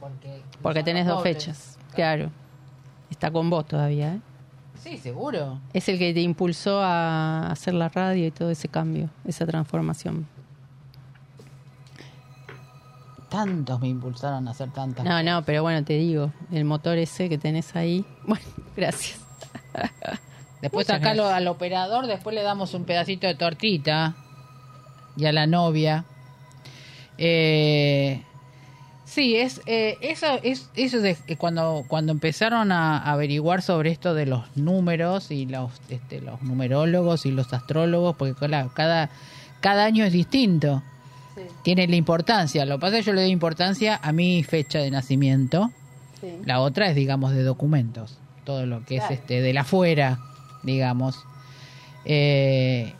Porque,
porque tenés dos fechas. Claro. Está con vos todavía, ¿eh?
Sí, seguro.
Es el que te impulsó a hacer la radio y todo ese cambio, esa transformación.
Tantos me impulsaron a hacer tantas
No, no, pero bueno, te digo, el motor ese que tenés ahí. (laughs) Bueno, gracias.
Después
Muchas
acá lo- al operador, después le damos un pedacito de tortita. Y a la novia. Eh, Sí, es eh, eso es eso de que cuando cuando empezaron a averiguar sobre esto de los números y los este, los numerólogos y los astrólogos, porque claro, cada cada año es distinto. Tiene la importancia. Lo que pasa es que yo le doy importancia a mi fecha de nacimiento. La otra es, digamos, de documentos. Todo lo que es este de la afuera, digamos. Eh,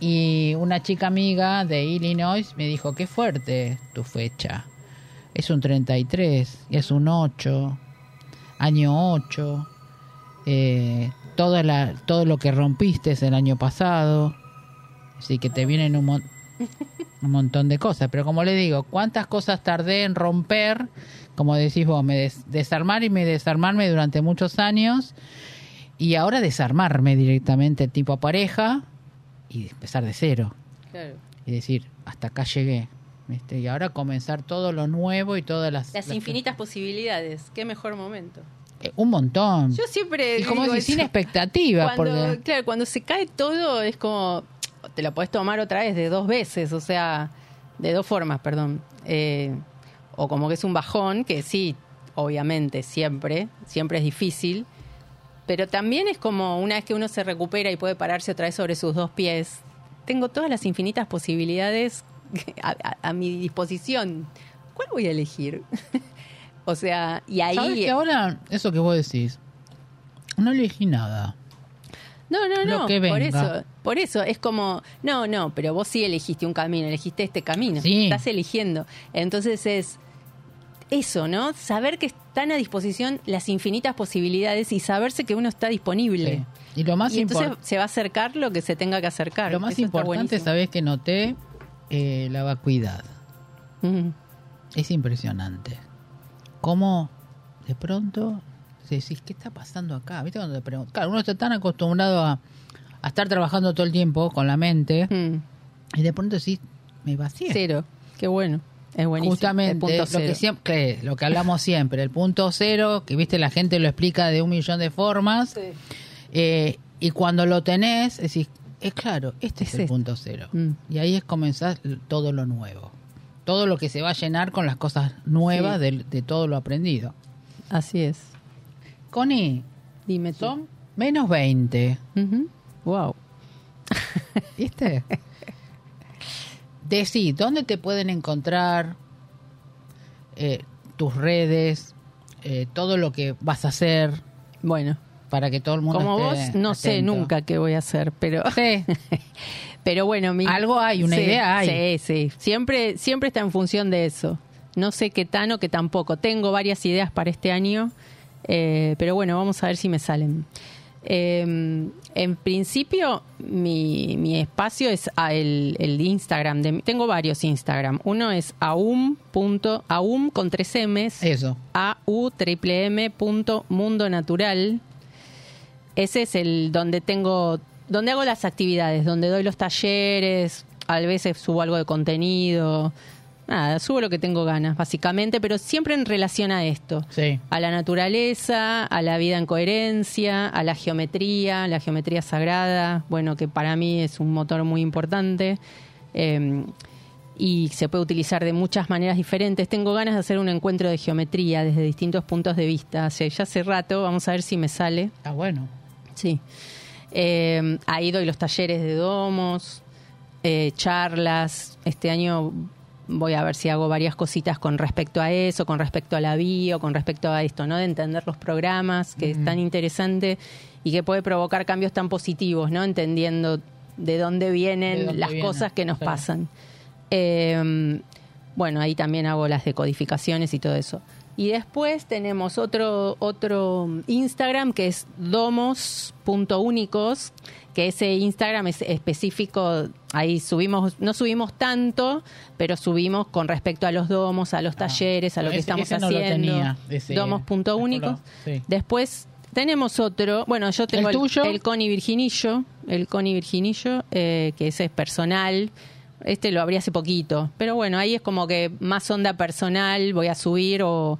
y una chica amiga de Illinois me dijo, qué fuerte tu fecha. Es un 33, y es un 8, año 8. Eh, todo, la, todo lo que rompiste es el año pasado. Así que te vienen un, mon- un montón de cosas. Pero como le digo, ¿cuántas cosas tardé en romper? Como decís vos, me des- desarmar y me desarmarme durante muchos años. Y ahora desarmarme directamente tipo pareja y empezar de cero.
Claro.
Y decir, hasta acá llegué. ¿viste? Y ahora comenzar todo lo nuevo y todas las...
Las infinitas posibilidades. Qué mejor momento.
Eh, un montón.
Yo siempre.
y como
digo
decir, sin
eso.
expectativa.
Cuando,
porque...
Claro, cuando se cae todo es como. Te lo puedes tomar otra vez de dos veces, o sea, de dos formas, perdón. Eh, o como que es un bajón, que sí, obviamente, siempre, siempre es difícil. Pero también es como una vez que uno se recupera y puede pararse otra vez sobre sus dos pies. Tengo todas las infinitas posibilidades (laughs) a, a- a mi disposición. ¿Cuál voy a elegir? (laughs) o sea, y ahí.
¿Sabes que ahora, eso que vos decís, no elegí nada.
No, no,
Lo
no, por eso, por eso es como, no, no, pero vos sí elegiste un camino, elegiste este camino,
Sí.
estás eligiendo. Entonces es eso, ¿no? Saber que están a disposición las infinitas posibilidades y saberse que uno está disponible.
Sí. Y lo más
y entonces
importante...
se va a acercar lo que se tenga que acercar.
Lo más
Eso
importante. ¿sabés que noté? Eh, la vacuidad.
Mm.
Es impresionante. Cómo de pronto decís, ¿qué está pasando acá? ¿Viste cuando te preguntas? Claro, uno está tan acostumbrado a, a estar trabajando todo el tiempo con la mente
Mm.
y de pronto decís, me vacié.
Cero, qué bueno, es buenísimo. el
Justamente lo que siempre, lo que hablamos siempre, el punto cero, que viste la gente lo explica de un millón de formas, eh, y cuando lo tenés, decís, es claro, este es,
Es
el
este.
punto cero.
Mm.
Y ahí es comenzar todo lo nuevo. Todo lo que se va a llenar con las cosas nuevas
Sí.
de, de todo lo aprendido.
Así es.
Connie,
Dime tú.
son menos 20.
Ujú. Wow.
¿Viste? Decí, ¿dónde te pueden encontrar eh, tus redes, eh, todo lo que vas a hacer
Bueno,
para que todo el mundo
como
esté
vos, no sé nunca qué voy a hacer, pero
Sí. (laughs)
Pero bueno, mi-
Algo hay, una
Sí,
idea hay.
Sí, sí. Siempre, siempre está en función de eso. No sé qué tan o qué tampoco. Tengo varias ideas para este año, eh, pero bueno, vamos a ver si me salen. Eh, en principio, mi, mi espacio es a el, el Instagram. De, tengo varios Instagram. Uno es aum. punto- aum con tres M's.
Eso.
AU triple M punto mundo natural. Ese es el donde tengo, donde hago las actividades, donde doy los talleres, a veces subo algo de contenido. Nada, subo lo que tengo ganas, básicamente, pero siempre en relación a esto.
Sí.
A la naturaleza, a la vida en coherencia, a la geometría, la geometría sagrada, bueno, que para mí es un motor muy importante. Eh, y se puede utilizar de muchas maneras diferentes. Tengo ganas de hacer un encuentro de geometría desde distintos puntos de vista. Hace, ya hace rato, vamos a ver si me sale.
Está bueno.
Sí. Eh, ahí doy los talleres de domos, eh, charlas. Este año voy a ver si hago varias cositas con respecto a eso, con respecto a la bio, con respecto a esto, ¿no? De entender los programas, que es tan interesante y que puede provocar cambios tan positivos, ¿no? Entendiendo de dónde vienen
De dónde
las cosas que nos
claro.
pasan. Eh, bueno, ahí también hago las decodificaciones y todo eso. Y después tenemos otro, otro Instagram que es domos.únicos, que ese Instagram es específico, ahí subimos, no subimos tanto, pero subimos con respecto a los domos, a los talleres, a lo que
Ah,
estamos
ese no
haciendo.
ese-
domos.únicos.
sí.
Después tenemos otro, bueno, yo tengo
¿El tuyo?
el Connie Virginillo, el Connie Virginillo, eh, que ese es personal. Este lo abrí hace poquito, pero bueno, ahí es como que más onda personal voy a subir o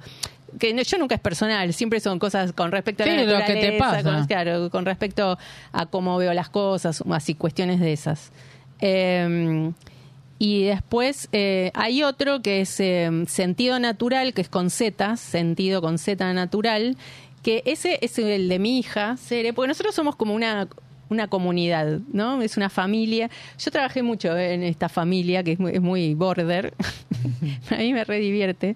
que no- yo nunca es personal, siempre son cosas con respecto a
Sí,
la
lo que
naturaleza,
te pasa.
Con, claro, con respecto a cómo veo las cosas, así cuestiones de esas. Eh, Y después eh, hay otro que es eh, sentido natural, que es con Z, sentido con Z natural, que ese es el de mi hija, Cere, porque nosotros somos como una, una comunidad, ¿no? Es una familia. Yo trabajé mucho en esta familia, que es muy, es muy border, (laughs) a mí me redivierte.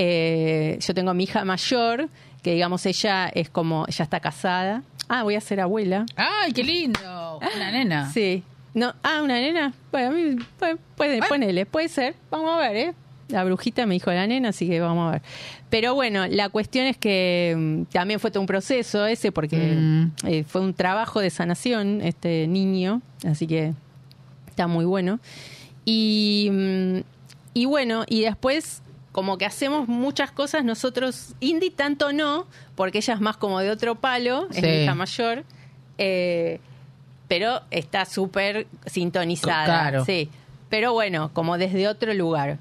Eh, yo tengo a mi hija mayor, que digamos ella es como, ella está casada. Ah, voy a ser abuela.
¡Ay, qué lindo! Una nena.
Sí. No, ah, una nena. Bueno, a mí, puede, puede, ponele, puede ser. Vamos a ver, ¿eh? La brujita me dijo la nena, así que vamos a ver. Pero bueno, la cuestión es que mm, también fue todo un proceso ese, porque
Mm.
eh, fue un trabajo de sanación este niño, así que está muy bueno. Y, mm, y bueno, y después como que hacemos muchas cosas nosotros, Indy tanto no, porque ella es más como de otro palo, es
Sí.
mi hija mayor, eh, pero está súper sintonizada.
Claro.
Sí. Pero bueno, como desde otro lugar.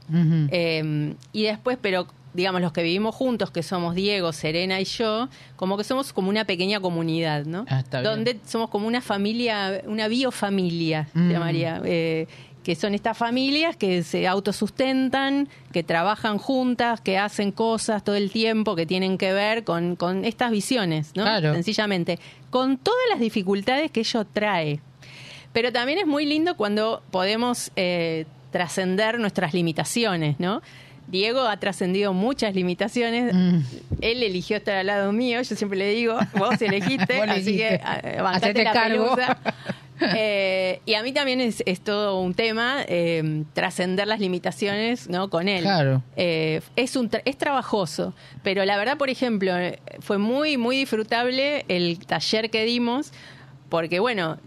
Eh, y después, pero digamos, los que vivimos juntos, que somos Diego, Serena y yo, como que somos como una pequeña comunidad, ¿no?
Ah.
Donde somos como una familia, una biofamilia,
Mm.
llamaría. eh, que son estas familias que se autosustentan, que trabajan juntas, que hacen cosas todo el tiempo que tienen que ver con, con estas visiones, ¿no?
Claro.
Sencillamente, con todas las dificultades que ello trae. Pero también es muy lindo cuando podemos eh, trascender nuestras limitaciones, ¿no? Diego ha trascendido muchas limitaciones.
Mm.
Él eligió estar al lado mío. Yo siempre le digo, vos elegiste, (laughs) así que ah, bancate la
cargo.
pelusa. (laughs) (laughs) Eh, y a mí también es, es todo un tema eh, trascender las limitaciones no con él.
Claro.
Eh, es un tra- es trabajoso pero la verdad por ejemplo eh, fue muy muy disfrutable el taller que dimos porque bueno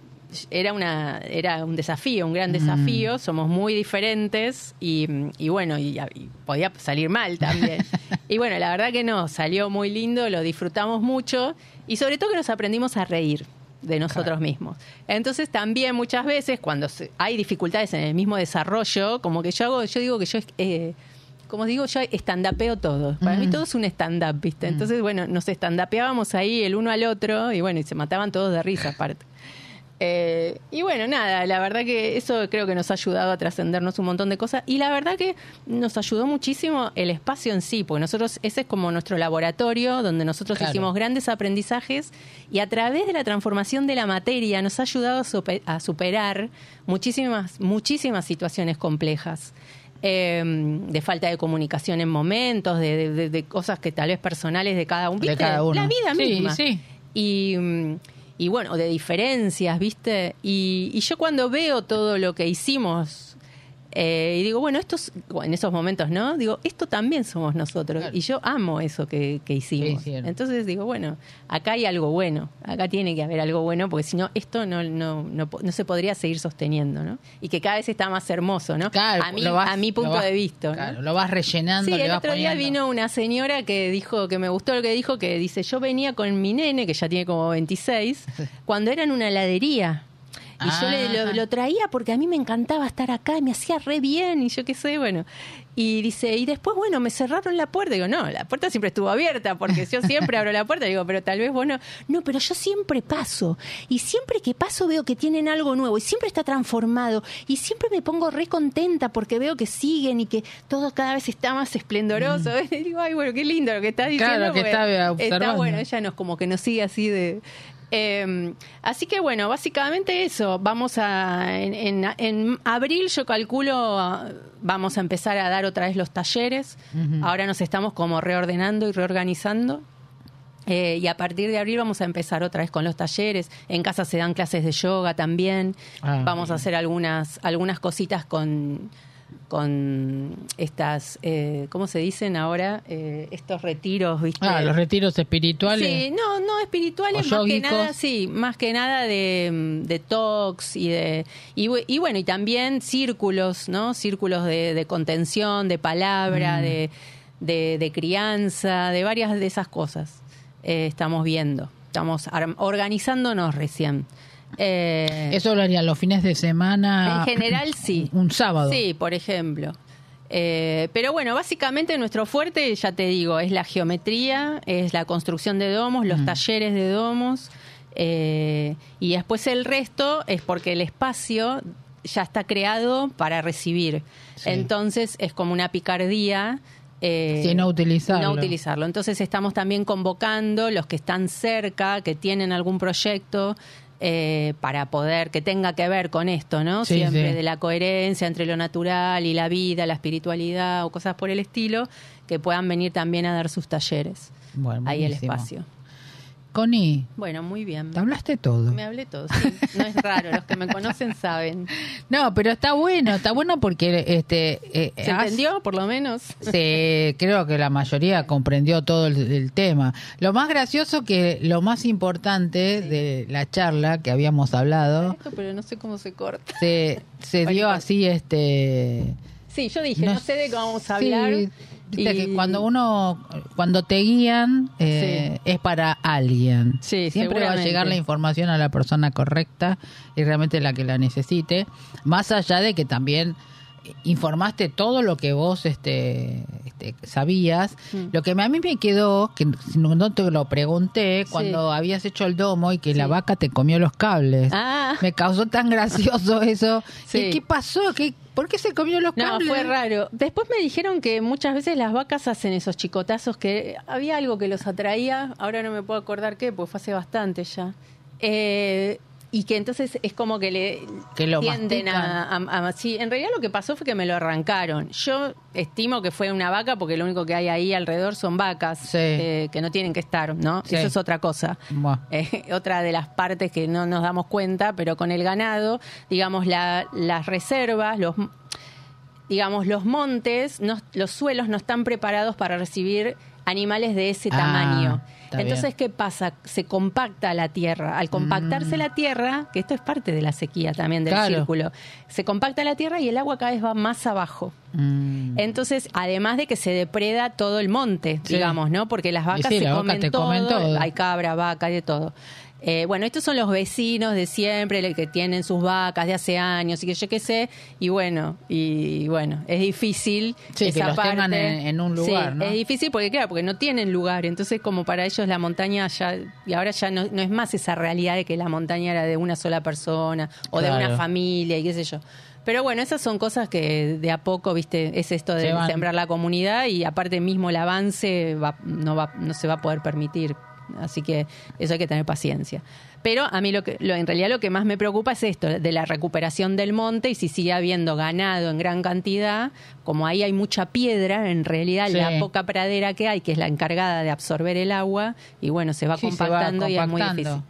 era una era un desafío un gran desafío somos muy diferentes y, y bueno y, y podía salir mal también. (laughs) Y bueno la verdad que no salió muy lindo lo disfrutamos mucho y sobre todo que nos aprendimos a reír de nosotros mismos. Entonces también muchas veces cuando hay dificultades en el mismo desarrollo, como que yo hago, yo digo que yo, eh, como digo, yo estandapeo todo. Para mí todo es un stand-up, ¿viste? Entonces, bueno, nos estandapeábamos ahí el uno al otro y bueno, y se mataban todos de risa aparte. Eh, y bueno, nada, la verdad que eso creo que nos ha ayudado a trascendernos un montón de cosas. Y la verdad que nos ayudó muchísimo el espacio en sí, porque nosotros, ese es como nuestro laboratorio, donde nosotros
Claro.
hicimos grandes aprendizajes y a través de la transformación de la materia nos ha ayudado a, supe- a superar muchísimas, muchísimas situaciones complejas. eh, de falta de comunicación en momentos, de, de- de- de cosas que tal vez personales de cada uno.
De cada uno.
La vida
Sí,
misma.
sí.
Y, mm, y bueno, de diferencias, ¿viste? Y, y yo cuando veo todo lo que hicimos, eh, y digo, bueno, estos, bueno, en esos momentos, ¿no? Digo, esto también somos nosotros.
Claro.
Y yo amo eso que, que hicimos. Entonces digo, bueno, acá hay algo bueno, acá tiene que haber algo bueno, porque si no, esto no, no, no, no se podría seguir sosteniendo, ¿no? Y que cada vez está más hermoso, ¿no?
Claro,
a, mí,
vas-
a mi punto
vas-
de vista. ¿no?
Claro, lo vas rellenando,
Sí,
le
el
vas
otro día
poniendo.
vino una señora que dijo que me gustó lo que dijo, que dice, yo venía con mi nene, que ya tiene como 26, (laughs) cuando era en una heladería. Y yo le,
Ah.
lo, lo traía porque a mí me encantaba estar acá, y me hacía re bien y yo qué sé, bueno. Y dice, y después, bueno, me cerraron la puerta. Digo, no, la puerta siempre estuvo abierta porque yo siempre abro la puerta. Digo, pero tal vez vos no. No, pero yo siempre paso. Y siempre que paso veo que tienen algo nuevo y siempre está transformado. Y siempre me pongo re contenta porque veo que siguen y que todo cada vez está más esplendoroso. (laughs) Y digo, ay, bueno, qué lindo lo que estás diciendo.
Mm. Claro, que está observando.
bueno, ella nos como que nos sigue así de... Eh, así que bueno, básicamente eso. Vamos a en, en- en abril yo calculo vamos a empezar a dar otra vez los talleres. Ahora nos estamos como reordenando y reorganizando. Eh, y a partir de abril vamos a empezar otra vez con los talleres. En casa se dan clases de yoga también.
Ah,
vamos a hacer algunas algunas cositas con con estas, eh, ¿cómo se dicen ahora? Eh, estos retiros, ¿viste?
Ah, los retiros espirituales.
Sí, no, no espirituales, más que nada, sí, más que nada de, de talks y de y, y bueno, y también círculos, ¿no? Círculos de, de contención, de palabra,
Mm.
de, de, de crianza, de varias de esas cosas. eh, estamos viendo, estamos organizándonos recién. Eh,
Eso lo harían los fines de semana.
en general, sí. (laughs)
Un sábado.
Sí, por ejemplo. Eh, pero bueno, básicamente nuestro fuerte, ya te digo, es la geometría, es la construcción de domos, los talleres de domos, eh, y después el resto es porque el espacio ya está creado para recibir.
Sí.
Entonces es como una picardía. eh,
Sí, no utilizarlo.
No utilizarlo. Entonces estamos también convocando los que están cerca, que tienen algún proyecto. Eh, para poder que tenga que ver con esto, ¿no?
Sí,
Siempre
sí.
de la coherencia entre lo natural y la vida, la espiritualidad o cosas por el estilo, que puedan venir también a dar sus talleres.
Bueno,
Ahí el espacio.
Connie,
Bueno, muy bien.
te hablaste todo.
Me hablé todo, sí. No es raro, los que me conocen saben. (laughs)
No, pero está bueno, está bueno porque este eh,
¿Se
has-
entendió, por lo menos?
se- creo que la mayoría comprendió todo el, el tema. Lo más gracioso que lo más importante de la charla que habíamos hablado
Esto, pero no sé cómo se corta.
se, dio así este
Sí, yo dije,
No
no, sé de qué vamos a
sí,
hablar.
Viste
y-
que cuando uno cuando te guían eh, es para alguien.
Sí,
siempre va a llegar la información a la persona correcta y realmente la que la necesite. Más allá de que también informaste todo lo que vos este, este, sabías
Mm.
lo que a mí me quedó que no no te lo pregunté cuando habías hecho el domo y que la vaca te comió los cables
Ah,
me causó tan gracioso (laughs) eso
Sí.
¿Qué, qué pasó? ¿Qué, ¿Por qué se comió los
no,
cables?
fue raro. Después me dijeron que muchas veces las vacas hacen esos chicotazos que había algo que los atraía, ahora no me puedo acordar qué, pues fue hace bastante ya. Eh, y que entonces es como que le
Que lo
tienden a,
mastican.
a- a- sí, en realidad lo que pasó fue que me lo arrancaron. Yo estimo que fue una vaca porque lo único que hay ahí alrededor son vacas
Sí.
eh, que no tienen que estar, ¿no?
Sí.
Eso es otra cosa. Eh, (laughs) otra de las partes que no nos damos cuenta, pero con el ganado, digamos, la- las reservas, los, digamos, los montes, no- los suelos no están preparados para recibir animales de ese
Ah,
tamaño.
Está
Entonces,
bien.
¿qué pasa? Se compacta la tierra. Al compactarse la tierra, que esto es parte de la sequía también del
Mm. Claro.
círculo, se compacta la tierra y el agua cada vez va más abajo.
Mm.
Entonces, además de que se depreda todo el monte,
Sí.
digamos, ¿no? Porque las vacas
sí,
se todo,
comen todo.
hay cabra, vaca, hay de todo. Eh, bueno, estos son los vecinos de siempre, que tienen sus vacas de hace años y que yo qué sé, y bueno, y bueno, es difícil
Sí, que
esa
los
parte.
tengan en- en un lugar,
Sí,
¿no?
es difícil porque claro, porque no tienen lugar, entonces como para ellos la montaña ya y ahora ya no, no es más esa realidad de que la montaña era de una sola persona o de una familia y qué sé yo. Pero bueno, esas son cosas que de a poco, viste, es esto de sembrar la comunidad y aparte mismo el avance va- no, va, no se va a poder permitir. Así que eso hay que tener paciencia. Pero a mí lo que, lo, en realidad lo que más me preocupa es esto, de la recuperación del monte y si sigue habiendo ganado en gran cantidad, como ahí hay mucha piedra, en realidad
Sí.
la poca pradera que hay, que es la encargada de absorber el agua, y bueno, se va
Sí, se va
compactando y es muy
compactando.
difícil.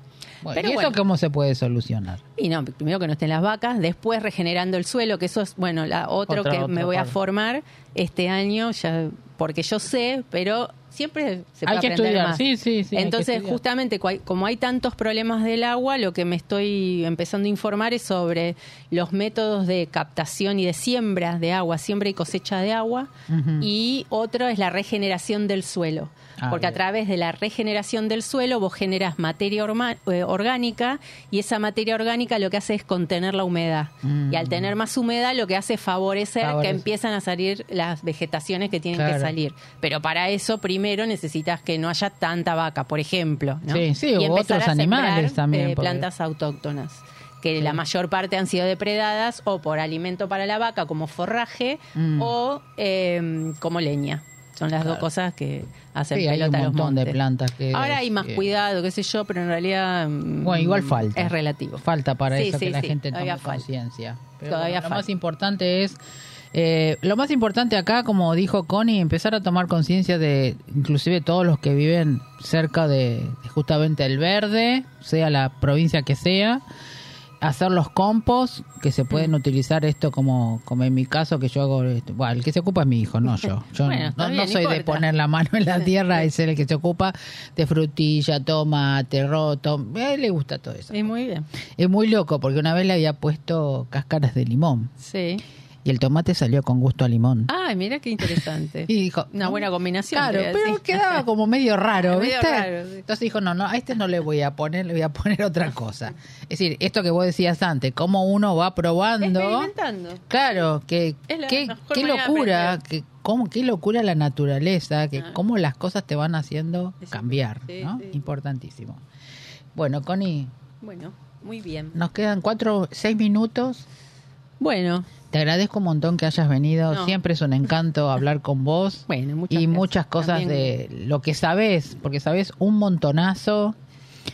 Bueno,
Pero
¿Y eso
bueno.
cómo se puede solucionar?
Y no, primero que no estén las vacas, después regenerando el suelo, que eso es, bueno, la otro que me voy a formar este año, ya porque yo sé, pero siempre se puede
Hay que
aprender
estudiar,
más.
sí, sí, sí,
Entonces, justamente como hay tantos problemas del agua, lo que me estoy empezando a informar es sobre los métodos de captación y de siembra de agua, siembra y cosecha de agua, y otro es la regeneración del suelo.
Ah,
porque a través de la regeneración del suelo vos generas materia eh, orgánica y esa materia orgánica lo que hace es contener la humedad.
Mm.
Y al tener más humedad lo que hace es favorecer
Favorece.
que empiezan a salir las vegetaciones que tienen
Claro.
que salir. Pero para eso primero necesitas que no haya tanta vaca, por ejemplo. ¿no?
Sí, sí,
y empezar
otros
a sembrar,
animales también,
eh, plantas autóctonas que la mayor parte han sido depredadas o por alimento para la vaca como forraje
Mm.
o eh, como leña. Son las dos cosas que hacen
Sí, hay
pelota
un
a los
montón de plantas que...
Ahora hay más
que-
cuidado, qué sé yo, pero en realidad mm,
Bueno, igual falta.
es relativo.
Falta para
Sí,
eso
sí,
que la gente tome
falta.
conciencia. Pero
Todavía
bueno, lo
falta.
más importante es... eh, lo más importante acá, como dijo Connie, empezar a tomar conciencia de, inclusive todos los que viven cerca de, de justamente el verde, sea la provincia que sea, hacer los compost, que se pueden utilizar esto como, como en mi caso, que yo hago, esto. bueno, el que se ocupa es mi hijo, no yo. (laughs) Yo
Bueno,
no, no
bien, no
soy de poner la mano en la tierra, es el que se ocupa de frutilla, tomate, roto, a él le gusta todo eso.
Sí, muy bien.
Es muy loco porque una vez le había puesto cáscaras de limón
Sí.
Y el tomate salió con gusto a limón.
Ay, mira qué interesante. (laughs)
Y dijo,
Una buena combinación.
Claro, pero quedaba (laughs) como medio raro,
Medio
¿viste?
raro, sí.
Entonces dijo, no, no, a este no le voy a poner, le voy a poner otra cosa. Es decir, esto que vos decías antes, cómo uno va probando.
Experimentando.
Claro, que qué, locura, que cómo qué locura la naturaleza, que
Ah.
cómo las cosas te van haciendo cambiar,
Sí,
¿no?
sí.
Importantísimo. Bueno, Connie,
Bueno, muy bien.
nos quedan cuatro, seis minutos.
Bueno,
Te agradezco un montón que hayas venido.
No.
Siempre es un encanto (laughs) hablar con vos.
Bueno, muchas
y
gracias.
muchas cosas
También-
de lo que sabes, porque sabes un montonazo.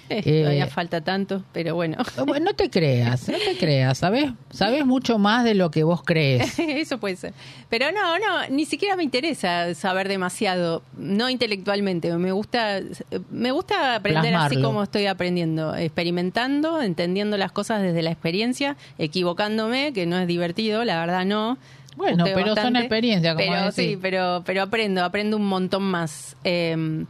(laughs)
eh, todavía falta tanto, pero bueno.
Bueno, no te creas, no te creas, ¿sabes? Sabes mucho más de lo que vos crees. (laughs)
Eso puede ser. Pero no, no, ni siquiera me interesa saber demasiado, no intelectualmente. Me gusta, me gusta aprender así como estoy aprendiendo, experimentando, entendiendo las cosas desde la experiencia, equivocándome, que no es divertido, la verdad no.
Bueno,
Usted
pero son experiencias, como
Pero
decís.
sí, pero, pero aprendo, aprendo un montón más. Eh,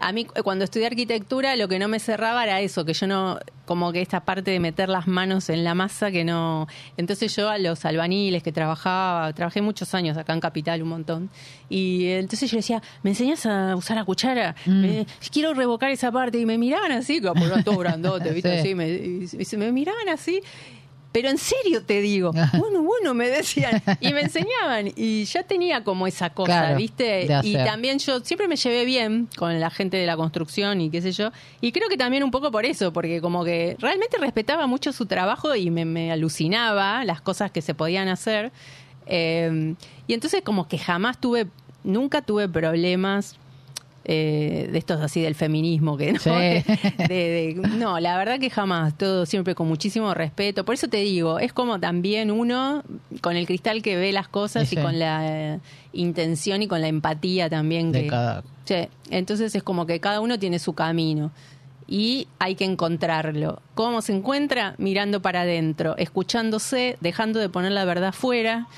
a mí eh, cuando estudié arquitectura lo que no me cerraba era eso, que yo no, como que esta parte de meter las manos en la masa que no... Entonces yo a los albaniles que trabajaba, trabajé muchos años acá en Capital un montón, y eh, entonces yo decía, ¿me enseñas a usar la cuchara?
Mm.
Me- quiero revocar esa parte, y me miraban así, como eran todos grandotes, (laughs) ¿viste?
Sí.
Así, me, y, y me miraban así... Pero en serio te digo, (laughs) bueno, bueno, me decían, y me enseñaban, y ya tenía como esa cosa,
Claro,
¿viste? Y también yo siempre me llevé bien con la gente de la construcción y qué sé yo, y creo que también un poco por eso, porque como que realmente respetaba mucho su trabajo y me, me alucinaba las cosas que se podían hacer. Eh, y entonces como que jamás tuve, nunca tuve problemas eh, de estos así del feminismo que no
Sí. (laughs)
De- de- no la verdad que jamás todo siempre con muchísimo respeto por eso te digo es como también uno con el cristal que ve las cosas
Sí,
y con la eh, intención y con la empatía también
De
que
cada-
Sí, entonces es como que cada uno tiene su camino y hay que encontrarlo. ¿Cómo se encuentra? Mirando para adentro, escuchándose, dejando de poner la verdad fuera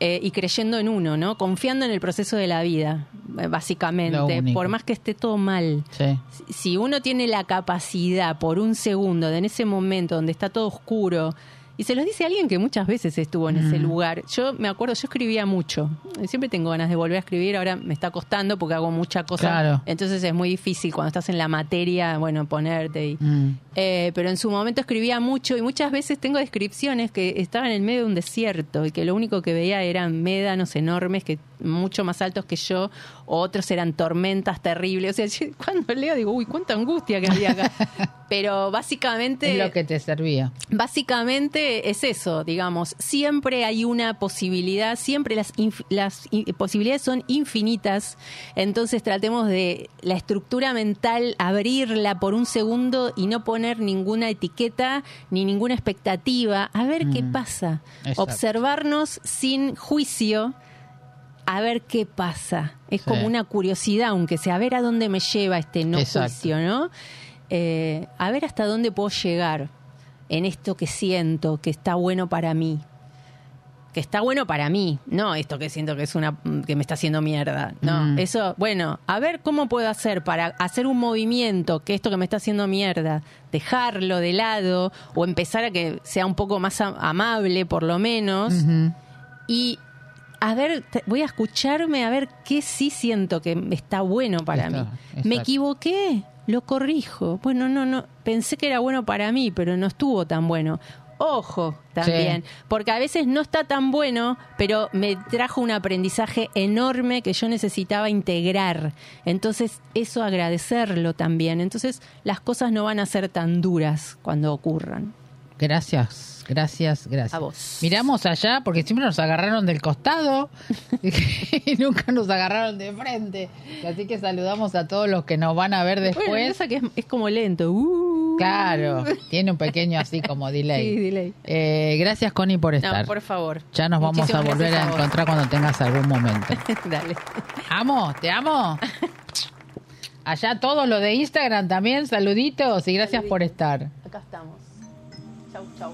eh, y creyendo en uno, ¿no? Confiando en el proceso de la vida, eh, básicamente, por más que esté todo mal.
Sí.
Si- Si uno tiene la capacidad por un segundo, de en ese momento donde está todo oscuro, y se los dice alguien que muchas veces estuvo en ese lugar. Yo me acuerdo, yo escribía mucho. Siempre tengo ganas de volver a escribir, ahora me está costando porque hago mucha cosa.
Claro.
Entonces es muy difícil cuando estás en la materia, bueno, ponerte y...
Mm.
Eh, pero en su momento escribía mucho y muchas veces tengo descripciones que estaban en medio de un desierto y que lo único que veía eran médanos enormes, que mucho más altos que yo, otros eran tormentas terribles. O sea, cuando leo digo, uy, cuánta angustia que había acá. (laughs) pero básicamente...
Es lo que te servía.
Básicamente es eso, digamos. Siempre hay una posibilidad, siempre las, posibilidades son infinitas. Entonces tratemos de la estructura mental, abrirla por un segundo y no poner ninguna etiqueta ni ninguna expectativa. A ver qué pasa.
Exacto.
Observarnos sin juicio. A ver qué pasa. Es
Sí.
como una curiosidad, aunque sea a ver a dónde me lleva este no
Exacto.
juicio, ¿no? Eh, a ver hasta dónde puedo llegar en esto que siento que está bueno para mí. Que está bueno para mí, no esto que siento que es una que me está haciendo mierda. No,
Mm.
eso, bueno, a ver cómo puedo hacer para hacer un movimiento que esto que me está haciendo mierda, dejarlo de lado o empezar a que sea un poco más am- amable por lo menos y a ver, te- voy a escucharme a ver qué sí siento que está bueno para
Está,
mí.
exacto.
Me equivoqué, lo corrijo. Bueno, no, no, pensé que era bueno para mí, pero no estuvo tan bueno. Ojo también, porque a veces no está tan bueno, pero me trajo un aprendizaje enorme que yo necesitaba integrar. Entonces, eso agradecerlo también. Entonces, las cosas no van a ser tan duras cuando ocurran.
Gracias, gracias, gracias.
A vos.
Miramos allá porque siempre nos agarraron del costado (laughs) y (laughs) nunca nos agarraron de frente. Así que saludamos a todos los que nos van a ver
Bueno,
después.
esa que es, es como lento. Uh.
Claro, tiene un pequeño así como delay.
Sí, delay.
Eh, gracias Connie por
No,
estar.
por favor.
Ya nos vamos a volver a encontrar cuando tengas algún momento. (laughs)
Dale.
Amo, te amo. Allá todos los de Instagram también, saluditos y gracias por estar.
Acá estamos. 走